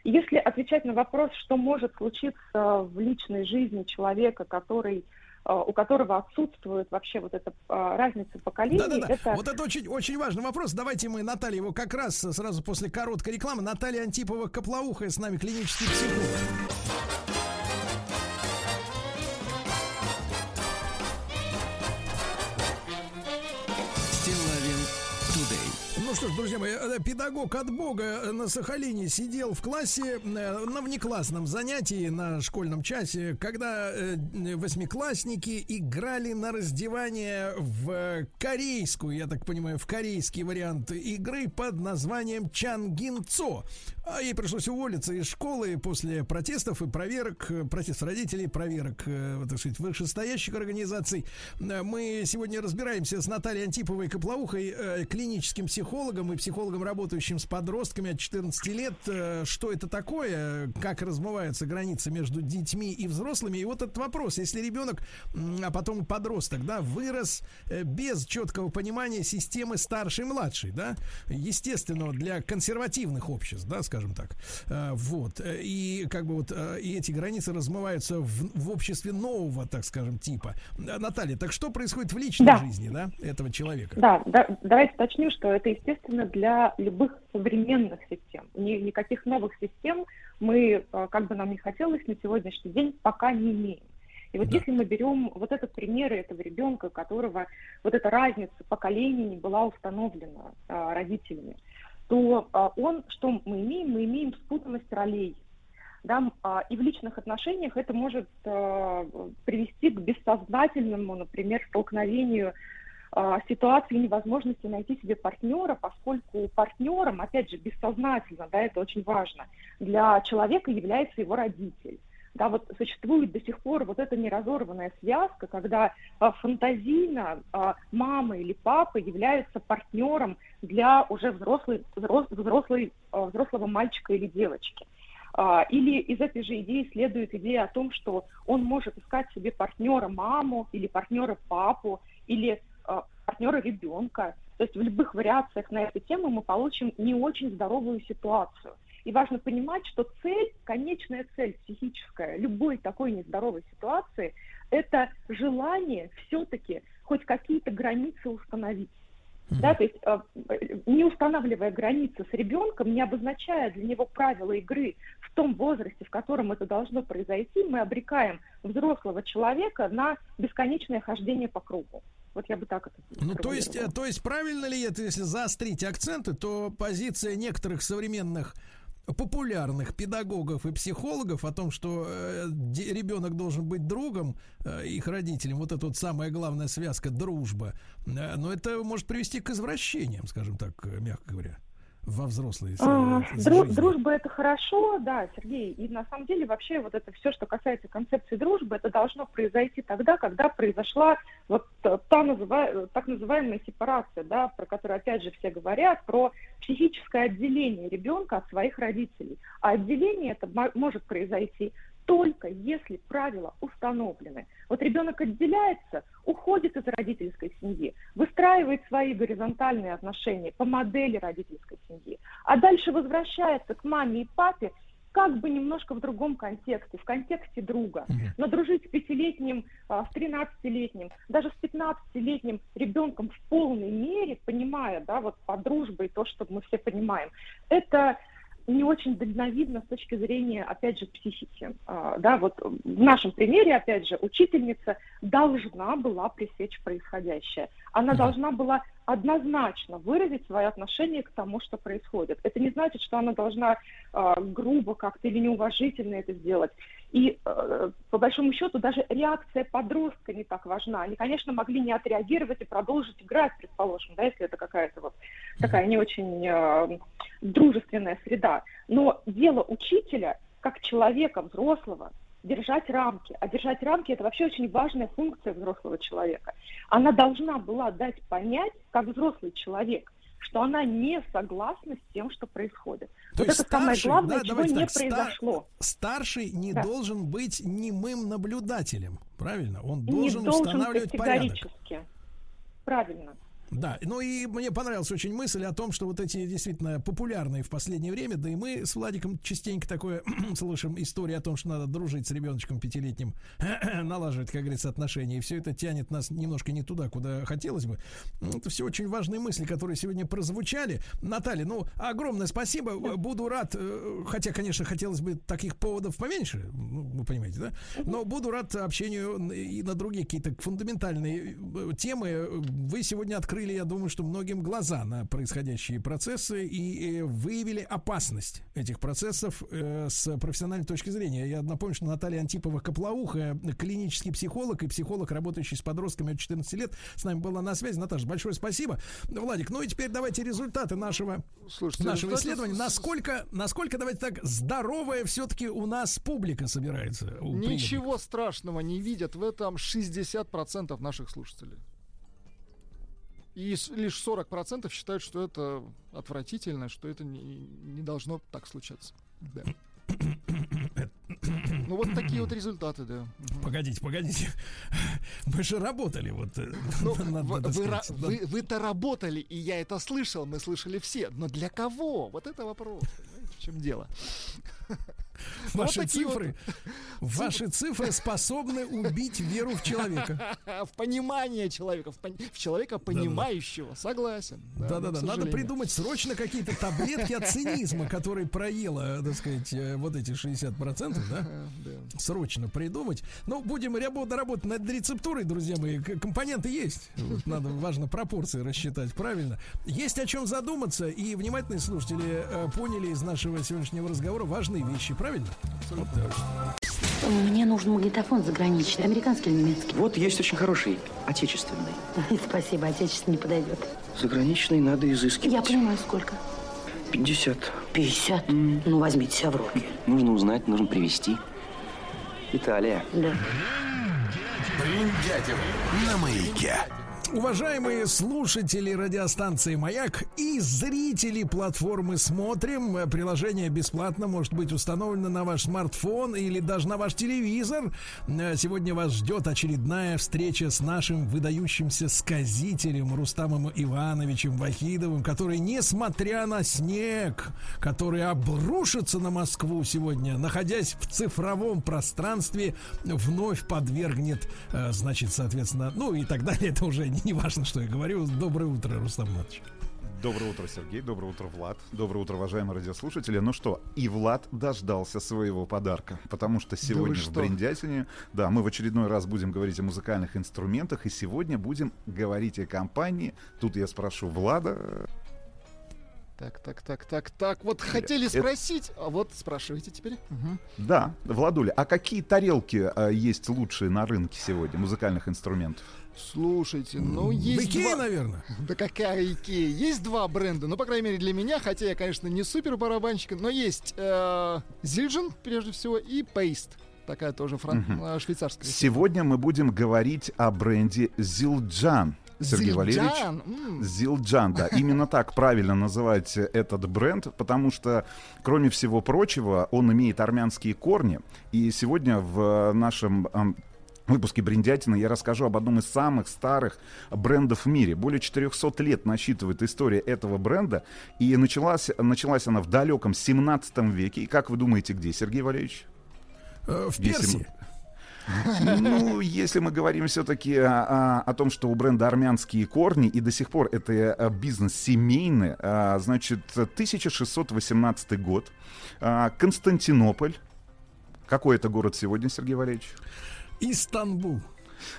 Если отвечать на вопрос, что может случиться в личной жизни человека, который у которого отсутствует вообще вот эта э, разница поколений, Да-да-да. это Вот это очень, очень важный вопрос. Давайте мы, Наталья, его как раз сразу после короткой рекламы. Наталья Антипова Коплоухая с нами, клинический психолог. Что ж, друзья мои, э, педагог от Бога на Сахалине сидел в классе э, на внеклассном занятии на школьном часе, когда э, восьмиклассники играли на раздевание в корейскую, я так понимаю, в корейский вариант игры под названием Чангинцо. А ей пришлось уволиться из школы после протестов и проверок, э, протестов родителей, проверок, э, так сказать, вышестоящих организаций. Э, Мы сегодня разбираемся с Натальей Антиповой Коплоухой, э, клиническим психологом и психологом, работающим с подростками от 14 лет. Э, Что это такое? Как размываются границы между детьми и взрослыми? И вот этот вопрос, если ребенок, а потом подросток, да, вырос э, без четкого понимания системы старший-младший, да, естественного для консервативных обществ, да, скажем так. Э, Вот. И как бы вот и эти границы размываются в, в обществе нового, так скажем, типа. Наталья, так что происходит в личной Да. жизни, да, этого человека? Да, да, давайте уточню, что это естественно для любых современных систем. Ни- никаких новых систем мы, э, как бы нам не хотелось, на сегодняшний день пока не имеем. И вот если мы берем вот этот пример этого ребенка, которого вот эта разница поколений не была установлена а, родителями, то а, он, что мы имеем? Мы имеем спутанность ролей. Да, а, и в личных отношениях это может а, привести к бессознательному, например, столкновению ситуации невозможности найти себе партнера, поскольку партнером, опять же, бессознательно, да, это очень важно, для человека является его родитель. Да, вот существует до сих пор вот эта неразорванная связка, когда а, фантазийно а, мама или папа являются партнером для уже взрослой, взрос- взрослой, а, взрослого мальчика или девочки. А, Или из этой же идеи следует идея о том, что он может искать себе партнера маму или партнера папу или а, партнера ребенка. То есть в любых вариациях на эту тему мы получим не очень здоровую ситуацию. И важно понимать, что цель, конечная цель психическая любой такой нездоровой ситуации – это желание все-таки хоть какие-то границы установить. Да, то есть э, не устанавливая границы с ребенком, не обозначая для него правила игры в том возрасте, в котором это должно произойти, мы обрекаем взрослого человека на бесконечное хождение по кругу. Вот я бы так это Ну, то есть, э, то есть правильно ли это, если заострить акценты, то позиция некоторых современных популярных педагогов и психологов о том, что э, ребенок должен быть другом э, их родителям, вот это вот самая главная связка дружба, э, но это может привести к извращениям, скажем так, э, мягко говоря, во взрослые А, э, дру- жизни. дружба это хорошо, да, Сергей. И на самом деле вообще вот это все, что касается концепции дружбы, это должно произойти тогда, когда произошла вот та называ- так называемая сепарация, да, про которую опять же все говорят, про психическое отделение ребенка от своих родителей. А отделение это мо- может произойти только если правила установлены. Вот ребенок отделяется, уходит из родительской семьи, выстраивает свои горизонтальные отношения по модели родительской семьи, а дальше возвращается к маме и папе как бы немножко в другом контексте, в контексте друга. Но дружить с пятилетним, а, с тринадцатилетним, даже с пятнадцатилетним ребенком в полной мере, понимая, да, вот по дружбе и то, что мы все понимаем, это не очень дальновидно с точки зрения, опять же, психики. А, Да, вот в нашем примере, опять же, учительница должна была пресечь происходящее. Она должна была однозначно выразить свое отношение к тому, что происходит. Это не значит, что она должна а, грубо как-то или неуважительно это сделать. И э, по большому счету даже реакция подростка не так важна. Они, конечно, могли не отреагировать и продолжить играть, предположим, да, если это какая-то вот такая не очень э, дружественная среда. Но дело учителя, как человека взрослого, держать рамки. А держать рамки это вообще очень важная функция взрослого человека. Она должна была дать понять, как взрослый человек, что она не согласна с тем, что происходит. То вот есть это самое старший, главное, да, чего не так, произошло. старший не Да. должен быть немым наблюдателем, правильно? Он не должен, должен устанавливать порядок. Правильно. Да, ну и мне понравилась очень мысль о том, что вот эти действительно популярные в последнее время, да и мы с Владиком частенько такое слышим истории о том, что надо дружить с ребеночком пятилетним, налаживать, как говорится, отношения, и все это тянет нас немножко не туда, куда хотелось бы. Ну, Это все очень важные мысли, которые сегодня прозвучали. Наталья, ну, огромное спасибо, буду рад, э, хотя, конечно, хотелось бы таких поводов поменьше, ну, вы понимаете, да? Но буду рад общению и на другие какие-то фундаментальные э, темы. Вы сегодня открыли, я думаю, что многим глаза на происходящие процессы и э, выявили опасность этих процессов э, с профессиональной точки зрения. Я напомню, что Наталья Антипова-Коплауха, клинический психолог и психолог, работающий с подростками от 14 лет, с нами была на связи. Наташа, большое спасибо. Владик, ну и теперь давайте результаты нашего, Слушайте, нашего результаты исследования. Насколько, насколько, давайте так, здоровая все-таки у нас публика собирается? у приемников? Ничего страшного не видят в этом 60% наших слушателей. И лишь 40% считают, что это отвратительно, что это не, не должно так случаться. Да. Ну вот такие вот результаты, да. Погодите, погодите. Мы же работали вот. э, Ну, надо- вы, надо вы сказать. вы- вы-то работали, и я это слышал, мы слышали все. Но для кого? Вот это вопрос. Понимаете, в чем дело? Вот Ваши вот цифры, ваши цифры способны убить веру в человека. В понимание человека, в, пон- в человека понимающего. Согласен. но, Да-да-да, к надо придумать срочно какие-то таблетки от цинизма, которые проела, так сказать, э, вот эти 60%, да? Срочно придумать. Ну, будем рабо- работать над рецептурой, друзья мои. Компоненты есть. Вот Надо, важно, пропорции рассчитать правильно. Есть о чем задуматься, и внимательные слушатели э, поняли из нашего сегодняшнего разговора важные вещи, правильно? Так. Мне нужен магнитофон заграничный, американский или немецкий. Вот есть очень хороший, отечественный. Спасибо, отечественный не подойдет. Заграничный надо изыскивать. Я понимаю, сколько. 50. 50? Ну, возьмите себя в руки. Нужно узнать, нужно привезти. Италия. Да. Бриндятин на маяке. Уважаемые слушатели радиостанции «Маяк» и зрители платформы «Смотрим», э, приложение бесплатно может быть установлено на ваш смартфон или даже на ваш телевизор. Э, Сегодня вас ждет очередная встреча с нашим выдающимся сказителем Рустамом Ивановичем Вахидовым, который, несмотря на снег, который обрушится на Москву сегодня, находясь в цифровом пространстве, вновь подвергнет, э, значит, соответственно, ну и так далее. Это уже не важно, что я говорю. Доброе утро, Рустам Иванович. Доброе утро, Сергей. Доброе утро, Влад. Доброе утро, уважаемые радиослушатели. Ну что, и Влад дождался своего подарка, потому что сегодня в что? Бриндятине, да, мы в очередной раз будем говорить о музыкальных инструментах, и сегодня будем говорить о компании. Тут я спрошу Влада. Так, так, так, так, так. Вот хотели это- спросить, а вот спрашивайте теперь. Мгм. Да, Владуля, а какие тарелки а, есть лучшие на рынке сегодня, музыкальных инструментов? Слушайте, ну есть Икея, два- наверное. Да какая Икея? Есть два бренда, ну, по крайней мере, для меня, хотя я, конечно, не супер барабанщик, но есть э, Zildjian, прежде всего, и Paiste. Такая тоже фран... Э, швейцарская. Сегодня мы будем говорить о бренде Зилджан. Сергей Zildjian? Валерьевич. Зилджан, да. Именно так правильно называть этот бренд, потому что, кроме всего прочего, он имеет армянские корни. И сегодня в нашем выпуске Бриндятина я расскажу об одном из самых старых брендов в мире. Более 400 лет насчитывает история этого бренда. И началась, началась она в далеком 17 веке. И как вы думаете, где, Сергей Валерьевич? Э, В Если Персии. Ну, если мы говорим все-таки о, о том, что у бренда армянские корни, и до сих пор это э, бизнес семейный, а, значит, 1618 год, Константинополь. Какой это город сегодня, Сергей Валерьевич? Истамбул.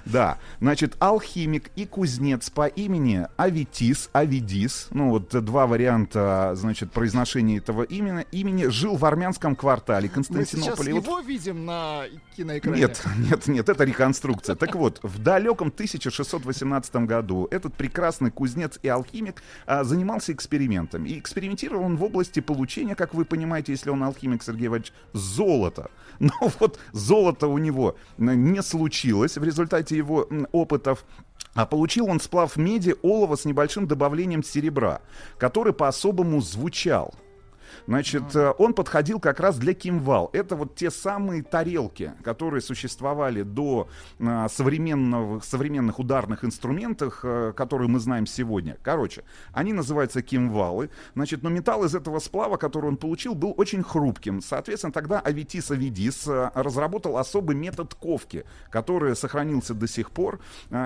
Да, значит, алхимик и кузнец по имени Аветис, Авидис, ну вот э, два варианта, значит, произношения этого имени, имени жил в армянском квартале Мы сейчас Константинополя. И вот его видим на киноэкране. нет, нет, нет, это реконструкция. Так вот, в далеком 1618 году этот прекрасный кузнец и алхимик а, занимался экспериментами. И экспериментировал он в области получения, как вы понимаете, если он алхимик, Сергей Иванович, золота. Но вот золото у него м, не случилось в результате его м, опытов. А получил он сплав меди, олова с небольшим добавлением серебра, который по-особому звучал. Значит, э, он подходил как раз для кимвал. Это вот те самые тарелки, которые существовали до э, современного, современных ударных инструментов, э, которые мы знаем сегодня. Короче, они называются кимвалы. Значит, но металл из этого сплава, который он получил, был очень хрупким. Соответственно, тогда Аветис Авидис э, разработал особый метод ковки, который сохранился до сих пор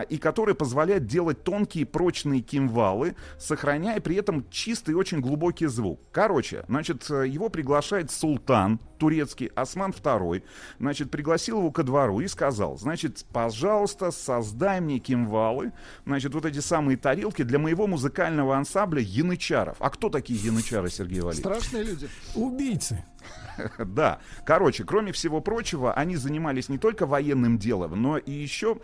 и который позволяет делать тонкие прочные кимвалы, сохраняя при этом чистый и очень глубокий звук. Короче, значит, э, его приглашает султан турецкий, Осман II, значит, пригласил его ко двору и сказал, значит, пожалуйста, создай мне кимвалы, значит, вот эти самые тарелки для моего музыкального ансамбля янычаров. А кто такие янычары, Сергей Валерьевич? Страшные люди. Убийцы. Да. Короче, кроме всего прочего, они занимались не только военным делом, но и еще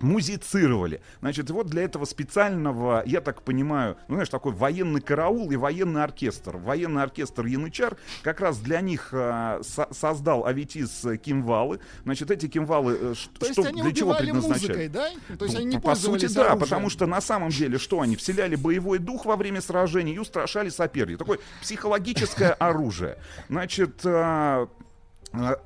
музицировали. Значит, вот для этого специального, я так понимаю, ну, знаешь, такой военный караул и военный оркестр. Военный оркестр Янычар как раз для них э, со- создал Аветис э, кимвалы. Значит, эти кимвалы э, ш- То есть что, они для чего убивали предназначались? музыкой, да? То есть Ну, они не по сути, пользовались да, оружием. потому что на самом деле что они вселяли боевой дух во время сражений и устрашали соперника. Такое психологическое оружие. Значит, а,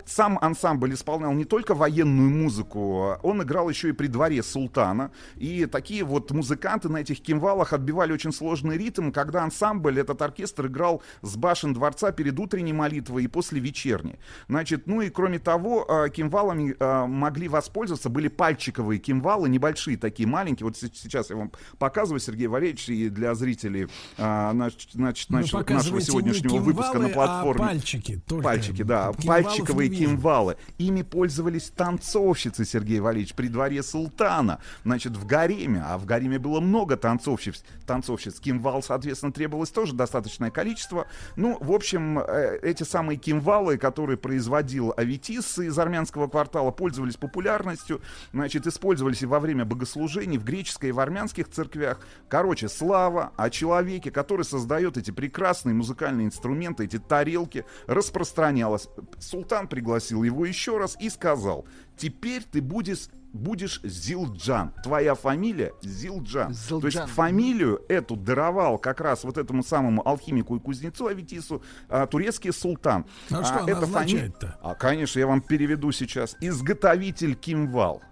сам ансамбль исполнял не только военную музыку, он играл еще и при дворе султана. И такие вот музыканты на этих кимвалах отбивали очень сложный ритм, когда ансамбль, этот оркестр играл с башен дворца перед утренней молитвой и после вечерней. Значит, ну и кроме того, а, кимвалами а, могли воспользоваться, были пальчиковые кимвалы, небольшие такие, маленькие. Вот се- сейчас я вам показываю, Сергей Валерьевич, и для зрителей а, нач- значит, Ну, нашего, сегодняшнего не выпуска на кимвалы, платформе. А пальчики только. Пальчики, да. Кимвалов Пальчиковые кимвалы. Ими пользовались танцовщицы, Сергей Валерьевич, при дворе султана. Значит, в гареме. А в гареме было много танцовщиц. танцовщиц. Кимвал, соответственно, требовалось тоже достаточное количество. Ну, в общем, э, эти самые кимвалы, которые производил Аветис из армянского квартала, пользовались популярностью. Значит, использовались и во время богослужений в греческой и в армянских церквях. Короче, слава о человеке, который создает эти прекрасные музыкальные инструменты, эти тарелки, распространялась. Султан Султан пригласил его еще раз и сказал, теперь ты будешь будешь Зилджан. Твоя фамилия Зилджан. То есть фамилию эту даровал как раз вот этому самому алхимику и кузнецу Аветису а, турецкий султан. А что она эта фами- означает-то? А, конечно, я вам переведу сейчас. Изготовитель кимвал.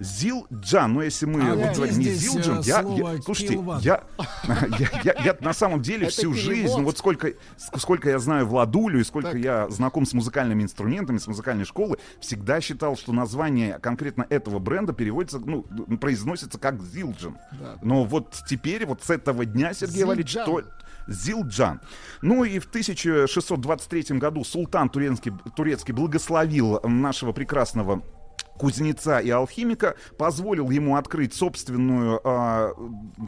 Зилджан, ну если мы А вот говорим не Зилджан, э, я, я- слушайте, я, я, я- я на самом деле всю жизнь, вот сколько, ск- сколько я знаю Владулю и сколько Так. я знаком с музыкальными инструментами, с музыкальной школы, всегда считал, что название конкретно этого бренда переводится, ну, произносится как Зилджан. Да. Но вот теперь, вот с этого дня, Сергей Валерьевич, то, Зилджан. Ну и в 1623 году султан турецкий, турецкий благословил нашего прекрасного кузнеца и алхимика, позволил ему открыть собственную, а,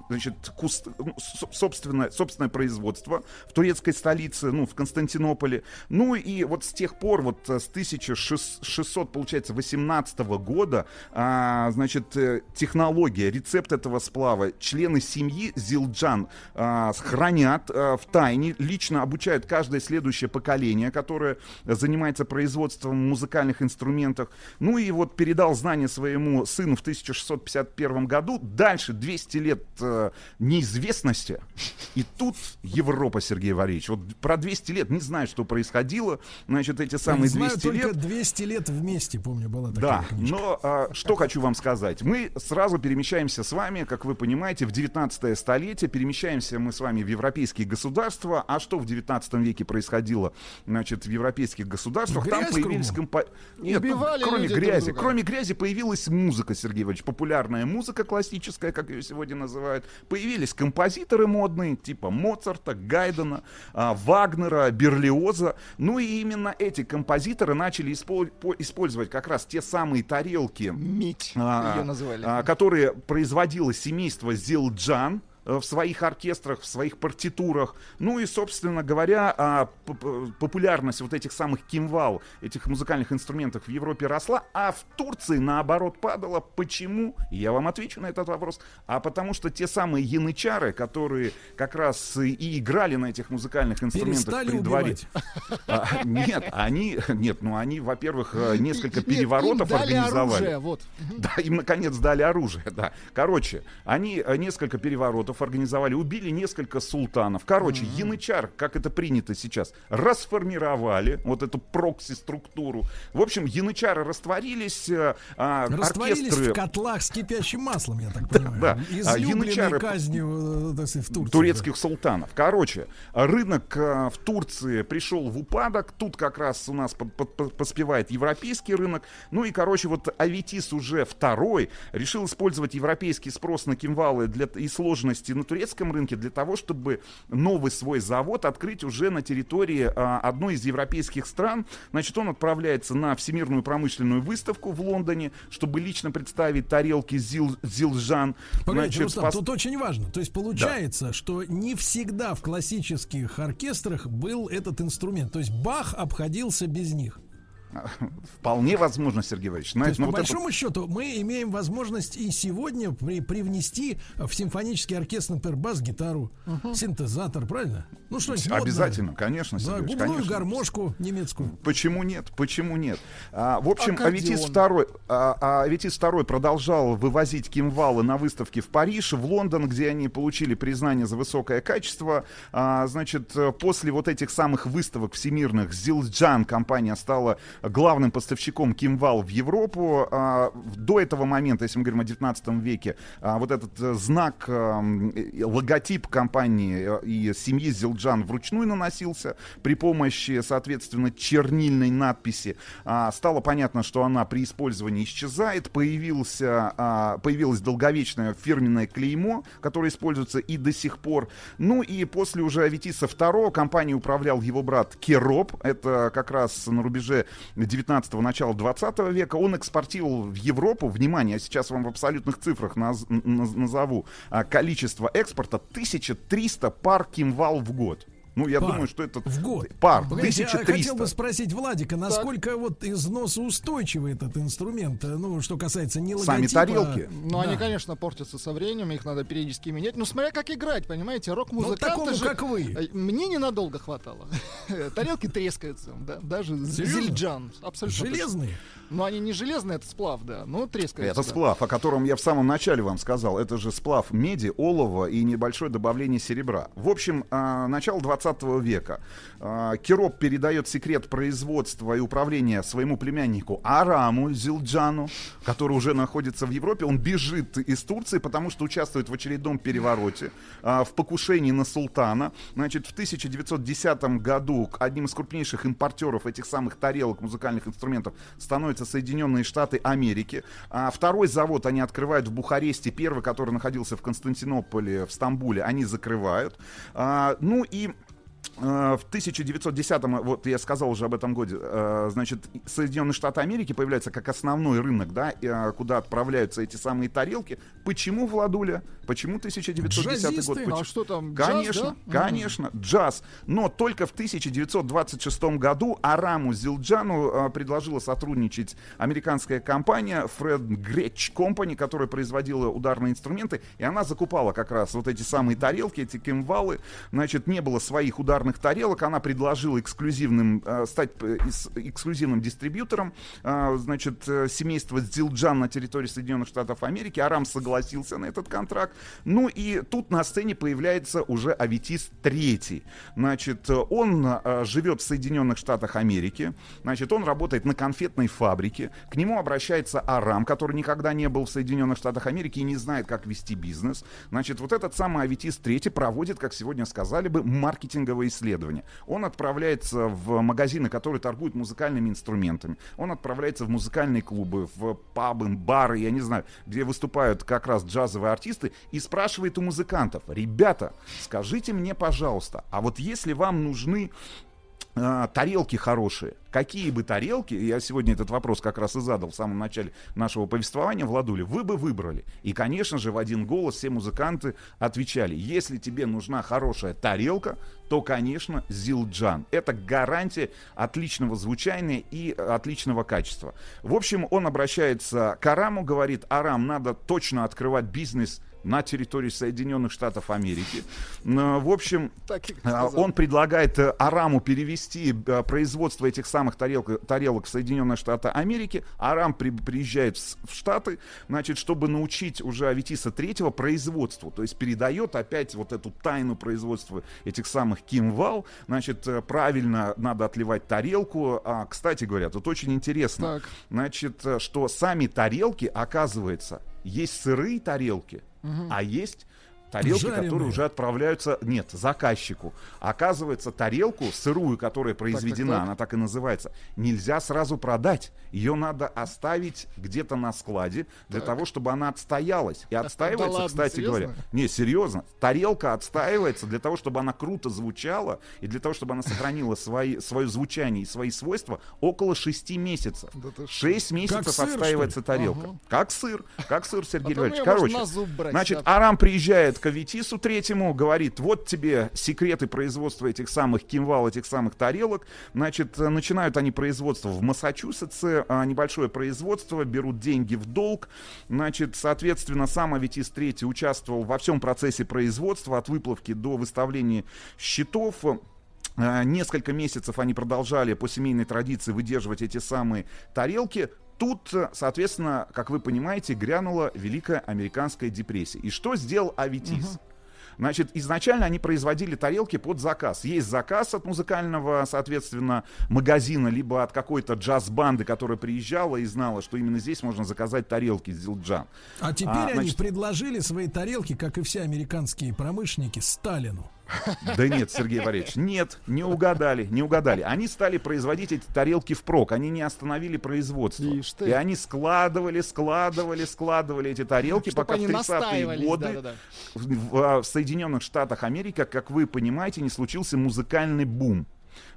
значит, куст- ну, со- собственное, собственное производство в турецкой столице, ну, в Константинополе. Ну и вот с тех пор, вот э, с 1600, получается, 18 года, а, значит, э, технология, рецепт этого сплава, члены семьи Зилджан а, хранят а, в тайне, лично обучают каждое следующее поколение, которое занимается производством музыкальных инструментов. Ну и вот передал знания своему сыну в 1651 году. Дальше 200 лет э, неизвестности. И тут Европа, Сергей Валерьевич. Вот про 200 лет не знаю, что происходило. Значит, эти самые Знаю 200 только лет. 200 лет вместе, помню, была такая Да, книжка. но а, что хочу вам сказать. Мы сразу перемещаемся с вами, как вы понимаете, в 19 столетие. Перемещаемся мы с вами в европейские государства. А что в 19 веке происходило, значит, в европейских государствах? Грязь Там появились компо... Нет, Убивали кроме друг грязи. друга. Кроме грязи появилась музыка, Сергей Иванович. Популярная музыка классическая, как ее сегодня называют. Появились композиторы модные, типа Моцарта, Гайдена, а, Вагнера, Берлиоза. Ну и именно эти композиторы начали испол- по- использовать как раз те самые тарелки, Мить а, ее называли. а, которые производило семейство Зилджан в своих оркестрах, в своих партитурах. Ну и, собственно говоря, а, популярность вот этих самых кимвал, этих музыкальных инструментов в Европе росла, а в Турции, наоборот, падала. Почему? Я вам отвечу на этот вопрос. А потому что те самые янычары, которые как раз и- играли на этих музыкальных инструментах Перестали при дворе... А, Нет, они, нет, ну они, во-первых, э, несколько Нет, переворотов организовали. оружие, вот. Да, им наконец дали оружие, да. Короче, они э, несколько переворотов организовали, убили несколько султанов. Короче, янычар, как это принято сейчас, расформировали вот эту прокси-структуру. В общем, янычары растворились, э, а, Растворились оркестры... в котлах с кипящим маслом, я так понимаю. да. А Излюбленной янычары- казнью э, так сказать, в Турции. турецких султанов. Короче, рынок э, в Турции пришел в упадок. Тут как раз у нас под- под- под- поспевает европейский рынок. Ну и, короче, вот Аветис уже второй решил использовать европейский спрос на кимвалы для, и сложности на турецком рынке для того, чтобы новый свой завод открыть уже на территории а, одной из европейских стран. Значит, он отправляется на Всемирную промышленную выставку в Лондоне, чтобы лично представить тарелки Зил, Зилжан. Погодите, Значит, Рустам, пос- тут очень важно. То есть получается, что не всегда в классических оркестрах был этот инструмент. То есть Бах обходился без них. Вполне возможно, Сергей Валерьевич. То Знаете, есть, ну по вот это- большому счету, мы имеем возможность и сегодня при- привнести в симфонический оркестр, например, бас-гитару, синтезатор, правильно? Ну, что-нибудь модное. Обязательно, конечно, Да, губную конечно. гармошку немецкую. Почему нет? Почему нет? А, в общем, Аккордеон. Аветис второй, а, а Аветис второй продолжал вывозить кимвалы на выставки в Париж, в Лондон, где они получили признание за высокое качество. А, значит, после вот этих самых выставок всемирных Зилджан компания стала главным поставщиком кимвал в Европу. А, до этого момента, если мы говорим о 19 веке, а, вот этот э, знак, э, логотип компании э, и семьи Зилджан вручную наносился при помощи, соответственно, чернильной надписи. А, Стало понятно, что она при использовании исчезает. Появился, а, появилось долговечное фирменное клеймо, которое используется и до сих пор. Ну и после уже Аветиса II компанией управлял его брат Кероп. Это как раз на рубеже 19-го, начала 20 века. Он экспортировал в Европу, внимание, я сейчас вам в абсолютных цифрах наз- назову, а, количество экспорта 1300 пар кимвал в год. Ну, я Пар. думаю, что это В год. пар, Погодите, а 1300. хотел бы спросить Владика, насколько вот износоустойчивый этот инструмент, э, ну, что касается не Сами тарелки. Ну, они, Да. конечно, портятся со временем, их надо периодически менять. Ну, смотря как играть, понимаете, рок-музыканты Ну, такому, же... как вы. Э, Мне ненадолго хватало. Тарелки трескаются, да, даже зельджан. Абсолютно точно. Железные? Ну, они не железные, это сплав, да, но трескаются. Это да. сплав, о котором я в самом начале вам сказал. Это же сплав меди, олова и небольшое добавление серебра. В общем, а, начало 20 века. А, Кироп передает секрет производства и управления своему племяннику Араму Зилджану, который уже находится в Европе. Он бежит из Турции, потому что участвует в очередном перевороте, а, в покушении на султана. Значит, в 1910 году одним из крупнейших импортеров этих самых тарелок, музыкальных инструментов становятся Соединенные Штаты Америки. А второй завод они открывают в Бухаресте, первый, который находился в Константинополе, в Стамбуле, они закрывают. Ну и в 1910-м, вот я сказал уже об этом годе, э, значит, Соединенные Штаты Америки появляются как основной рынок, да, э, куда отправляются эти самые тарелки. Почему, Владуля? Почему 1910 год? Почему? А что там, джаз, Конечно, да? конечно, джаз. Но только в 1926 году Араму Зилджану э, предложила сотрудничать американская компания Fred Gretsch Company, которая производила ударные инструменты, и она закупала как раз вот эти самые тарелки, эти кимвалы. Значит, не было своих ударных тарелок, она предложила эксклюзивным, э, стать эксклюзивным дистрибьютором, э, значит, э, семейства Зилджан на территории Соединенных Штатов Америки. Арам согласился на этот контракт. Ну и тут на сцене появляется уже Аветис третий. Значит, он живет в Соединенных Штатах Америки. Значит, он работает на конфетной фабрике. К нему обращается Арам, который никогда не был в Соединенных Штатах Америки и не знает, как вести бизнес. Значит, вот этот самый Аветис третий проводит, как сегодня сказали бы, маркетинговые исследования. Он отправляется в магазины, которые торгуют музыкальными инструментами. Он отправляется в музыкальные клубы, в пабы, бары, я не знаю, где выступают как раз джазовые артисты, и спрашивает у музыкантов, ребята, скажите мне, пожалуйста, а вот если вам нужны э, тарелки хорошие. Какие бы тарелки, я сегодня этот вопрос как раз и задал в самом начале нашего повествования, Владули, вы бы выбрали? И, конечно же, в один голос все музыканты отвечали, если тебе нужна хорошая тарелка, то, конечно, Зилджан. Это гарантия отличного звучания и отличного качества. В общем, он обращается к Араму, говорит, Арам, надо точно открывать бизнес на территории Соединенных Штатов Америки. Ну, В общем, а, он предлагает э, Араму перевести э, производство этих самых тарелок, тарелок в Соединенные Штаты Америки. Арам при- приезжает в, Штаты, значит, чтобы научить уже Аветиса третьего производству. То есть передает опять вот эту тайну производства этих самых кимвал. Значит, э, правильно надо отливать тарелку. А, кстати говоря, тут очень интересно. Так. Значит, э, что сами тарелки, оказывается, есть сырые тарелки, Мгм. а есть тарелки, Жареные. которые уже отправляются, нет, заказчику. Оказывается, тарелку сырую, которая произведена, так. она так и называется, нельзя сразу продать. Ее надо оставить где-то на складе для того, чтобы она отстоялась. И отстаивается, ладно, кстати серьезно? говоря. Не, серьезно. Тарелка отстаивается для того, чтобы она круто звучала и для того, чтобы она сохранила свои, свое звучание и свои свойства около 6 месяцев. Да ты что? 6 месяцев сыр, отстаивается тарелка. Ага. Как сыр. Как сыр, Сергей можно Короче, значит, да. Арам приезжает к Аветису третьему, говорит, вот тебе секреты производства этих самых кимвал, этих самых тарелок. Значит, э, начинают они производство в Массачусетсе, а, небольшое производство, берут деньги в долг. Значит, соответственно, сам Аветис третий участвовал во всем процессе производства, от выплавки до выставления счетов. Э, Несколько месяцев они продолжали по семейной традиции выдерживать эти самые тарелки. Тут, соответственно, как вы понимаете, грянула Великая Американская депрессия. И что сделал Аветис? Значит, изначально они производили тарелки под заказ. Есть заказ от музыкального, соответственно, магазина, либо от какой-то джаз-банды, которая приезжала и знала, что именно здесь можно заказать тарелки с Зилджан. А теперь А, они значит- предложили свои тарелки, как и все американские промышленники, Сталину. Да нет, Сергей Валерьевич, нет, не угадали, не угадали. Они стали производить эти тарелки впрок, они не остановили производство. Ишь ты. И они складывали, складывали, складывали эти тарелки, Чтоб пока в 30-е настаивались, годы да-да-да. в, в, а, в Соединенных Штатах Америки, как вы понимаете, не случился музыкальный бум.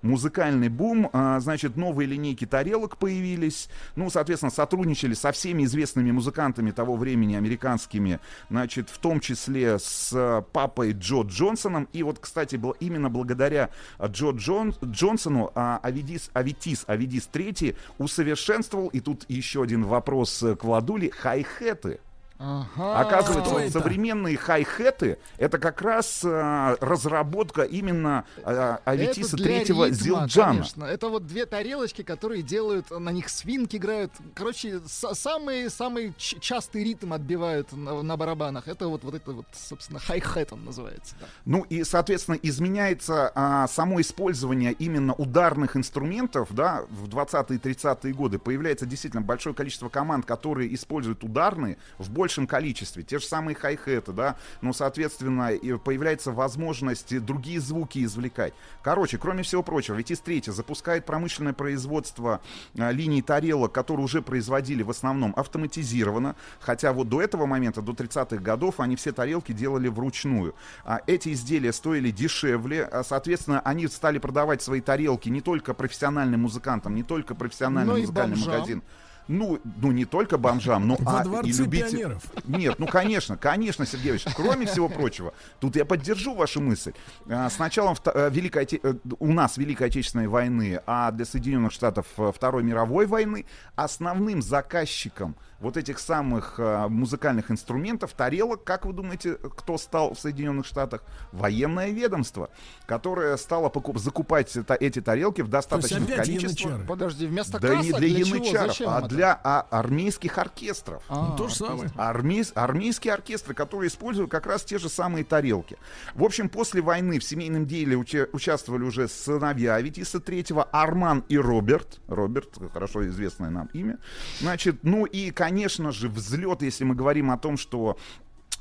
Музыкальный бум. А, значит, новые линейки тарелок появились. Ну, соответственно, сотрудничали со всеми известными музыкантами того времени, американскими, значит, в том числе с а, папой Джо Джонсоном. И вот, кстати, было именно благодаря Джо Джон, Джонсону а, Авидис, Авитис, Авидис III усовершенствовал, и тут еще один вопрос э, к Владуле, хай-хеты. Ага. Оказывается, вот современные хай-хеты это как раз а, разработка именно а, Аветиса Это для третьего Зилджана. Конечно. Это вот две тарелочки, которые делают, на них свинки играют. Короче, самый, самый частый ритм отбивают на, на барабанах. Это вот, вот это вот, собственно, хай-хэт он называется. да. Ну и, соответственно, изменяется а, само использование именно ударных инструментов, да, в 20-е и 30-е годы появляется действительно большое количество команд, которые используют ударные в большем количестве. Те же самые хай-хеты, да, ну, соответственно, появляется возможность другие звуки извлекать. Короче, кроме всего прочего, ведь из третьего запускает промышленное производство а, линий тарелок, которые уже производили в основном автоматизированно, хотя вот до этого момента, до 30-х годов, они все тарелки делали вручную. А эти изделия стоили дешевле, а, соответственно, они стали продавать свои тарелки не только профессиональным музыкантам, не только профессиональным Но и музыкальным магазинам. Ну, ну, не только бомжам, но Во а, и любителям. пионеров. Нет, ну, конечно, конечно, Сергеевич. Кроме всего прочего, тут я поддержу вашу мысль. А, С началом вто- э, Великой Оте- э, у нас Великой Отечественной войны, а для Соединенных Штатов э, Второй мировой войны основным заказчиком вот этих самых э, музыкальных инструментов, тарелок, как вы думаете, кто стал в Соединенных Штатах? Военное ведомство, которое стало покуп- закупать это- эти тарелки в достаточном количестве. Подожди, вместо Да касок не для, чего? янычаров, а это? для а, армейских оркестров. А, Ну, то же самое. Армейс- армейские оркестры, которые используют как раз те же самые тарелки. В общем, после войны в семейном деле уча- участвовали уже сыновья Аветиса третьего Арман и Роберт. Роберт, хорошо известное нам имя. Значит, ну и, конечно же, взлет, если мы говорим о том, что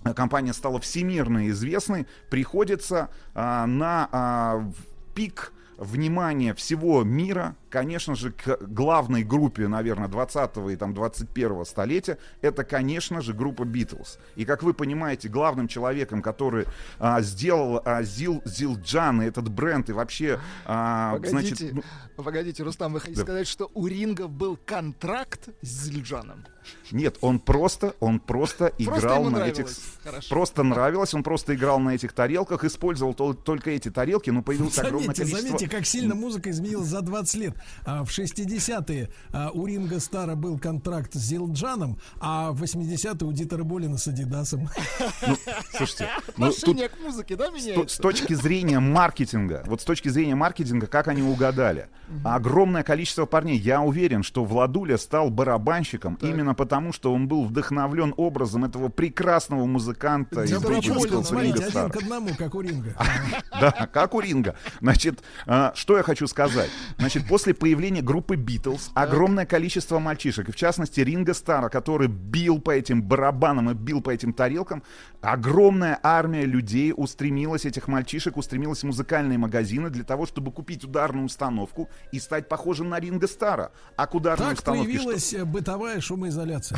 э, компания стала всемирно известной, приходится а, на а, пик внимания всего мира, конечно же, к главной группе, наверное, 20 и там 21 столетия, это, конечно же, группа Битлз. И, как вы понимаете, главным человеком, который а, сделал а, Зил, Зилджан, и этот бренд, и вообще, а, Погодите, значит, ну, погодите, Рустам, вы хотите Да. сказать, что у Ринга был контракт с Зильджаном? Нет, он просто, он просто играл ему на нравилось. этих... Хорошо. Просто нравилось, он просто играл на этих тарелках, использовал тол- только эти тарелки, но появилось огромное Заметьте, количество... заметьте, как сильно музыка изменилась за 20 лет. А, в 60-е а, у Ринга Стара был контракт с Зилджаном, а в 80-е у Дитера Болина с Адидасом. Слушайте, ну, тут к музыке, да, с, с точки зрения маркетинга, вот с точки зрения маркетинга, как они угадали? Огромное количество парней. Я уверен, что Владуля стал барабанщиком именно потому, что он был вдохновлен образом этого прекрасного музыканта из смотрите, Ринго один к одному, как у Ринга. Да, как у Ринга. Значит, а, что я хочу сказать? Значит, после появления группы Битлз огромное количество мальчишек, и в частности Ринга Стара, который бил по этим барабанам и бил по этим тарелкам, огромная армия людей устремилась, этих мальчишек устремилась в музыкальные магазины для того, чтобы купить ударную установку и стать похожим на Ринга Стара. А к ударной Так установке что? появилась э, бытовая шумоизоляция. Нет,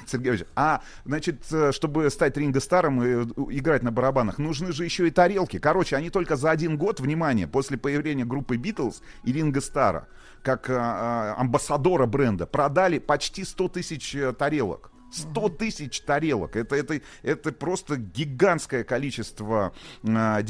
Сергеевич, а, значит, э, чтобы стать Ринго Старом и э, играть на барабанах, нужны же еще и тарелки. Короче, они только за один год, внимание, после появления группы Битлз и Ринго Стара, как э, амбассадора бренда, продали почти 100 тысяч тарелок. 100 тысяч тарелок. Это, это, это просто гигантское количество, э,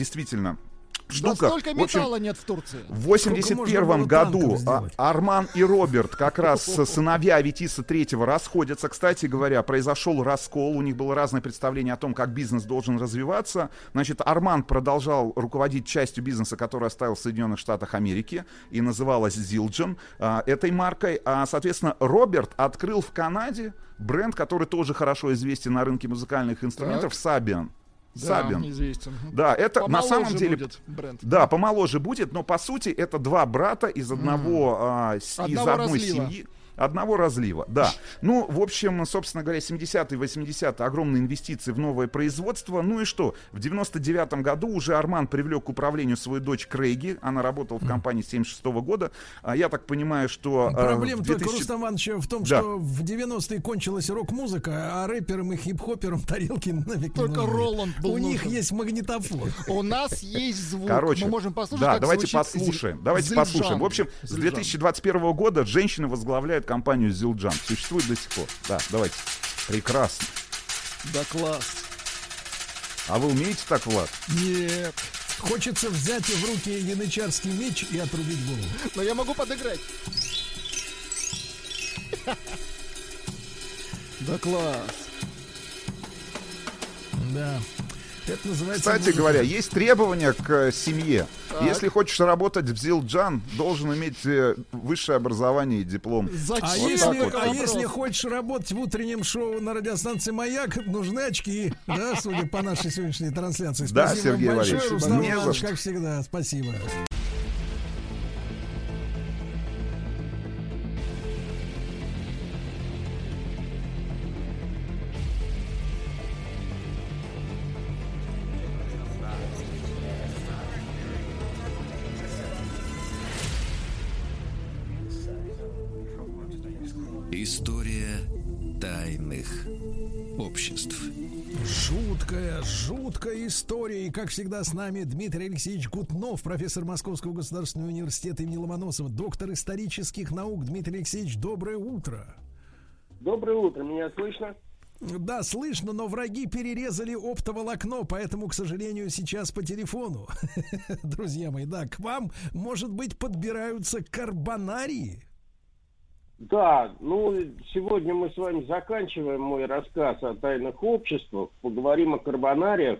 действительно, Да штука. столько В общем, металла нет в Турции. в Сколько можно 81 было году а? Арман и Роберт, как раз сыновья Аветиса третьего, расходятся. Кстати говоря, произошел раскол, у них было разное представление о том, как бизнес должен развиваться. Значит, Арман продолжал руководить частью бизнеса, который оставил в Соединенных Штатах Америки и называлась Zildjian а, этой маркой. А, соответственно, Роберт открыл в Канаде бренд, который тоже хорошо известен на рынке музыкальных инструментов, Sabian. Да, Sabian. известен. Да, это на Помоложе самом деле... будет бренд. Да, помоложе будет, но по сути это два брата из одного, а, с- из Одного одной разлива. семьи. Одного разлива, да. Ну, в общем, собственно говоря, 70-е, 80-е огромные инвестиции в новое производство. Ну и что? В 99-м году уже Арман привлек к управлению свою дочь Крейги. Она работала в компании с 76 -го года. А Я так понимаю, что... э, Проблема в только, 2000 Рустам Иванович, в том, Да. что в 90-е кончилась рок-музыка, а рэперам и хип-хоперам тарелки нафиг не Только нужны. Роланд был У них нужен. есть магнитофон. У нас есть звук. Короче, Мы можем послушать, да, как давайте послушаем. Давайте послушаем. В общем, с Зилджан. 2021 года женщина возглавляет компанию Зилджан. Существует до сих пор. Да, давайте. Прекрасно. Да класс. А вы умеете так, Влад? Нет. Хочется взять в руки янычарский меч и отрубить голову. Но я могу подыграть. Да класс. Да. Это называется... Кстати музыка. говоря, есть требования к э, семье. Так. Если хочешь работать в Зилджан, должен иметь э, высшее образование и диплом. Зачем? А, Вот если, вот. а если хочешь работать в утреннем шоу на радиостанции «Маяк», нужны очки, да, судя по нашей сегодняшней трансляции. Да, Спасибо Сергей большое, Валерьевич, Рустам не за Иванович, что. как всегда. Спасибо. Тайных обществ. Жуткая, жуткая история. И, как всегда, с нами Дмитрий Алексеевич Гутнов, профессор Московского государственного университета имени Ломоносова, доктор исторических наук. Дмитрий Алексеевич, доброе утро. Доброе утро, меня слышно? Да, слышно, но враги перерезали оптоволокно, поэтому, к сожалению, сейчас по телефону. Друзья мои, да, к вам, может быть, подбираются карбонарии? Да, ну, сегодня мы с вами заканчиваем мой рассказ о тайных обществах, поговорим о карбонариях.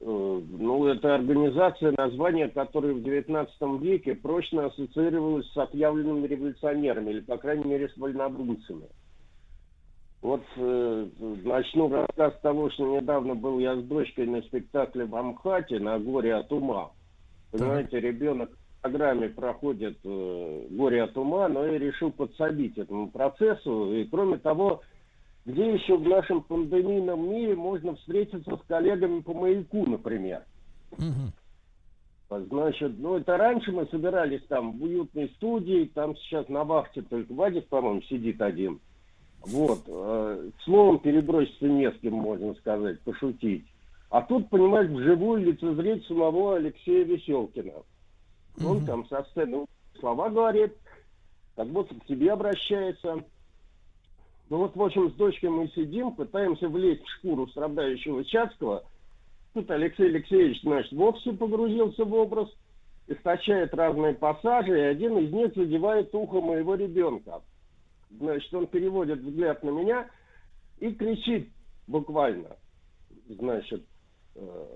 Э, Ну, это организация, название которой в XIX веке прочно ассоциировалось с отъявленными революционерами, или, по крайней мере, с вольнодумцами. Вот э, начну рассказ с того, что недавно был я с дочкой на спектакле в Амхате на «Горе от ума». Понимаете, ребенок программе проходит э, «Горе от ума», но и решил подсобить этому процессу. И, кроме того, где еще в нашем пандемийном мире можно встретиться с коллегами по маяку, например? Значит, ну это раньше мы собирались там в уютной студии, там сейчас на вахте только Вадик, по-моему, сидит один. Вот, э, словом переброситься не с кем, можно сказать, пошутить. А тут, понимаешь, вживую лицезреть самого Алексея Веселкина. Он там со сцены слова говорит, как будто к тебе обращается. Ну вот, в общем, с дочкой мы сидим, пытаемся влезть в шкуру страдающего Чацкого. Тут Алексей Алексеевич, значит, вовсе погрузился в образ, источает разные пассажи, и один из них задевает ухо моего ребенка. Значит, он переводит взгляд на меня и кричит буквально, значит, э,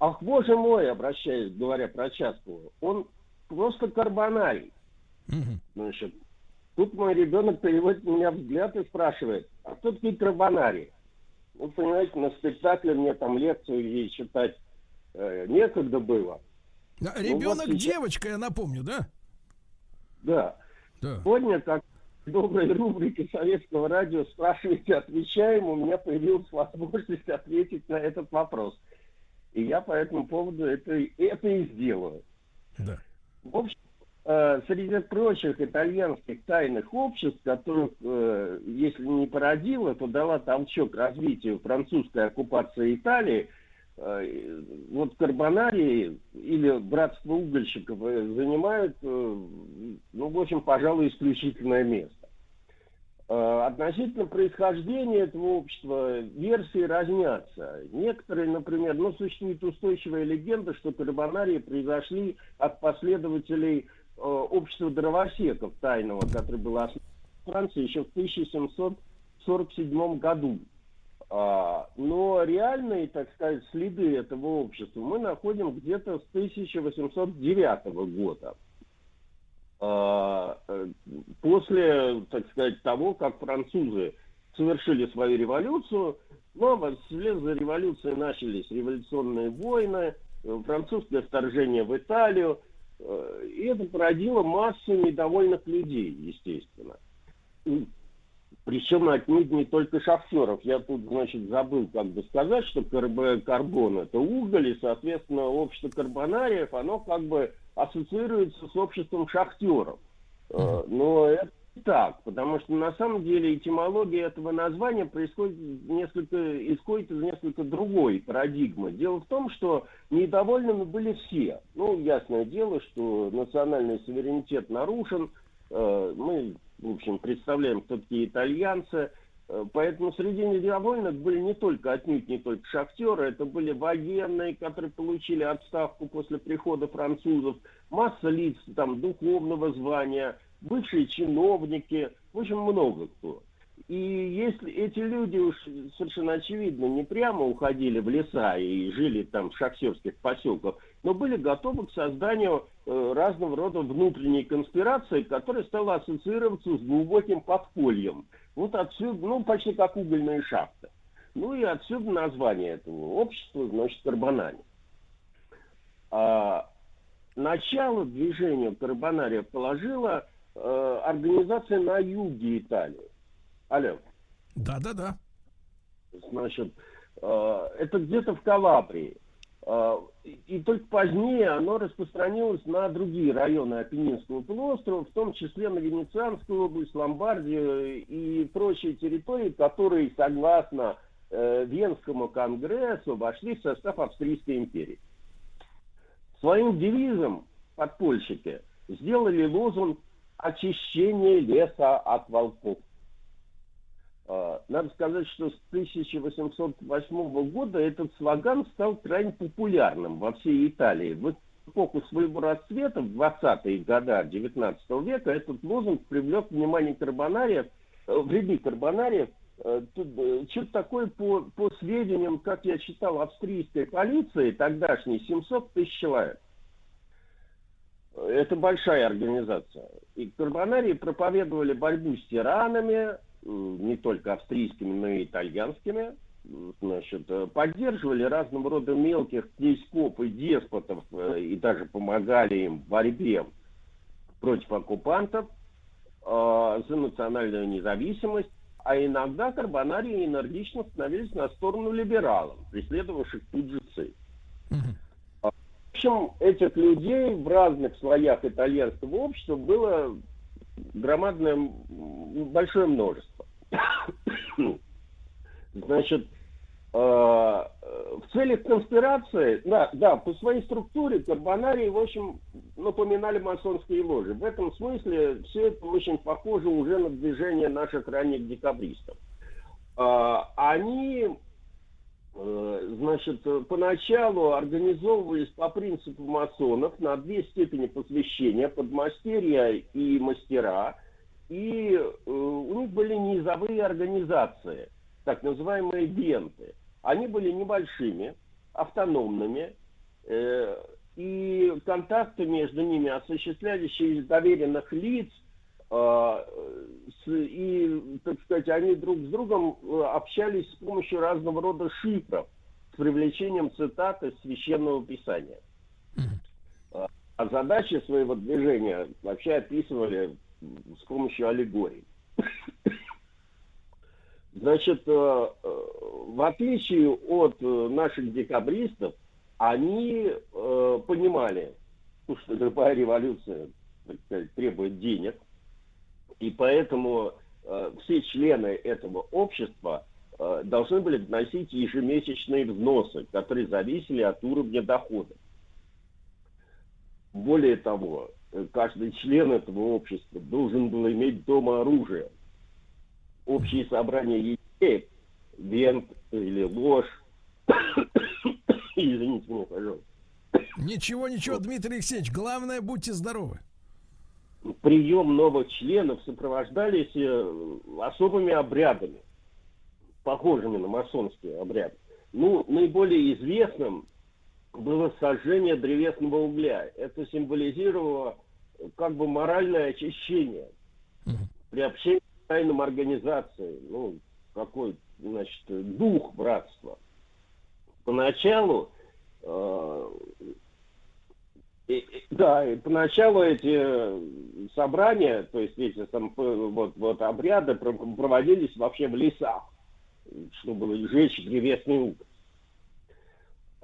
ах, боже мой, обращаясь, говоря про Чацкого, он просто карбонарий. Значит, тут мой ребенок переводит меня взгляд и спрашивает, а кто такие карбонарии? Ну, понимаете, на спектакле мне там лекцию ей читать э, некогда было. Да, Ну, Ребенок вот девочка, я напомню, да? Да. Да. Сегодня, как в доброй рубрике советского радио «Спрашивайте, отвечаем», у меня появилась возможность ответить на этот вопрос. И я по этому поводу это, это и сделаю. Да. В общем, э, среди прочих итальянских тайных обществ, которых, э, если не породила, то дала толчок развитию французской оккупации Италии, э, вот карбонарии или братство угольщиков занимают, ну, в общем, пожалуй, исключительное место. Э, Относительно происхождения этого общества версии разнятся. Некоторые, например, ну, существует устойчивая легенда, что карбонарии произошли от последователей э, общества дровосеков тайного, которое было основано в Франции еще в 1747 году. А, но реальные, так сказать, следы этого общества мы находим где-то с 1809 года. А, э, После, так сказать, того, как французы совершили свою революцию, а вслед за революцией начались революционные войны, э, французское вторжение в Италию, э, и это породило массу недовольных людей, естественно. причем отнюдь не только шахтеров. Я тут, значит, забыл как бы сказать, что карб- карбон это уголь, и, соответственно, общество карбонариев, оно как бы ассоциируется с обществом шахтеров. Э, Но это не так, потому что на самом деле этимология этого названия происходит несколько, исходит из несколько другой парадигмы. Дело в том, что недовольными были все. Ну, ясное дело, что национальный суверенитет нарушен, Э, мы, в общем, представляем, кто такие итальянцы. Э, Поэтому среди недовольных были не только, отнюдь не только шахтеры, это были военные, которые получили отставку после прихода французов, масса лиц там духовного звания, бывшие чиновники, в общем, много кто. И если эти люди уж совершенно очевидно не прямо уходили в леса и жили там в шахтерских поселках, но были готовы к созданию э, разного рода внутренней конспирации, которая стала ассоциироваться с глубоким подпольем. Вот отсюда, ну, почти как угольные шахты. Ну и отсюда название этого общества, значит, Карбонани. А, начало движению Карбонариев положила э, организация на юге Италии. Алло. Да, да, да. Значит, э, это где-то в Калабрии. И- И только позднее оно распространилось на другие районы Апеннинского полуострова, в том числе на Венецианскую область, Ломбардию и прочие территории, которые, согласно э, Венскому конгрессу, вошли в состав Австрийской империи. Своим девизом подпольщики сделали лозунг «Очищение леса от волков». Э, Надо сказать, что с 1808 года этот слоган стал крайне популярным во всей Италии. В эпоху своего расцвета, в 20-е годы 19 века, этот лозунг привлек внимание карбонариев, э, в ряды карбонариев. Э, э, что-то такое по, по сведениям, как я читал, австрийской полиции тогдашней, 700 тысяч человек. Это большая организация. И карбонарии проповедовали борьбу с тиранами, не только австрийскими, но и итальянскими. Значит, э, поддерживали разного рода мелких князьков и деспотов э, и даже помогали им в борьбе против оккупантов э, за национальную независимость. А иногда карбонарии энергично становились на сторону либералов, преследовавших тут же цель. В общем, этих людей в разных слоях итальянского общества было громадное, большое множество. Значит, э, в целях конспирации, да, да, по своей структуре карбонарии, в общем, напоминали масонские ложи. В этом смысле все это очень похоже уже на движение наших ранних декабристов. Э, Они значит, э, поначалу организовывались по принципу масонов на две степени посвящения, подмастерья и мастера, и э, у них были низовые организации, так называемые бенты. Они были небольшими, автономными, э, и контакты между ними осуществлялись через доверенных лиц, и, так сказать, они друг с другом э, общались с помощью разного рода шифров с привлечением цитат из священного писания. А- А задачи своего движения вообще описывали с помощью аллегорий. Значит, э, э, в отличие от наших декабристов, они понимали, что любая революция так сказать, требует денег, и поэтому э, все члены этого общества э, должны были вносить ежемесячные взносы, которые зависели от уровня дохода. Более того, э, каждый член этого общества должен был иметь дома оружие. Общие собрания ячеек, вент или ложь, извините меня, пожалуйста, Ничего, ничего, Дмитрий Алексеевич, главное, будьте здоровы. Прием новых членов сопровождались э, особыми обрядами, похожими на масонские обряды. Ну, наиболее известным было сожжение древесного угля. Это символизировало э, как бы моральное очищение, приобщение к тайным организациям, ну, какой, значит, дух братства. Поначалу э, И- да, и поначалу эти э, собрания, то есть эти там, э, вот, вот обряды про- проводились вообще в лесах, чтобы сжечь древесный уголь.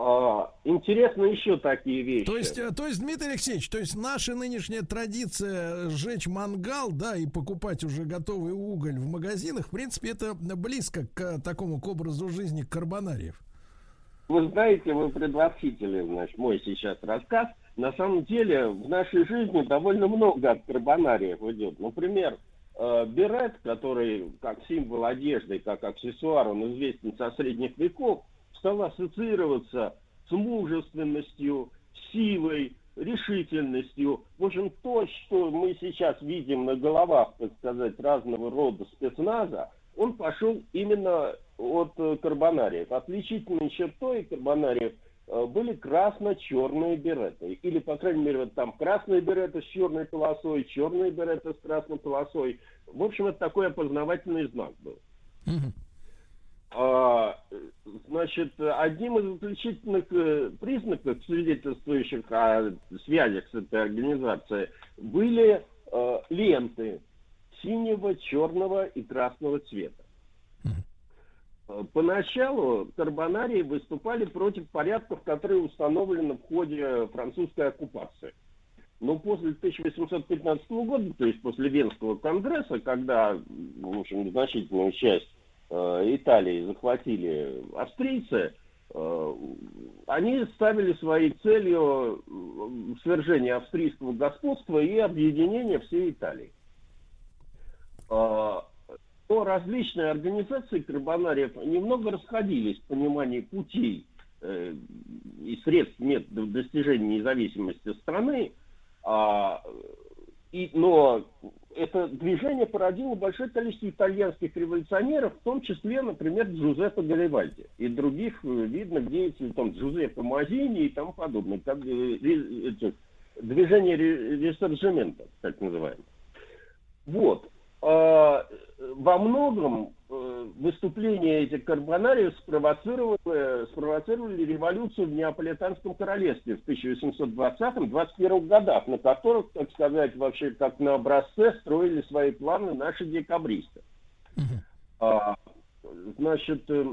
А, интересно еще такие вещи. То есть, э, то есть, Дмитрий Алексеевич, то есть наша нынешняя традиция сжечь мангал, да, и покупать уже готовый уголь в магазинах, в принципе, это близко к такому к образу жизни карбонариев. Вы знаете, вы предвосхитили, значит, мой сейчас рассказ. На самом деле в нашей жизни довольно много от карбонариев идет. Например, э, берет, который как символ одежды, как аксессуар, он известен со средних веков, стал ассоциироваться с мужественностью, силой, решительностью. В общем, то, что мы сейчас видим на головах, так сказать, разного рода спецназа, он пошел именно от э, карбонариев. Отличительной чертой карбонариев были красно-черные береты. Или, по крайней мере, вот там красные береты с черной полосой, черные береты с красной полосой. В общем, это такой опознавательный знак был. А, Значит, одним из отличительных э, признаков, свидетельствующих о связях с этой организацией, были э, ленты синего, черного и красного цвета. Поначалу карбонарии выступали против порядков, которые установлены в ходе французской оккупации. Но после 1815 года, то есть после Венского конгресса, когда, в общем, значительную часть э, Италии захватили австрийцы, э, они ставили своей целью э, свержение австрийского господства и объединение всей Италии. А, то различные организации карбонариев немного расходились в понимании путей э, и средств методов достижения независимости страны, а, и, но это движение породило большое количество итальянских революционеров, в том числе, например, Джузеппе Гарибальди и других э, видных деятелей, там, Джузеппе Мазини и тому подобное, как, э, эти, движение ре- ресорджимента, так называемое. Вот. А, во многом э, выступления этих карбонариев спровоцировали, спровоцировали революцию в Неаполитанском королевстве в 1820-21 годах, на которых, так сказать, вообще как на образце строили свои планы наши декабристы. А, значит, э,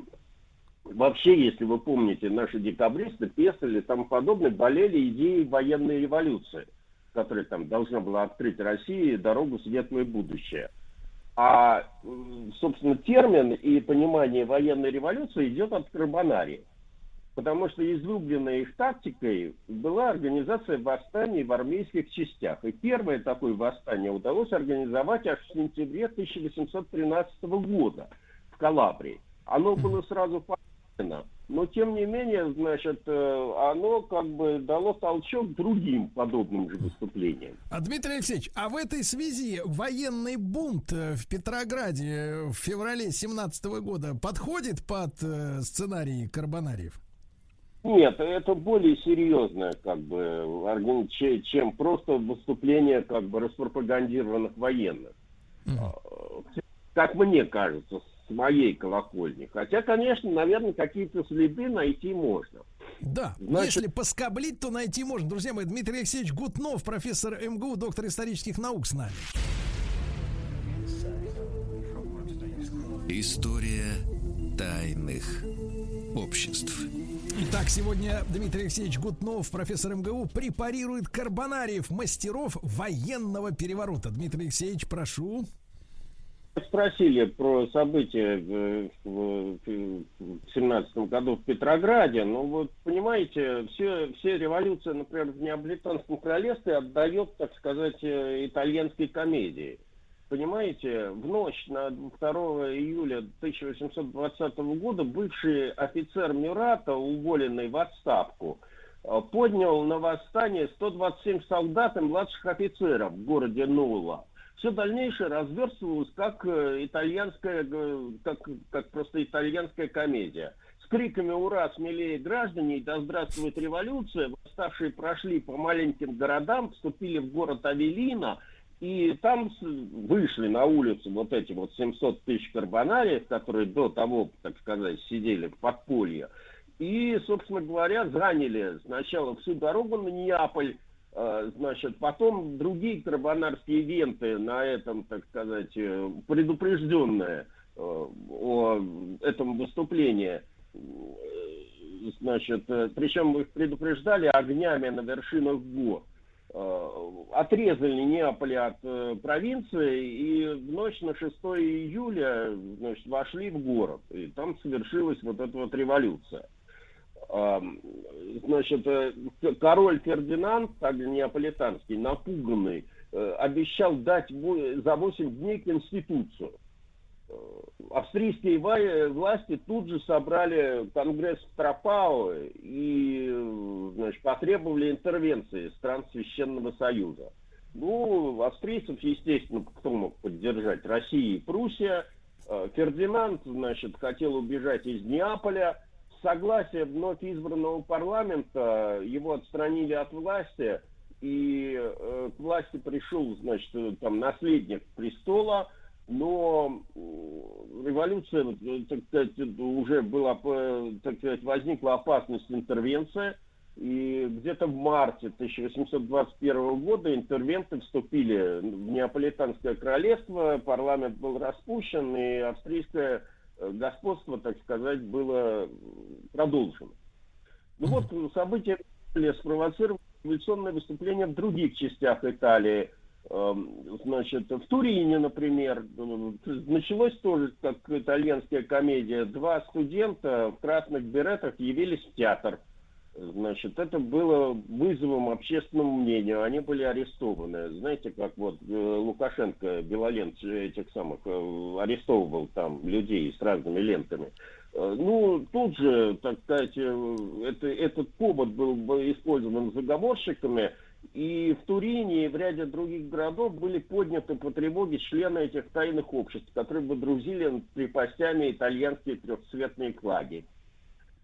вообще, если вы помните, наши декабристы, Пестель и тому подобное болели идеей военной революции, которая там должна была открыть России дорогу в светлое будущее. А, собственно, термин и понимание военной революции идет от карбонарии. Потому что излюбленной их тактикой была организация восстаний в армейских частях. И первое такое восстание удалось организовать аж в сентябре 1813 года в Калабрии. Оно было сразу подавлено, но тем не менее, значит, э, оно как бы дало толчок другим подобным же выступлениям. А, Дмитрий Алексеевич, а в этой связи военный бунт э, в Петрограде в феврале 17 года подходит под э, сценарий Карбонариев? Нет, это более серьезное, как бы, чем просто выступление, как бы, распропагандированных военных. А, Как мне кажется, с моей колокольни. Хотя, конечно, наверное, какие-то следы найти можно. Да, Значит- если поскоблить, то найти можно. Друзья мои, Дмитрий Алексеевич Гутнов, профессор МГУ, доктор исторических наук с нами. История тайных обществ. Итак, сегодня Дмитрий Алексеевич Гутнов, профессор МГУ, препарирует карбонариев, мастеров военного переворота. Дмитрий Алексеевич, прошу. Спросили про события в в семнадцатом году в Петрограде. Ну вот, понимаете, все, все революции, например, в Неаполитанском королевстве отдает, так сказать, э, итальянской комедии. Понимаете, в ночь на 2 июля 1820 года бывший офицер Мюрата, уволенный в отставку, э, поднял на восстание 127 солдат и младших офицеров в городе Нула. Все дальнейшее разверстывалось как э, итальянская, как, как просто итальянская комедия. С криками «Ура! Смелее граждане! и Да здравствует революция!» Восставшие прошли по маленьким городам, вступили в город Авелина, и там вышли на улицу вот эти вот 700 тысяч карбонариев, которые до того, так сказать, сидели в подполье. И, собственно говоря, заняли сначала всю дорогу на Неаполь, Значит, потом другие карбонарские ивенты на этом, так сказать, э, предупрежденные э, о этом выступлении. Э, Значит, э, причем их предупреждали огнями на вершинах гор. Э, Отрезали Неаполь от э, провинции и в ночь на 6 июля значит, вошли в город. И там совершилась вот эта вот революция. Ам, Значит, э, король Фердинанд, так неаполитанский, напуганный, э, обещал дать за 8 дней Конституцию. Э, Австрийские власти тут же собрали конгресс в Тропау и значит, потребовали интервенции стран Священного Союза. Ну, австрийцев, естественно, кто мог поддержать? Россия и Пруссия. Фердинанд, значит, хотел убежать из Неаполя. С согласия вновь избранного парламента его отстранили от власти, и э, к власти пришел, значит, э, там наследник престола, но революция, э, так сказать, уже была, э, так сказать, возникла опасность интервенции, и где-то в марте 1821 года интервенты вступили в Неаполитанское королевство, парламент был распущен, и австрийское э, господство, так сказать, было продолжено. Ну вот события спровоцировали революционное выступление в других частях Италии. Эм, Значит, в Турине, например, э, началось тоже как итальянская комедия. Два студента в красных беретах явились в театр. Значит, это было вызовом общественному мнению. Они были арестованы. Знаете, как вот э, Лукашенко белолент этих самых э, арестовывал там людей с разными лентами. Э, Ну, тут же, так сказать, это, этот повод был бы использован заговорщиками, и в Турине и в ряде других городов были подняты по тревоге члены этих тайных обществ, которые водрузили над крепостями итальянские трехцветные флаги.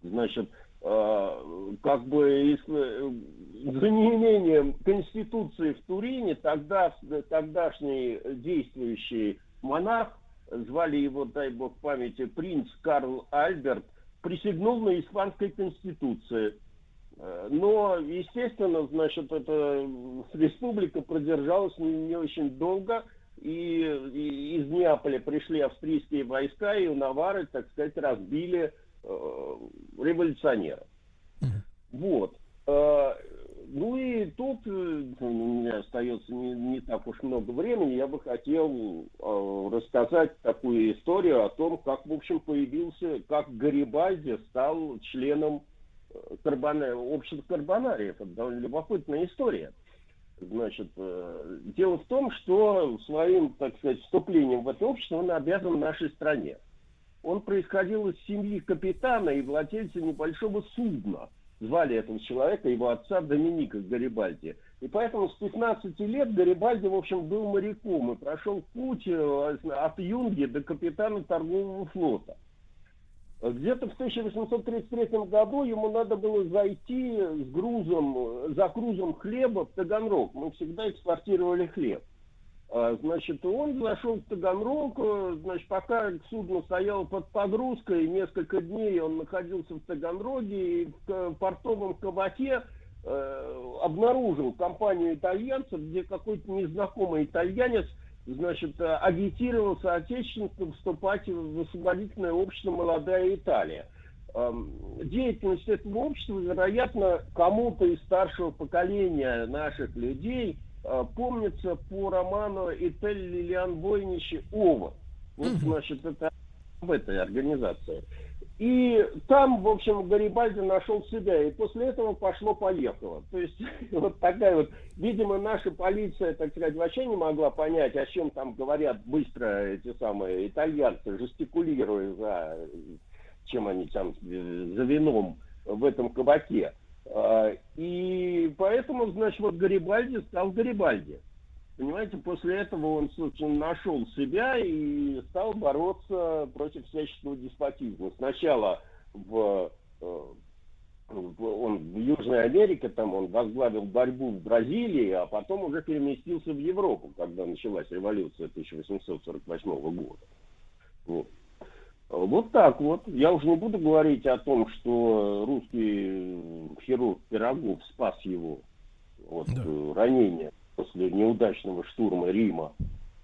Значит, как бы э, за неимением конституции в Турине тогда тогдашний действующий монарх, звали его, дай бог памяти, принц Карл Альберт, присягнул на испанской конституции. Э, Но, естественно, значит, эта республика продержалась не, не очень долго, и, и из Неаполя пришли австрийские войска, и у Навары, так сказать, разбили э, революционеров. Вот. Э, Ну и тут э, у меня остается не, не так уж много времени. Я бы хотел э, рассказать такую историю о том, как, в общем, появился, как Гарибальди стал членом э, карбона- общества карбонариев. Это довольно любопытная история. Значит, э, дело в том, что своим, так сказать, вступлением в это общество он обязан нашей стране. Он происходил из семьи капитана и владельца небольшого судна. Звали этого человека, его отца Доминика Гарибальди. И поэтому с 15 лет Гарибальди, в общем, был моряком и прошел путь э, от юнги до капитана торгового флота. Где-то в 1833 году ему надо было зайти с грузом, за грузом хлеба в Таганрог. Мы всегда экспортировали хлеб. А, Значит, он зашел в Таганрог, э, значит, пока судно стояло под погрузкой, несколько дней он находился в Таганроге и в портовом кабаке э, обнаружил компанию итальянцев, где какой-то незнакомый итальянец, значит, э, агитировал соотечественников вступать в освободительное общество «Молодая Италия». Эм, Деятельность этого общества, вероятно, кому-то из старшего поколения наших людей помнится по роману Этель Лилиан Бойничи «Ова». Вот, значит, это в этой организации. И там, в общем, Гарибальди нашел себя, и после этого пошло-поехало. То есть вот такая вот, видимо, наша полиция, так сказать, вообще не могла понять, о чем там говорят быстро эти самые итальянцы, жестикулируя за, чем они там, э, за вином в этом кабаке. А, И поэтому, значит, вот Гарибальди стал Гарибальди. Понимаете, после этого он, собственно, нашел себя и стал бороться против всяческого деспотизма. Сначала в, э, в- он в Южной Америке, там он возглавил борьбу в Бразилии, а потом уже переместился в Европу, когда началась революция 1848 года. Вот. Вот так вот. Я уже не буду говорить о том, что русский хирург Пирогов спас его вот, э, ранения после неудачного штурма Рима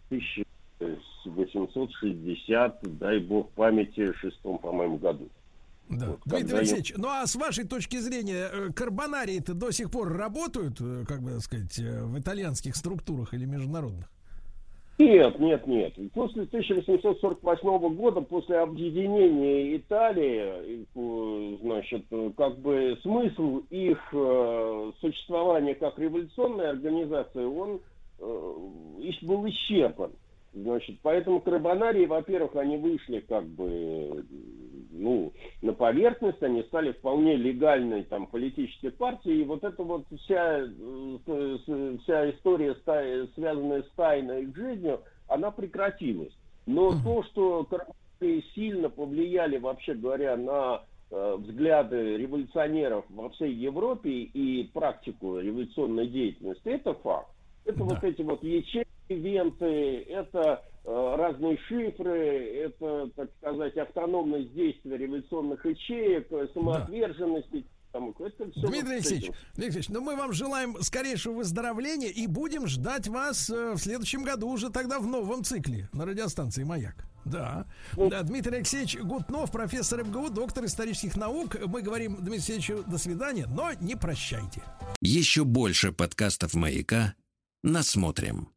в 1860, дай бог памяти, шестом, по-моему, году. Да. Вот, Дмитрий я- Алексеевич, ну а с вашей точки зрения, э, карбонарии-то до сих пор работают, э, как бы сказать, в итальянских структурах или международных? Нет, нет, нет. После 1848 года, после объединения Италии, э, значит, как бы смысл их э, существования как революционной организации, он э, был исчерпан. Значит, поэтому карбонарии, во-первых, они вышли как бы ну, на поверхность, они стали вполне легальной там политической партией, и вот эта вот вся, э, вся история, связанная с тайной их жизнью, она прекратилась. Но то, что карбонарии сильно повлияли, вообще говоря, на э, взгляды революционеров во всей Европе и практику революционной деятельности, это факт. Это вот эти вот ячейки, венты, это э, разные шифры, это, так сказать, автономность действия революционных ячеек, э, самоотверженность. и там, это все Дмитрий Алексеевич, Дмитрий Алексеевич, ну мы вам желаем скорейшего выздоровления и будем ждать вас э, в следующем году уже тогда в новом цикле на радиостанции «Маяк». Да. да. Дмитрий Алексеевич Гутнов, профессор МГУ, доктор исторических наук. Мы говорим Дмитрию Алексеевичу до свидания, но не прощайте. Еще больше подкастов «Маяка» насмотрим.